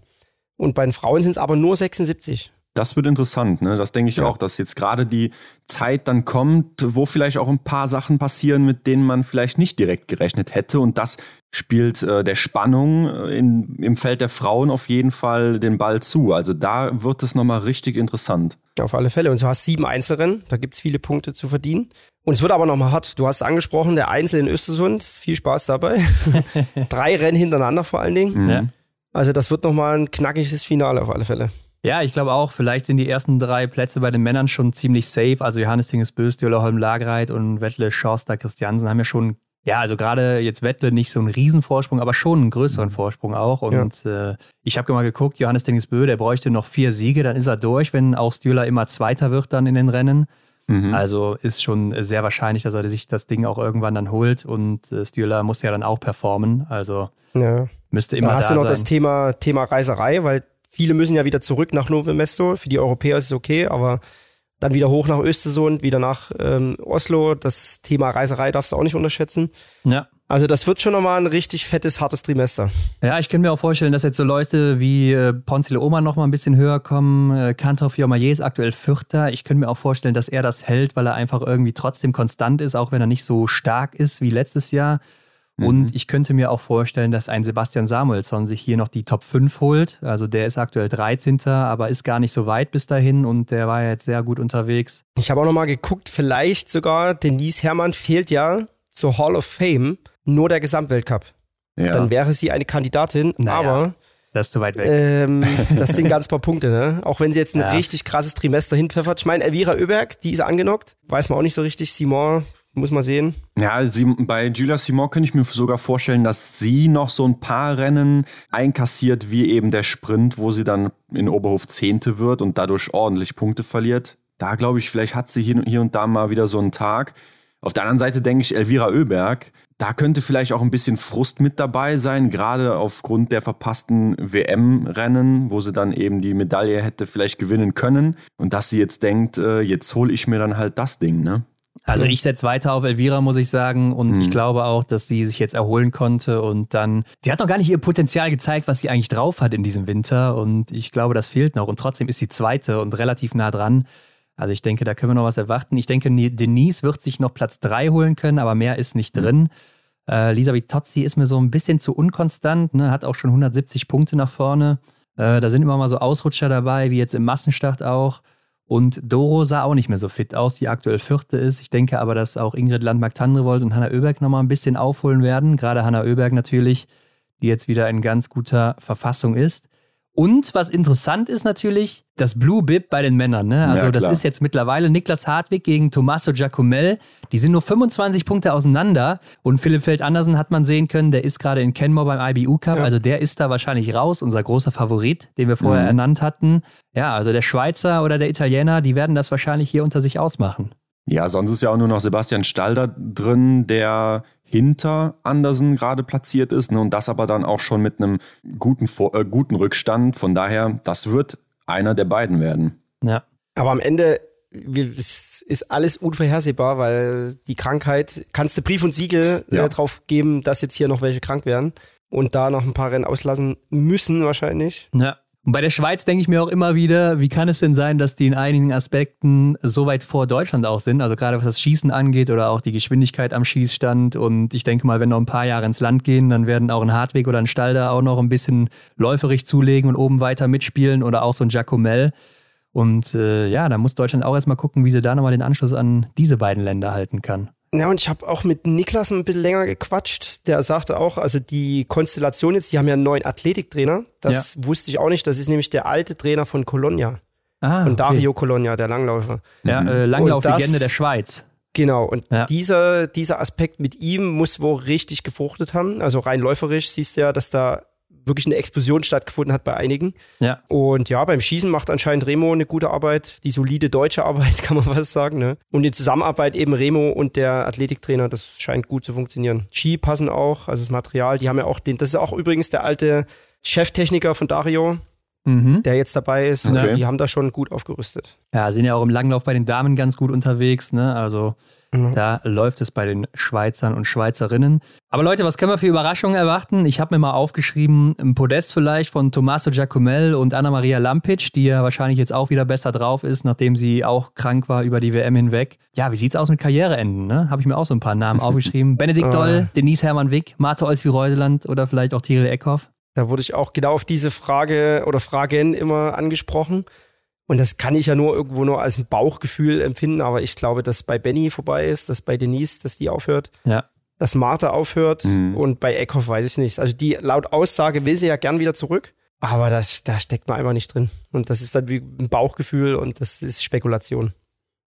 Und bei den Frauen sind es aber nur 76.
Das wird interessant, ne? Das denke ich ja. auch, dass jetzt gerade die Zeit dann kommt, wo vielleicht auch ein paar Sachen passieren, mit denen man vielleicht nicht direkt gerechnet hätte. Und das spielt äh, der Spannung äh, in, im Feld der Frauen auf jeden Fall den Ball zu. Also da wird es nochmal richtig interessant.
Auf alle Fälle. Und du hast sieben Einzelrennen, da gibt es viele Punkte zu verdienen. Und es wird aber nochmal hart. Du hast es angesprochen, der Einzel in Östersund. Viel Spaß dabei. *laughs* Drei Rennen hintereinander vor allen Dingen. Mhm. Ja. Also das wird nochmal ein knackiges Finale auf alle Fälle.
Ja, ich glaube auch, vielleicht sind die ersten drei Plätze bei den Männern schon ziemlich safe. Also Johannes Dinges Bös, Diola Holm Lagreit und Wettle Schorster Christiansen haben ja schon, ja, also gerade jetzt Wettle nicht so einen Riesenvorsprung, aber schon einen größeren Vorsprung auch. Und ja. äh, ich habe mal geguckt, Johannes Dinges Bö, der bräuchte noch vier Siege, dann ist er durch, wenn auch Stühler immer Zweiter wird dann in den Rennen. Mhm. Also ist schon sehr wahrscheinlich, dass er sich das Ding auch irgendwann dann holt und äh, Stühler muss ja dann auch performen. Also ja. müsste immer.
Da hast
da
du noch
sein.
das Thema, Thema Reiserei, weil Viele müssen ja wieder zurück nach Novo Mesto. Für die Europäer ist es okay, aber dann wieder hoch nach Östersund, wieder nach ähm, Oslo. Das Thema Reiserei darfst du auch nicht unterschätzen.
Ja.
Also das wird schon nochmal ein richtig fettes, hartes Trimester.
Ja, ich könnte mir auch vorstellen, dass jetzt so Leute wie äh, Ponzile Oma noch mal ein bisschen höher kommen. Äh, Kantor Fiormaillet ist aktuell Vierter. Ich könnte mir auch vorstellen, dass er das hält, weil er einfach irgendwie trotzdem konstant ist, auch wenn er nicht so stark ist wie letztes Jahr. Und mhm. ich könnte mir auch vorstellen, dass ein Sebastian Samuelsson sich hier noch die Top 5 holt. Also der ist aktuell 13., aber ist gar nicht so weit bis dahin und der war ja jetzt sehr gut unterwegs.
Ich habe auch nochmal geguckt, vielleicht sogar Denise Herrmann fehlt ja zur Hall of Fame nur der Gesamtweltcup. Ja. Dann wäre sie eine Kandidatin, naja. aber
das ist zu weit weg.
Ähm, *laughs* das sind ganz paar Punkte, ne? Auch wenn sie jetzt ein ja. richtig krasses Trimester hinpfeffert. Ich meine, Elvira Oeberg, die ist angenockt. Weiß man auch nicht so richtig. Simon muss man sehen.
Ja, sie, bei Julia Simon könnte ich mir sogar vorstellen, dass sie noch so ein paar Rennen einkassiert, wie eben der Sprint, wo sie dann in Oberhof Zehnte wird und dadurch ordentlich Punkte verliert. Da glaube ich, vielleicht hat sie hier, hier und da mal wieder so einen Tag. Auf der anderen Seite denke ich, Elvira Oeberg, da könnte vielleicht auch ein bisschen Frust mit dabei sein, gerade aufgrund der verpassten WM-Rennen, wo sie dann eben die Medaille hätte vielleicht gewinnen können. Und dass sie jetzt denkt, äh, jetzt hole ich mir dann halt das Ding, ne?
Also ich setze weiter auf Elvira, muss ich sagen. Und mhm. ich glaube auch, dass sie sich jetzt erholen konnte und dann. Sie hat noch gar nicht ihr Potenzial gezeigt, was sie eigentlich drauf hat in diesem Winter. Und ich glaube, das fehlt noch. Und trotzdem ist sie zweite und relativ nah dran. Also ich denke, da können wir noch was erwarten. Ich denke, Denise wird sich noch Platz drei holen können, aber mehr ist nicht mhm. drin. Äh, Lisa Vitozzi ist mir so ein bisschen zu unkonstant, ne? hat auch schon 170 Punkte nach vorne. Äh, da sind immer mal so Ausrutscher dabei, wie jetzt im Massenstart auch. Und Doro sah auch nicht mehr so fit aus, die aktuell vierte ist. Ich denke aber, dass auch Ingrid Landmark-Tandrevold und Hanna Oeberg nochmal ein bisschen aufholen werden. Gerade Hanna Oeberg natürlich, die jetzt wieder in ganz guter Verfassung ist. Und was interessant ist natürlich, das Blue Bib bei den Männern. Ne? Also ja, das ist jetzt mittlerweile Niklas Hartwig gegen Tommaso Giacomel. Die sind nur 25 Punkte auseinander. Und Philipp Feld Andersen hat man sehen können, der ist gerade in Kenmore beim IBU Cup. Ja. Also der ist da wahrscheinlich raus, unser großer Favorit, den wir vorher mhm. ernannt hatten. Ja, also der Schweizer oder der Italiener, die werden das wahrscheinlich hier unter sich ausmachen.
Ja, sonst ist ja auch nur noch Sebastian Stalder drin, der hinter Andersen gerade platziert ist ne, und das aber dann auch schon mit einem guten, äh, guten Rückstand. Von daher, das wird einer der beiden werden.
Ja. Aber am Ende ist alles unvorhersehbar, weil die Krankheit, kannst du Brief und Siegel äh, ja. äh, drauf geben, dass jetzt hier noch welche krank werden und da noch ein paar Rennen auslassen müssen wahrscheinlich.
Ja. Und bei der Schweiz denke ich mir auch immer wieder, wie kann es denn sein, dass die in einigen Aspekten so weit vor Deutschland auch sind? Also gerade was das Schießen angeht oder auch die Geschwindigkeit am Schießstand. Und ich denke mal, wenn noch ein paar Jahre ins Land gehen, dann werden auch ein Hartweg oder ein Stalder auch noch ein bisschen läuferig zulegen und oben weiter mitspielen oder auch so ein Giacomel. Und äh, ja, da muss Deutschland auch erstmal gucken, wie sie da nochmal den Anschluss an diese beiden Länder halten kann.
Ja, und ich habe auch mit Niklas ein bisschen länger gequatscht. Der sagte auch, also die Konstellation jetzt, die haben ja einen neuen Athletiktrainer. Das ja. wusste ich auch nicht. Das ist nämlich der alte Trainer von Colonia. Ah, von Dario okay. Colonia, der Langläufer.
Ja, äh, Langlauflegende der Schweiz.
Genau, und ja. dieser, dieser Aspekt mit ihm muss wohl richtig gefruchtet haben. Also rein läuferisch siehst du ja, dass da wirklich eine Explosion stattgefunden hat bei einigen. Ja. Und ja, beim Schießen macht anscheinend Remo eine gute Arbeit, die solide deutsche Arbeit, *laughs* kann man was sagen. Ne? Und die Zusammenarbeit eben Remo und der Athletiktrainer, das scheint gut zu funktionieren. Ski passen auch, also das Material, die haben ja auch den, das ist auch übrigens der alte Cheftechniker von Dario, mhm. der jetzt dabei ist. Okay. Also die haben da schon gut aufgerüstet.
Ja, sind ja auch im Langlauf bei den Damen ganz gut unterwegs, ne? Also Mhm. Da läuft es bei den Schweizern und Schweizerinnen. Aber Leute, was können wir für Überraschungen erwarten? Ich habe mir mal aufgeschrieben, ein Podest vielleicht von Tommaso Giacomel und Anna-Maria Lampic, die ja wahrscheinlich jetzt auch wieder besser drauf ist, nachdem sie auch krank war über die WM hinweg. Ja, wie sieht's aus mit Karriereenden? Ne? Habe ich mir auch so ein paar Namen aufgeschrieben. *laughs* Benedikt Doll, Denise Hermann Wick, Martha Olsby-Reuseland oder vielleicht auch Tiril Eckhoff.
Da wurde ich auch genau auf diese Frage oder Fragen immer angesprochen. Und das kann ich ja nur irgendwo nur als ein Bauchgefühl empfinden, aber ich glaube, dass bei Benny vorbei ist, dass bei Denise, dass die aufhört. Ja. Dass Martha aufhört mhm. und bei Eckhoff weiß ich nicht. Also die laut Aussage will sie ja gern wieder zurück, aber das, da steckt man einfach nicht drin. Und das ist dann wie ein Bauchgefühl und das ist Spekulation.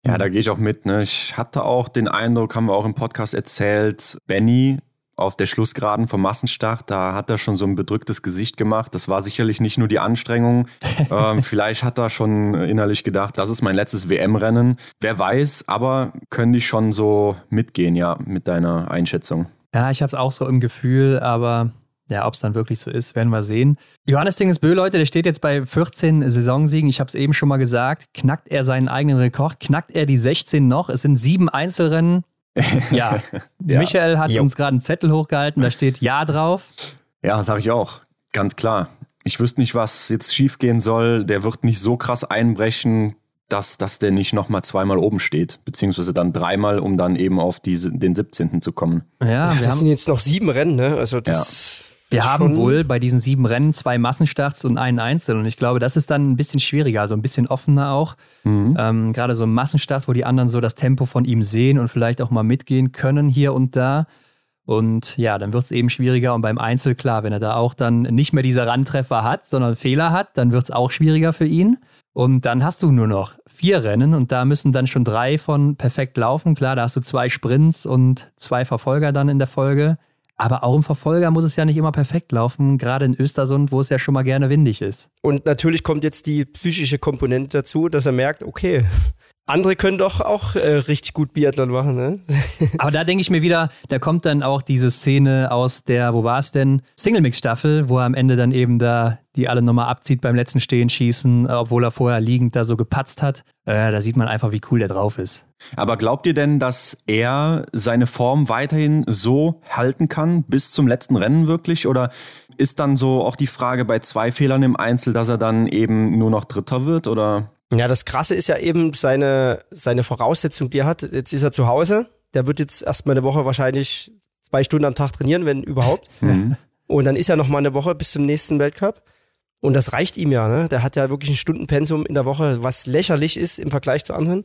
Ja, da gehe ich auch mit. Ne? Ich hatte auch den Eindruck, haben wir auch im Podcast erzählt, Benny auf der Schlussgeraden vom Massenstart, da hat er schon so ein bedrücktes Gesicht gemacht. Das war sicherlich nicht nur die Anstrengung. *laughs* ähm, vielleicht hat er schon innerlich gedacht, das ist mein letztes WM-Rennen. Wer weiß, aber können die schon so mitgehen, ja, mit deiner Einschätzung.
Ja, ich habe es auch so im Gefühl, aber ja, ob es dann wirklich so ist, werden wir sehen. Johannes Dingesbö, Leute, der steht jetzt bei 14 Saisonsiegen. Ich habe es eben schon mal gesagt. Knackt er seinen eigenen Rekord? Knackt er die 16 noch? Es sind sieben Einzelrennen. Ja, *laughs* ja. Michael hat jo. uns gerade einen Zettel hochgehalten, da steht Ja drauf.
Ja, sage ich auch. Ganz klar. Ich wüsste nicht, was jetzt schiefgehen soll. Der wird nicht so krass einbrechen, dass, dass der nicht nochmal zweimal oben steht. Beziehungsweise dann dreimal, um dann eben auf diese, den 17. zu kommen.
Ja, ja das sind jetzt noch sieben Rennen, ne? Also das.
Ja. Wir haben wohl bei diesen sieben Rennen zwei Massenstarts und einen Einzel. Und ich glaube, das ist dann ein bisschen schwieriger, also ein bisschen offener auch. Mhm. Ähm, Gerade so ein Massenstart, wo die anderen so das Tempo von ihm sehen und vielleicht auch mal mitgehen können hier und da. Und ja, dann wird es eben schwieriger. Und beim Einzel, klar, wenn er da auch dann nicht mehr diese Randtreffer hat, sondern Fehler hat, dann wird es auch schwieriger für ihn. Und dann hast du nur noch vier Rennen und da müssen dann schon drei von perfekt laufen. Klar, da hast du zwei Sprints und zwei Verfolger dann in der Folge. Aber auch im Verfolger muss es ja nicht immer perfekt laufen, gerade in Östersund, wo es ja schon mal gerne windig ist.
Und natürlich kommt jetzt die psychische Komponente dazu, dass er merkt, okay, andere können doch auch äh, richtig gut Biathlon machen, ne? *laughs*
Aber da denke ich mir wieder, da kommt dann auch diese Szene aus der, wo war es denn? Single-Mix-Staffel, wo er am Ende dann eben da die alle nochmal abzieht beim letzten Stehenschießen, obwohl er vorher liegend da so gepatzt hat. Äh, da sieht man einfach, wie cool der drauf ist.
Aber glaubt ihr denn, dass er seine Form weiterhin so halten kann, bis zum letzten Rennen wirklich? Oder ist dann so auch die Frage bei zwei Fehlern im Einzel, dass er dann eben nur noch Dritter wird? Oder?
Ja, das Krasse ist ja eben seine, seine Voraussetzung, die er hat. Jetzt ist er zu Hause. Der wird jetzt erstmal eine Woche wahrscheinlich zwei Stunden am Tag trainieren, wenn überhaupt. *laughs* Mhm. Und dann ist er noch mal eine Woche bis zum nächsten Weltcup. Und das reicht ihm ja, ne? Der hat ja wirklich ein Stundenpensum in der Woche, was lächerlich ist im Vergleich zu anderen.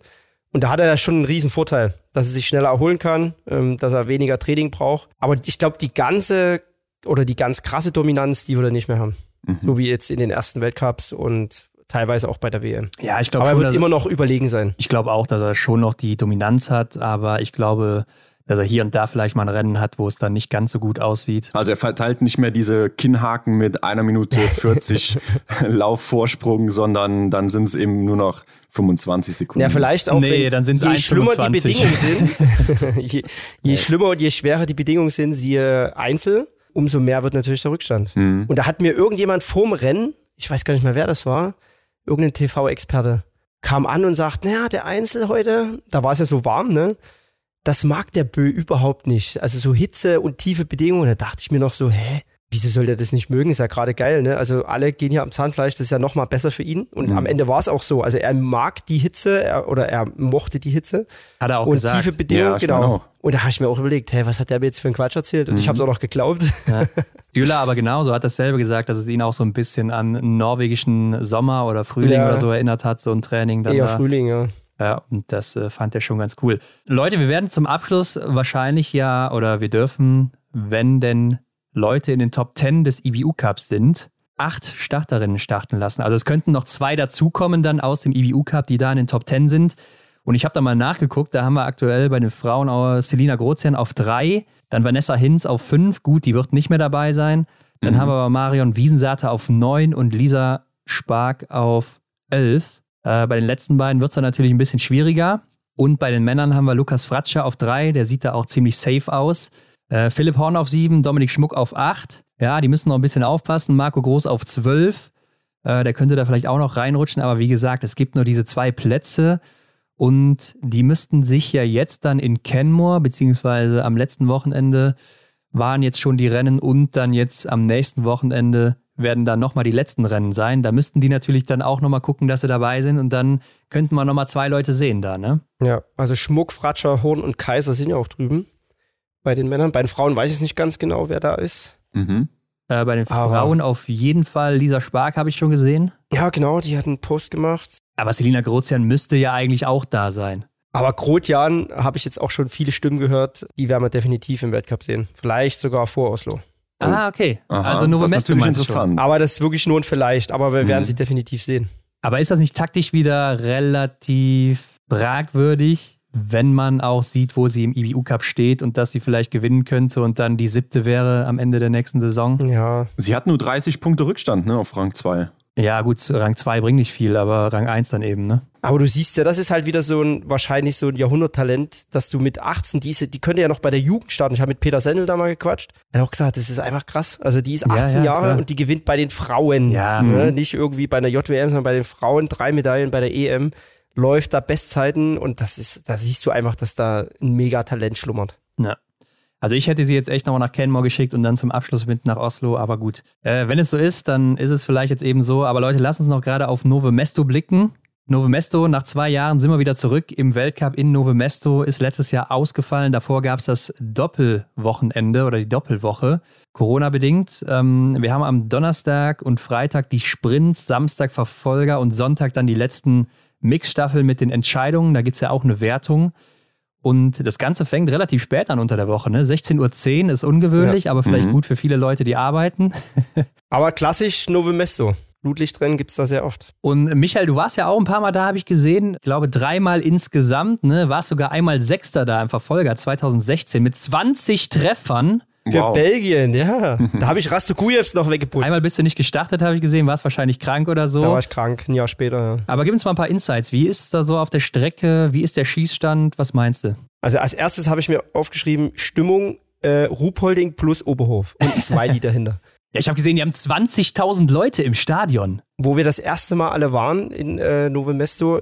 Und da hat er ja schon einen riesen Vorteil, dass er sich schneller erholen kann, ähm, dass er weniger Training braucht. Aber ich glaube, die ganze oder die ganz krasse Dominanz, die wird er nicht mehr haben. Mhm. So wie jetzt in den ersten Weltcups und teilweise auch bei der WM.
Ja, ich glaube
Aber
er
wird immer noch überlegen sein.
Ich glaube auch, dass er schon noch die Dominanz hat, aber ich glaube, dass er hier und da vielleicht mal ein Rennen hat, wo es dann nicht ganz so gut aussieht.
Also er verteilt nicht mehr diese Kinnhaken mit einer Minute *laughs* 40 Laufvorsprung, sondern dann sind es eben nur noch 25 Sekunden.
Ja, vielleicht auch,
nee, wenn, dann sind
je schlimmer die Bedingungen sind, *laughs* je, je schlimmer und je schwerer die Bedingungen sind, siehe Einzel, umso mehr wird natürlich der Rückstand. Mhm. Und da hat mir irgendjemand vorm Rennen, ich weiß gar nicht mehr, wer das war, irgendein TV-Experte, kam an und sagt, naja, der Einzel heute, da war es ja so warm, ne? das mag der Bö überhaupt nicht. Also so Hitze und tiefe Bedingungen, da dachte ich mir noch so, hä? Wieso soll der das nicht mögen? Ist ja gerade geil, ne? Also alle gehen ja am Zahnfleisch, das ist ja nochmal besser für ihn. Und mhm. am Ende war es auch so. Also er mag die Hitze er, oder er mochte die Hitze.
Hat er auch
und
gesagt.
tiefe Bedingungen, ja, genau. Und da habe ich mir auch überlegt, hä, was hat der mir jetzt für einen Quatsch erzählt? Und mhm. ich habe es auch noch geglaubt. Ja. *laughs*
Stühler aber genauso hat dasselbe gesagt, dass es ihn auch so ein bisschen an einen norwegischen Sommer oder Frühling ja. oder so erinnert hat, so ein Training.
Dann Eher da. Frühling, ja.
Ja, und das äh, fand er schon ganz cool. Leute, wir werden zum Abschluss wahrscheinlich ja, oder wir dürfen, wenn denn Leute in den Top 10 des IBU Cups sind, acht Starterinnen starten lassen. Also es könnten noch zwei dazukommen dann aus dem IBU Cup, die da in den Top 10 sind. Und ich habe da mal nachgeguckt, da haben wir aktuell bei den Frauen auch Selina Grozian auf drei, dann Vanessa Hinz auf fünf, gut, die wird nicht mehr dabei sein. Dann mhm. haben wir aber Marion Wiesensater auf neun und Lisa Spark auf elf. Äh, bei den letzten beiden wird es dann natürlich ein bisschen schwieriger. Und bei den Männern haben wir Lukas Fratscher auf drei, der sieht da auch ziemlich safe aus. Äh, Philipp Horn auf sieben, Dominik Schmuck auf acht. Ja, die müssen noch ein bisschen aufpassen. Marco Groß auf zwölf. Äh, der könnte da vielleicht auch noch reinrutschen, aber wie gesagt, es gibt nur diese zwei Plätze. Und die müssten sich ja jetzt dann in Kenmore, beziehungsweise am letzten Wochenende, waren jetzt schon die Rennen und dann jetzt am nächsten Wochenende werden dann nochmal die letzten Rennen sein. Da müssten die natürlich dann auch nochmal gucken, dass sie dabei sind und dann könnten wir nochmal zwei Leute sehen da, ne?
Ja, also Schmuck, Fratscher, Horn und Kaiser sind ja auch drüben bei den Männern. Bei den Frauen weiß ich nicht ganz genau, wer da ist.
Mhm. Äh, bei den Aber Frauen auf jeden Fall Lisa Spark habe ich schon gesehen.
Ja, genau, die hat einen Post gemacht.
Aber Selina Grozian müsste ja eigentlich auch da sein.
Aber Grotjan habe ich jetzt auch schon viele Stimmen gehört, die werden wir definitiv im Weltcup sehen. Vielleicht sogar vor Oslo.
Ah, okay.
Aha, also Novo Mesto natürlich interessant.
Aber das ist wirklich nur ein Vielleicht, aber wir mhm. werden sie definitiv sehen.
Aber ist das nicht taktisch wieder relativ fragwürdig, wenn man auch sieht, wo sie im IBU Cup steht und dass sie vielleicht gewinnen könnte und dann die siebte wäre am Ende der nächsten Saison?
Ja.
Sie hat nur 30 Punkte Rückstand ne, auf Rang 2.
Ja, gut, Rang 2 bringt nicht viel, aber Rang 1 dann eben, ne?
Aber du siehst ja, das ist halt wieder so ein, wahrscheinlich so ein Jahrhunderttalent, dass du mit 18 diese, die könnte ja noch bei der Jugend starten. Ich habe mit Peter Sendel da mal gequatscht. Er hat auch gesagt, das ist einfach krass. Also die ist 18 ja, ja, Jahre klar. und die gewinnt bei den Frauen.
Ja.
Ne? Nicht irgendwie bei einer JWM, sondern bei den Frauen drei Medaillen bei der EM. Läuft da Bestzeiten und das ist, da siehst du einfach, dass da ein Megatalent schlummert.
Ja. Also ich hätte sie jetzt echt nochmal nach Canmore geschickt und dann zum Abschluss mit nach Oslo, aber gut. Äh, wenn es so ist, dann ist es vielleicht jetzt eben so. Aber Leute, lasst uns noch gerade auf Nove Mesto blicken. Nove Mesto, nach zwei Jahren sind wir wieder zurück im Weltcup in Nove Mesto, ist letztes Jahr ausgefallen. Davor gab es das Doppelwochenende oder die Doppelwoche, Corona-bedingt. Ähm, wir haben am Donnerstag und Freitag die Sprints, Samstag Verfolger und Sonntag dann die letzten Mixstaffeln mit den Entscheidungen. Da gibt es ja auch eine Wertung. Und das Ganze fängt relativ spät an unter der Woche. Ne? 16.10 Uhr ist ungewöhnlich, ja. aber vielleicht mhm. gut für viele Leute, die arbeiten. *laughs*
aber klassisch Nove Mesto. Blutlichtrennen gibt es da sehr oft.
Und Michael, du warst ja auch ein paar Mal da, habe ich gesehen. Ich glaube, dreimal insgesamt. Ne? Warst sogar einmal Sechster da im Verfolger 2016 mit 20 Treffern.
Für
Wow.
Belgien, ja. *laughs* Da habe ich Rastukujevs noch weggeputzt.
Einmal bist du nicht gestartet, habe ich gesehen, warst wahrscheinlich krank oder
da
so.
war ich krank, ein Jahr später. Ja.
Aber gib uns mal ein paar Insights. Wie ist da so auf der Strecke? Wie ist der Schießstand? Was meinst du?
Also als erstes habe ich mir aufgeschrieben, Stimmung äh, Ruhpolding plus Oberhof und *laughs* ein Smiley dahinter.
Ja, ich habe gesehen, die haben 20.000 Leute im Stadion.
Wo wir das erste Mal alle waren in äh, Novo Mesto,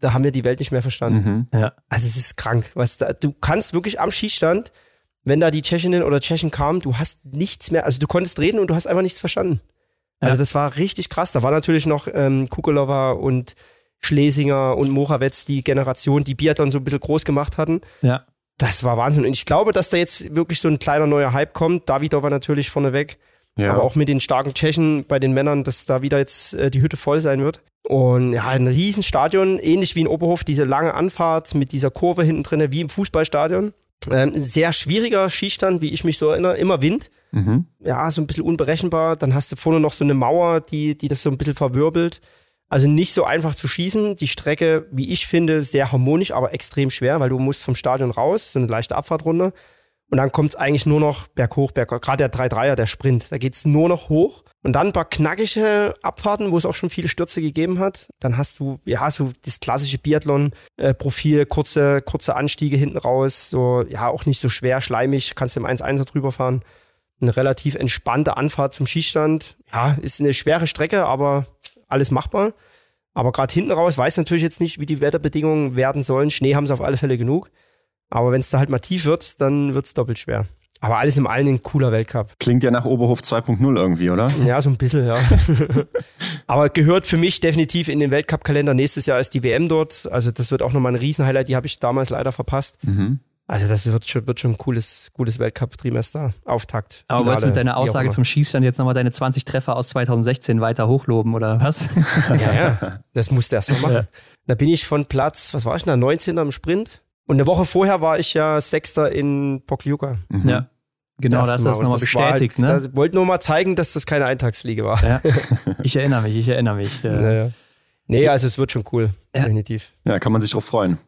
da haben wir die Welt nicht mehr verstanden.
Mhm.
Ja.
Also es ist krank. Was da, du kannst wirklich am Schießstand, wenn da die Tschechinnen oder Tschechen kamen, du hast nichts mehr, also du konntest reden und du hast einfach nichts verstanden. Also
Ja.
das war richtig krass. Da war natürlich noch ähm, Kukolova und Schlesinger und Morawetz, die Generation, die Biathlon so ein bisschen groß gemacht hatten.
Ja.
Das war Wahnsinn. Und ich glaube, dass da jetzt wirklich so ein kleiner neuer Hype kommt. Davidov war natürlich vorneweg.
Ja.
Aber auch mit den starken Tschechen bei den Männern, dass da wieder jetzt äh, die Hütte voll sein wird. Und ja, ein Riesenstadion, ähnlich wie in Oberhof, diese lange Anfahrt mit dieser Kurve hinten drin, wie im Fußballstadion. Ähm, ein sehr schwieriger Schießstand, wie ich mich so erinnere, immer Wind.
Mhm.
Ja, so ein bisschen unberechenbar. Dann hast du vorne noch so eine Mauer, die, die das so ein bisschen verwirbelt. Also nicht so einfach zu schießen. Die Strecke, wie ich finde, sehr harmonisch, aber extrem schwer, weil du musst vom Stadion raus, so eine leichte Abfahrtrunde. Und dann kommt es eigentlich nur noch berghoch, berghoch. Gerade der 3-3er, der Sprint, da geht es nur noch hoch. Und dann ein paar knackige Abfahrten, wo es auch schon viele Stürze gegeben hat. Dann hast du, ja, so das klassische Biathlon-Profil, kurze, kurze Anstiege hinten raus, so, ja, auch nicht so schwer, schleimig, kannst im 1-1er drüber fahren. Eine relativ entspannte Anfahrt zum Schießstand. Ja, ist eine schwere Strecke, aber alles machbar. Aber gerade hinten raus weiß natürlich jetzt nicht, wie die Wetterbedingungen werden sollen. Schnee haben sie auf alle Fälle genug. Aber wenn es da halt mal tief wird, dann wird es doppelt schwer. Aber alles im allen ein cooler Weltcup.
Klingt ja nach Oberhof 2.0 irgendwie, oder?
Ja, so ein bisschen, ja. *laughs* Aber gehört für mich definitiv in den Weltcup-Kalender. Nächstes Jahr ist die WM dort. Also das wird auch nochmal ein Riesenhighlight. Die habe ich damals leider verpasst.
Mhm.
Also das wird schon, wird schon ein cooles, cooles Weltcup-Trimester. Auftakt.
Aber wolltest du mit
Finale,
deiner Aussage zum Schießstand jetzt nochmal deine 20 Treffer aus 2016 weiter hochloben oder was? *laughs*
Ja, ja. Das musste erst mal machen.
Ja.
Da bin ich von Platz, was war ich denn da, 19 am Sprint. Und eine Woche vorher war ich ja Sechster in Pokljuka.
Mhm.
Ja. Genau, da hast du das nochmal bestätigt,
halt,
ne?
Da wollte nur mal zeigen, dass das keine Eintagsfliege war.
Ja. *laughs* Ich erinnere mich, ich erinnere mich. Äh,
Nee, also es wird schon cool.
Ja.
Definitiv.
Ja, kann man sich drauf freuen.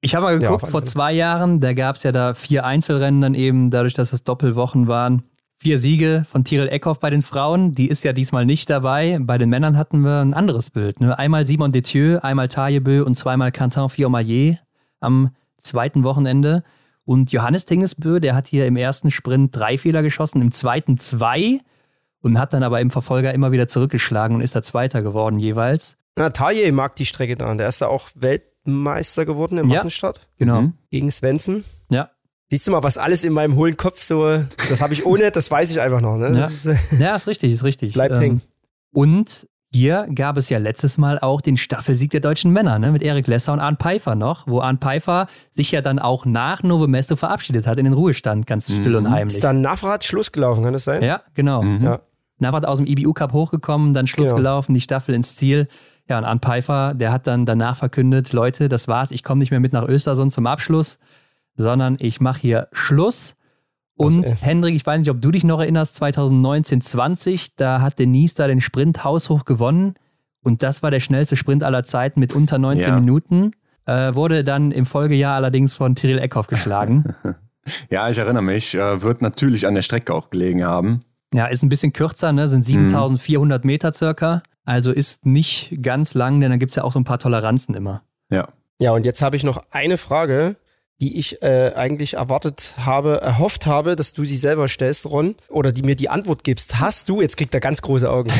Ich habe mal
Ja,
geguckt,
alle
vor zwei Jahren, da gab es ja da vier Einzelrennen dann eben, dadurch, dass es Doppelwochen waren. Vier Siege von Tiril Eckhoff bei den Frauen, die ist ja diesmal nicht dabei. Bei den Männern hatten wir ein anderes Bild. Ne? Einmal Simon Detieu, einmal Tajebö und zweimal Quentin Fiormaillet am zweiten Wochenende. Und Johannes Tingesbö, der hat hier im ersten Sprint drei Fehler geschossen, im zweiten zwei und hat dann aber im Verfolger immer wieder zurückgeschlagen und ist da Zweiter geworden jeweils.
Na, Taje mag die Strecke da. Der ist da auch Weltmeister geworden in
Ja.
Massenstadt
Genau.
Mhm.
gegen Svensson.
Ja.
Siehst du mal, was alles in meinem hohlen Kopf so, das habe ich ohne, das weiß ich einfach noch. Ne?
Ja.
Das ist,
Ja, ist richtig, ist richtig.
Bleibt hängen.
Und hier gab es ja letztes Mal auch den Staffelsieg der deutschen Männer, ne? mit Erik Lesser und Arndt Pfeiffer noch, wo Arndt Pfeiffer sich ja dann auch nach Novo Mesto verabschiedet hat in den Ruhestand, ganz still und heimlich.
ist da Navrat Schluss gelaufen, kann das sein?
Ja, genau.
Mhm.
Ja.
Navrat aus dem IBU Cup hochgekommen, dann Schluss
Genau.
gelaufen, die Staffel ins Ziel. Ja, und Arndt Pfeiffer, der hat dann danach verkündet, Leute, das war's, ich komme nicht mehr mit nach Östersund zum Abschluss, sondern ich mache hier Schluss. Und
Was?
Hendrik, ich weiß nicht, ob du dich noch erinnerst, 2019, 20, da hat Denise da den Sprint haushoch gewonnen. Und das war der schnellste Sprint aller Zeiten mit unter 19
Ja.
Minuten. Äh, wurde dann im Folgejahr allerdings von Tyrell Eckhoff geschlagen. *laughs*
Ja, ich erinnere mich. Äh, wird natürlich an der Strecke auch gelegen haben.
ja, ist ein bisschen kürzer, ne? sind 7400 Meter circa. Also ist nicht ganz lang, denn da gibt es ja auch so ein paar Toleranzen immer.
Ja.
Ja, und jetzt habe ich noch eine Frage, die ich äh, eigentlich erwartet habe, erhofft habe, dass du sie selber stellst, Ron, oder die mir die Antwort gibst. Hast du, jetzt kriegt er ganz große Augen,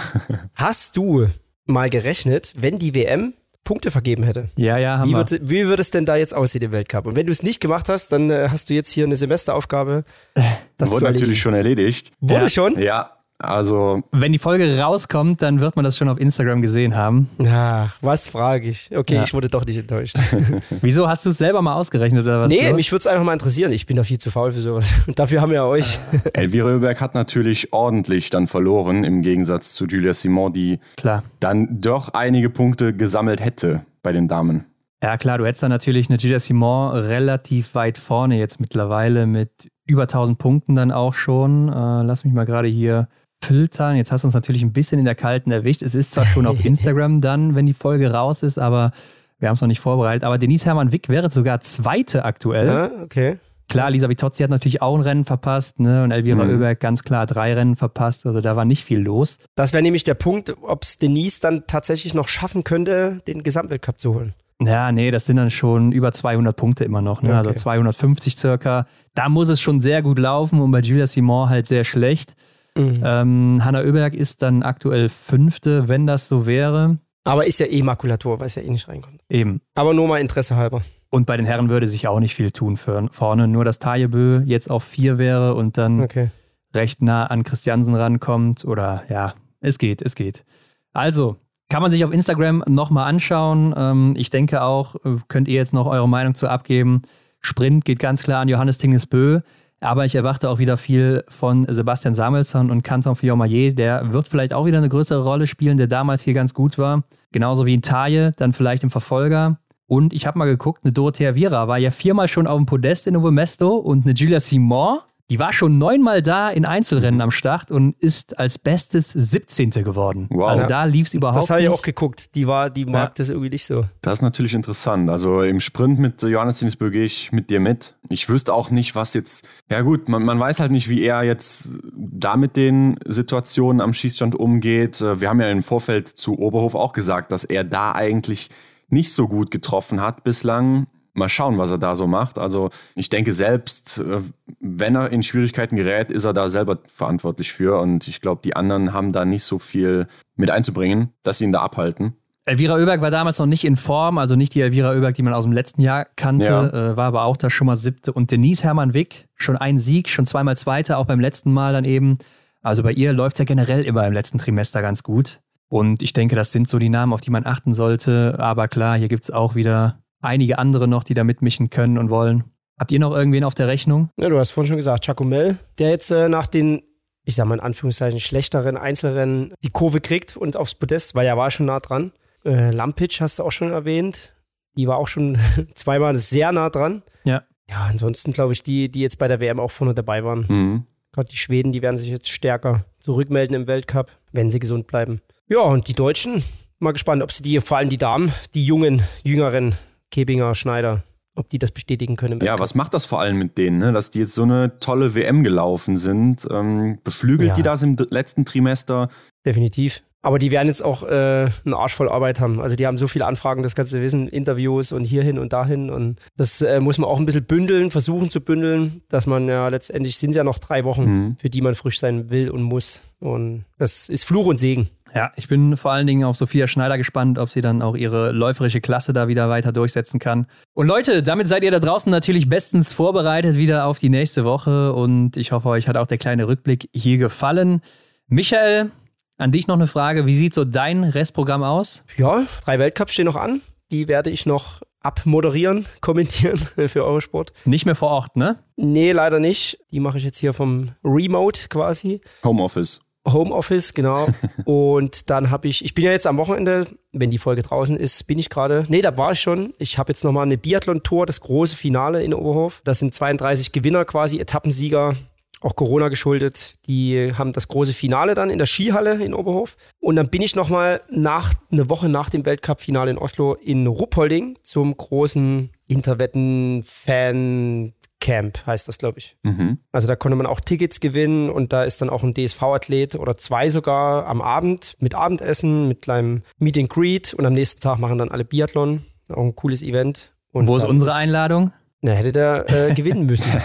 *laughs* hast du mal gerechnet, wenn die WM Punkte vergeben hätte?
Ja, ja, haben
Wie
wir.
würde, wie würde es denn da jetzt aussehen im Weltcup? Und wenn du es nicht gemacht hast, dann äh, hast du jetzt hier eine Semesteraufgabe. *laughs* Das
Wurde natürlich schon erledigt.
Wurde
Ja.
schon?
Ja, also
Wenn die Folge rauskommt, dann wird man das schon auf Instagram gesehen haben.
Ach, was frage ich? Okay,
Ja.
ich wurde doch nicht enttäuscht. *laughs* *laughs*
Wieso hast du es selber mal ausgerechnet oder was?
nee,
los?
mich würde es einfach mal interessieren. Ich bin da viel zu faul für sowas. Und *laughs* dafür haben wir ja euch.
Elvira Oeberg hat natürlich ordentlich dann verloren, im Gegensatz zu Julia Simon, die
Klar.
dann doch einige Punkte gesammelt hätte bei den Damen.
Ja, klar, du hättest da natürlich eine Gilles Simon relativ weit vorne jetzt mittlerweile mit über 1000 Punkten dann auch schon. Äh, lass mich mal gerade hier filtern. Jetzt hast du uns natürlich ein bisschen in der Kalten erwischt. Es ist zwar schon auf *laughs* Instagram dann, wenn die Folge raus ist, aber wir haben es noch nicht vorbereitet. Aber Denise Hermann Wick wäre sogar Zweite aktuell.
Ja, okay.
Klar, Lisa Vitozzi hat natürlich auch ein Rennen verpasst, ne? Und Elvira mhm. Oeberg ganz klar drei Rennen verpasst. Also da war nicht viel los.
Das wäre nämlich der Punkt, ob es Denise dann tatsächlich noch schaffen könnte, den Gesamtweltcup zu holen.
Ja, nee, das sind dann schon über 200 Punkte immer noch, ne? Okay. also 250 circa. Da muss es schon sehr gut laufen und bei Julia Simon halt sehr schlecht. Mhm. Ähm, Hanna Oeberg ist dann aktuell Fünfte, wenn das so wäre.
Aber ist ja eh Makulatur, weil es ja eh nicht reinkommt.
Eben.
Aber nur mal Interesse halber.
Und bei den Herren würde sich auch nicht viel tun für vorne. Nur, dass Tajebö jetzt auf vier wäre und dann okay. recht nah an Christiansen rankommt. Oder ja, es geht, es geht. Also, kann man sich auf Instagram nochmal anschauen. Ähm, ich denke auch, äh, könnt ihr jetzt noch eure Meinung zu abgeben. Sprint geht ganz klar an Johannes Tingesbö. Aber ich erwarte auch wieder viel von Sebastian Samuelsson und Canton Fiormaillet. Der wird vielleicht auch wieder eine größere Rolle spielen, der damals hier ganz gut war. Genauso wie in Taille, dann vielleicht im Verfolger. Und ich habe mal geguckt, eine Dorothea Viera war ja viermal schon auf dem Podest in Novo Mesto und eine Julia Simon die war schon neunmal da in Einzelrennen mhm. am Start und ist als bestes 17. geworden. Wow. Also da lief es überhaupt nicht.
Das habe ich auch geguckt. Die war, die mag ja. das irgendwie nicht so.
Das ist natürlich interessant. Also im Sprint mit Johannes Dinesbö gehe ich mit dir mit. Ich wüsste auch nicht, was jetzt. Ja gut, man, man weiß halt nicht, wie er jetzt da mit den Situationen am Schießstand umgeht. Wir haben ja im Vorfeld zu Oberhof auch gesagt, dass er da eigentlich nicht so gut getroffen hat bislang mal schauen, was er da so macht. Also ich denke selbst, äh, wenn er in Schwierigkeiten gerät, ist er da selber verantwortlich für. Und ich glaube, die anderen haben da nicht so viel mit einzubringen, dass sie ihn da abhalten.
Elvira Oeberg war damals noch nicht in Form, also nicht die Elvira Oeberg, die man aus dem letzten Jahr kannte, ja. äh, war aber auch da schon mal siebte. Und Denise Hermann Wick, schon ein Sieg, schon zweimal Zweite, auch beim letzten Mal dann eben. Also bei ihr läuft es ja generell immer im letzten Trimester ganz gut. Und ich denke, das sind so die Namen, auf die man achten sollte. Aber klar, hier gibt es auch wieder einige andere noch, die da mitmischen können und wollen. Habt ihr noch irgendwen auf der Rechnung?
Ja, du hast vorhin schon gesagt, Chacomel, der jetzt äh, nach den, ich sag mal in Anführungszeichen, schlechteren Einzelrennen die Kurve kriegt und aufs Podest, weil er war schon nah dran. Äh, Lampic hast du auch schon erwähnt. Die war auch schon *laughs* zweimal sehr nah dran.
Ja.
Ja, ansonsten glaube ich, die, die jetzt bei der WM auch vorne dabei waren. Mhm. Gerade die Schweden, die werden sich jetzt stärker zurückmelden im Weltcup, wenn sie gesund bleiben. Ja, und die Deutschen, mal gespannt, ob sie die, vor allem die Damen, die jungen, jüngeren, Kebinger, Schneider, ob die das bestätigen können.
Ja, was macht das vor allem mit denen, ne? dass die jetzt so eine tolle WM gelaufen sind? Ähm, beflügelt ja. die das im letzten Trimester?
Definitiv. Aber die werden jetzt auch äh, einen Arsch voll Arbeit haben. Also die haben so viele Anfragen, das ganze Wissen, Interviews und hierhin und dahin. Und das äh, muss man auch ein bisschen bündeln, versuchen zu bündeln, dass man ja letztendlich sind es ja noch drei Wochen, mhm. für die man frisch sein will und muss. Und das ist Fluch und Segen.
Ja, ich bin vor allen Dingen auf Sophia Schneider gespannt, ob sie dann auch ihre läuferische Klasse da wieder weiter durchsetzen kann. Und Leute, damit seid ihr da draußen natürlich bestens vorbereitet wieder auf die nächste Woche und ich hoffe, euch hat auch der kleine Rückblick hier gefallen. Michael, an dich noch eine Frage. Wie sieht so dein Restprogramm aus?
Ja, drei Weltcups stehen noch an. Die werde ich noch abmoderieren, *laughs* kommentieren *laughs* für Eurosport.
Nicht mehr vor Ort, ne?
Nee, leider nicht. Die mache ich jetzt hier vom Remote quasi.
Homeoffice.
Homeoffice, genau. *laughs* und dann habe ich, ich bin ja jetzt am Wochenende, wenn die Folge draußen ist, bin ich gerade, nee, da war ich schon. Ich habe jetzt nochmal eine Biathlon-Tour, das große Finale in Oberhof. Das sind 32 Gewinner quasi, Etappensieger, auch Corona geschuldet. Die haben das große Finale dann in der Skihalle in Oberhof. Und dann bin ich nochmal nach, eine Woche nach dem Weltcup-Finale in Oslo in Ruppolding zum großen Interwetten-Fan- Camp heißt das, glaube ich. Mhm. Also da konnte man auch Tickets gewinnen und da ist dann auch ein DSV-Athlet oder zwei sogar am Abend mit Abendessen, mit kleinem Meet and Greet und am nächsten Tag machen dann alle Biathlon. Auch ein cooles Event. Und
Wo ist unsere Einladung?
Na, hätte der äh, *laughs* gewinnen müssen. *laughs*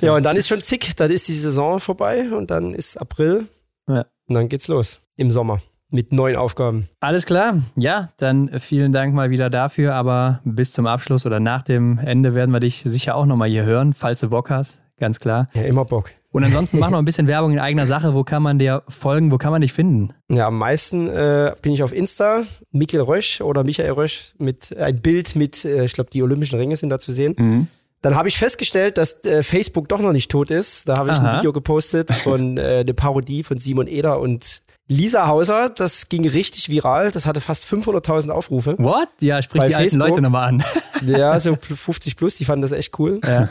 ja, und dann ist schon zick, dann ist die Saison vorbei und dann ist April ja. und dann geht's los im Sommer mit neuen Aufgaben.
Alles klar. Ja, dann vielen Dank mal wieder dafür. Aber bis zum Abschluss oder nach dem Ende werden wir dich sicher auch nochmal hier hören, falls du Bock hast. Ganz klar.
Ja, immer Bock.
Und ansonsten mach noch ein bisschen *laughs* Werbung in eigener Sache. Wo kann man dir folgen? Wo kann man dich finden?
Ja, am meisten äh, bin ich auf Insta. Mikkel Rösch oder Michael Rösch mit äh, ein Bild mit, äh, ich glaube, die Olympischen Ringe sind da zu sehen. Mhm. Dann habe ich festgestellt, dass äh, Facebook doch noch nicht tot ist. Da habe ich Aha. ein Video gepostet von äh, eine Parodie von Simon Eder und Lisa Hauser, das ging richtig viral. Das hatte fast 500.000 Aufrufe.
What? Ja, sprich die Facebook. alten Leute nochmal an. *laughs*
ja, so *laughs* 50 plus, die fanden das echt cool. Ja.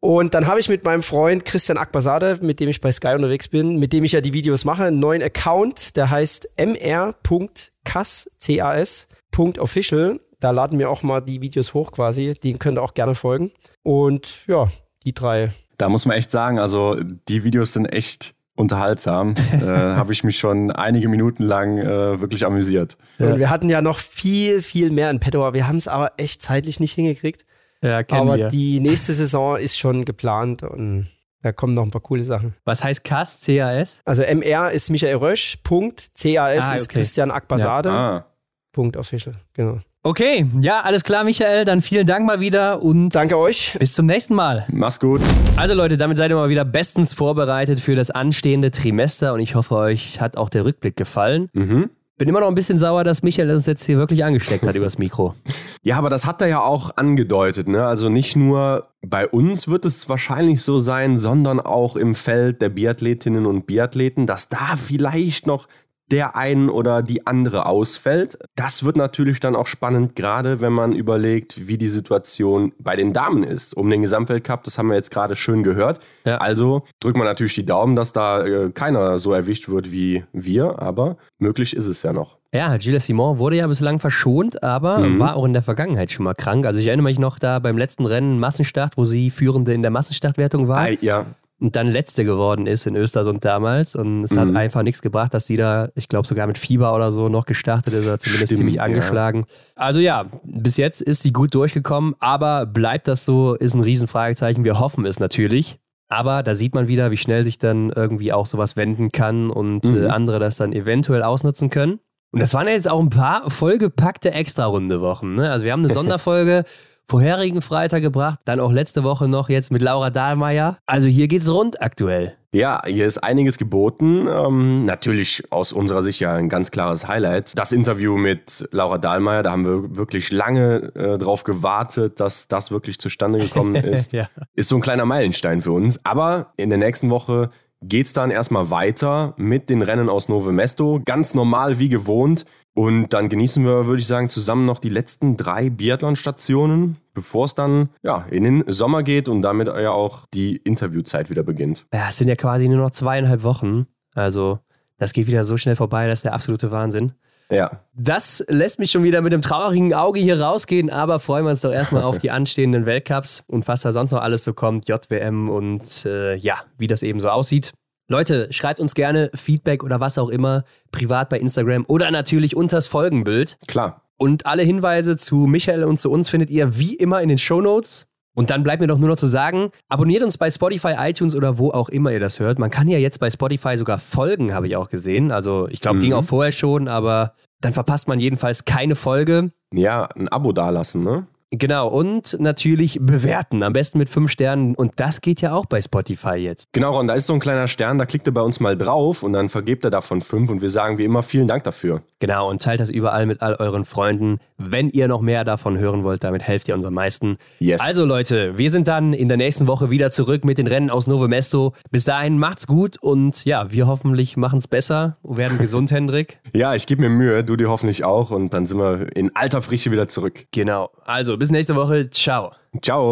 Und dann habe ich mit meinem Freund Christian Akbasade, mit dem ich bei Sky unterwegs bin, mit dem ich ja die Videos mache, einen neuen Account, der heißt mr.cas.official. Da laden wir auch mal die Videos hoch quasi. Die könnt ihr auch gerne folgen. Und ja, die drei.
Da muss man echt sagen, also die Videos sind echt unterhaltsam. äh, *laughs* Habe ich mich schon einige Minuten lang äh, wirklich amüsiert.
Und wir hatten ja noch viel, viel mehr in petto. Wir haben es aber echt zeitlich nicht hingekriegt.
Ja, kennen
Aber
wir.
die nächste Saison ist schon geplant und da kommen noch ein paar coole Sachen.
Was heißt CAS, CAS?
Also MR ist Michael Rösch, Punkt. CAS
Ah,
ist
okay.
Christian Akbasade,
Ah.
Punkt official. Genau.
Okay, ja, alles klar, Michael. Dann vielen Dank mal wieder und
Danke euch.
bis zum nächsten Mal.
Mach's gut.
Also Leute, damit seid ihr mal wieder bestens vorbereitet für das anstehende Trimester und ich hoffe, euch hat auch der Rückblick gefallen.
Mhm.
Bin immer noch ein bisschen sauer, dass Michael uns jetzt hier wirklich angesteckt hat *laughs* übers Mikro.
Ja, aber das hat er ja auch angedeutet. Ne? Also nicht nur bei uns wird es wahrscheinlich so sein, sondern auch im Feld der Biathletinnen und Biathleten, dass da vielleicht noch der einen oder die andere ausfällt. Das wird natürlich dann auch spannend, gerade wenn man überlegt, wie die Situation bei den Damen ist. Um den Gesamtweltcup, das haben wir jetzt gerade schön gehört.
Ja.
Also drückt man natürlich die Daumen, dass da äh, keiner so erwischt wird wie wir, aber möglich ist es ja noch.
Ja, Gilles Simon wurde ja bislang verschont, aber
Mhm.
war auch in der Vergangenheit schon mal krank. Also ich erinnere mich noch da beim letzten Rennen Massenstart, wo sie Führende in der Massenstartwertung war.
Ei, ja,
und dann Letzte geworden ist in Östersund damals. Und es
Mhm.
hat einfach nichts gebracht, dass sie da, ich glaube, sogar mit Fieber oder so noch gestartet ist oder zumindest
Stimmt,
ziemlich
ja.
angeschlagen. Also ja, bis jetzt ist sie gut durchgekommen, aber bleibt das so, ist ein Riesenfragezeichen. Wir hoffen es natürlich. Aber da sieht man wieder, wie schnell sich dann irgendwie auch sowas wenden kann und
Mhm.
äh, andere das dann eventuell ausnutzen können. Und das waren ja jetzt auch ein paar vollgepackte Extra-Runde-Wochen. Ne? Also wir haben eine *laughs* Sonderfolge vorherigen Freitag gebracht, dann auch letzte Woche noch jetzt mit Laura Dahlmeier. Also hier geht's rund aktuell.
Ja, hier ist einiges geboten. Ähm, natürlich aus unserer Sicht ja ein ganz klares Highlight. Das Interview mit Laura Dahlmeier, da haben wir wirklich lange äh, drauf gewartet, dass das wirklich zustande gekommen *laughs* ist.
Ja.
Ist so ein kleiner Meilenstein für uns. Aber in der nächsten Woche geht's dann erstmal weiter mit den Rennen aus Nove Mesto. Ganz normal wie gewohnt. Und dann genießen wir, würde ich sagen, zusammen noch die letzten drei Biathlon-Stationen, bevor es dann ja, in den Sommer geht und damit ja auch die Interviewzeit wieder beginnt.
Ja, es sind ja quasi nur noch zweieinhalb Wochen. Also, das geht wieder so schnell vorbei, das ist der absolute Wahnsinn.
Ja,
Das lässt mich schon wieder mit einem traurigen Auge hier rausgehen, aber freuen wir uns doch erstmal auf die *laughs* anstehenden Weltcups und was da sonst noch alles so kommt, JWM und äh, ja, wie das eben so aussieht. Leute, schreibt uns gerne Feedback oder was auch immer, privat bei Instagram oder natürlich unters Folgenbild.
klar.
Und alle Hinweise zu Michael und zu uns findet ihr wie immer in den Shownotes. Und dann bleibt mir doch nur noch zu sagen, abonniert uns bei Spotify, iTunes oder wo auch immer ihr das hört. Man kann ja jetzt bei Spotify sogar folgen, habe ich auch gesehen. Also ich glaube,
Mhm.
ging auch vorher schon, aber dann verpasst man jedenfalls keine Folge.
Ja, ein Abo dalassen, ne?
Genau, und natürlich bewerten, am besten mit fünf Sternen. Und das geht ja auch bei Spotify jetzt.
Genau, Ron, da ist so ein kleiner Stern, da klickt ihr bei uns mal drauf und dann vergebt ihr davon fünf und wir sagen wie immer vielen Dank dafür.
Genau, und teilt das überall mit all euren Freunden. Wenn ihr noch mehr davon hören wollt, damit helft ihr uns am meisten.
Yes.
Also Leute, wir sind dann in der nächsten Woche wieder zurück mit den Rennen aus Novo Mesto. Bis dahin macht's gut und ja, wir hoffentlich machen's besser und werden gesund, *laughs* Hendrik.
Ja, ich gebe mir Mühe, du dir hoffentlich auch und dann sind wir in alter Frische wieder zurück.
Genau. Also, bis nächste Woche. Ciao.
Ciao.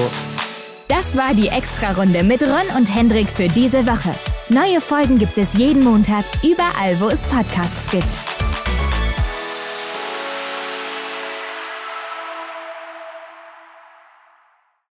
Das war die Extra-Runde mit Ron und Hendrik für diese Woche. Neue Folgen gibt es jeden Montag, überall, wo es Podcasts gibt.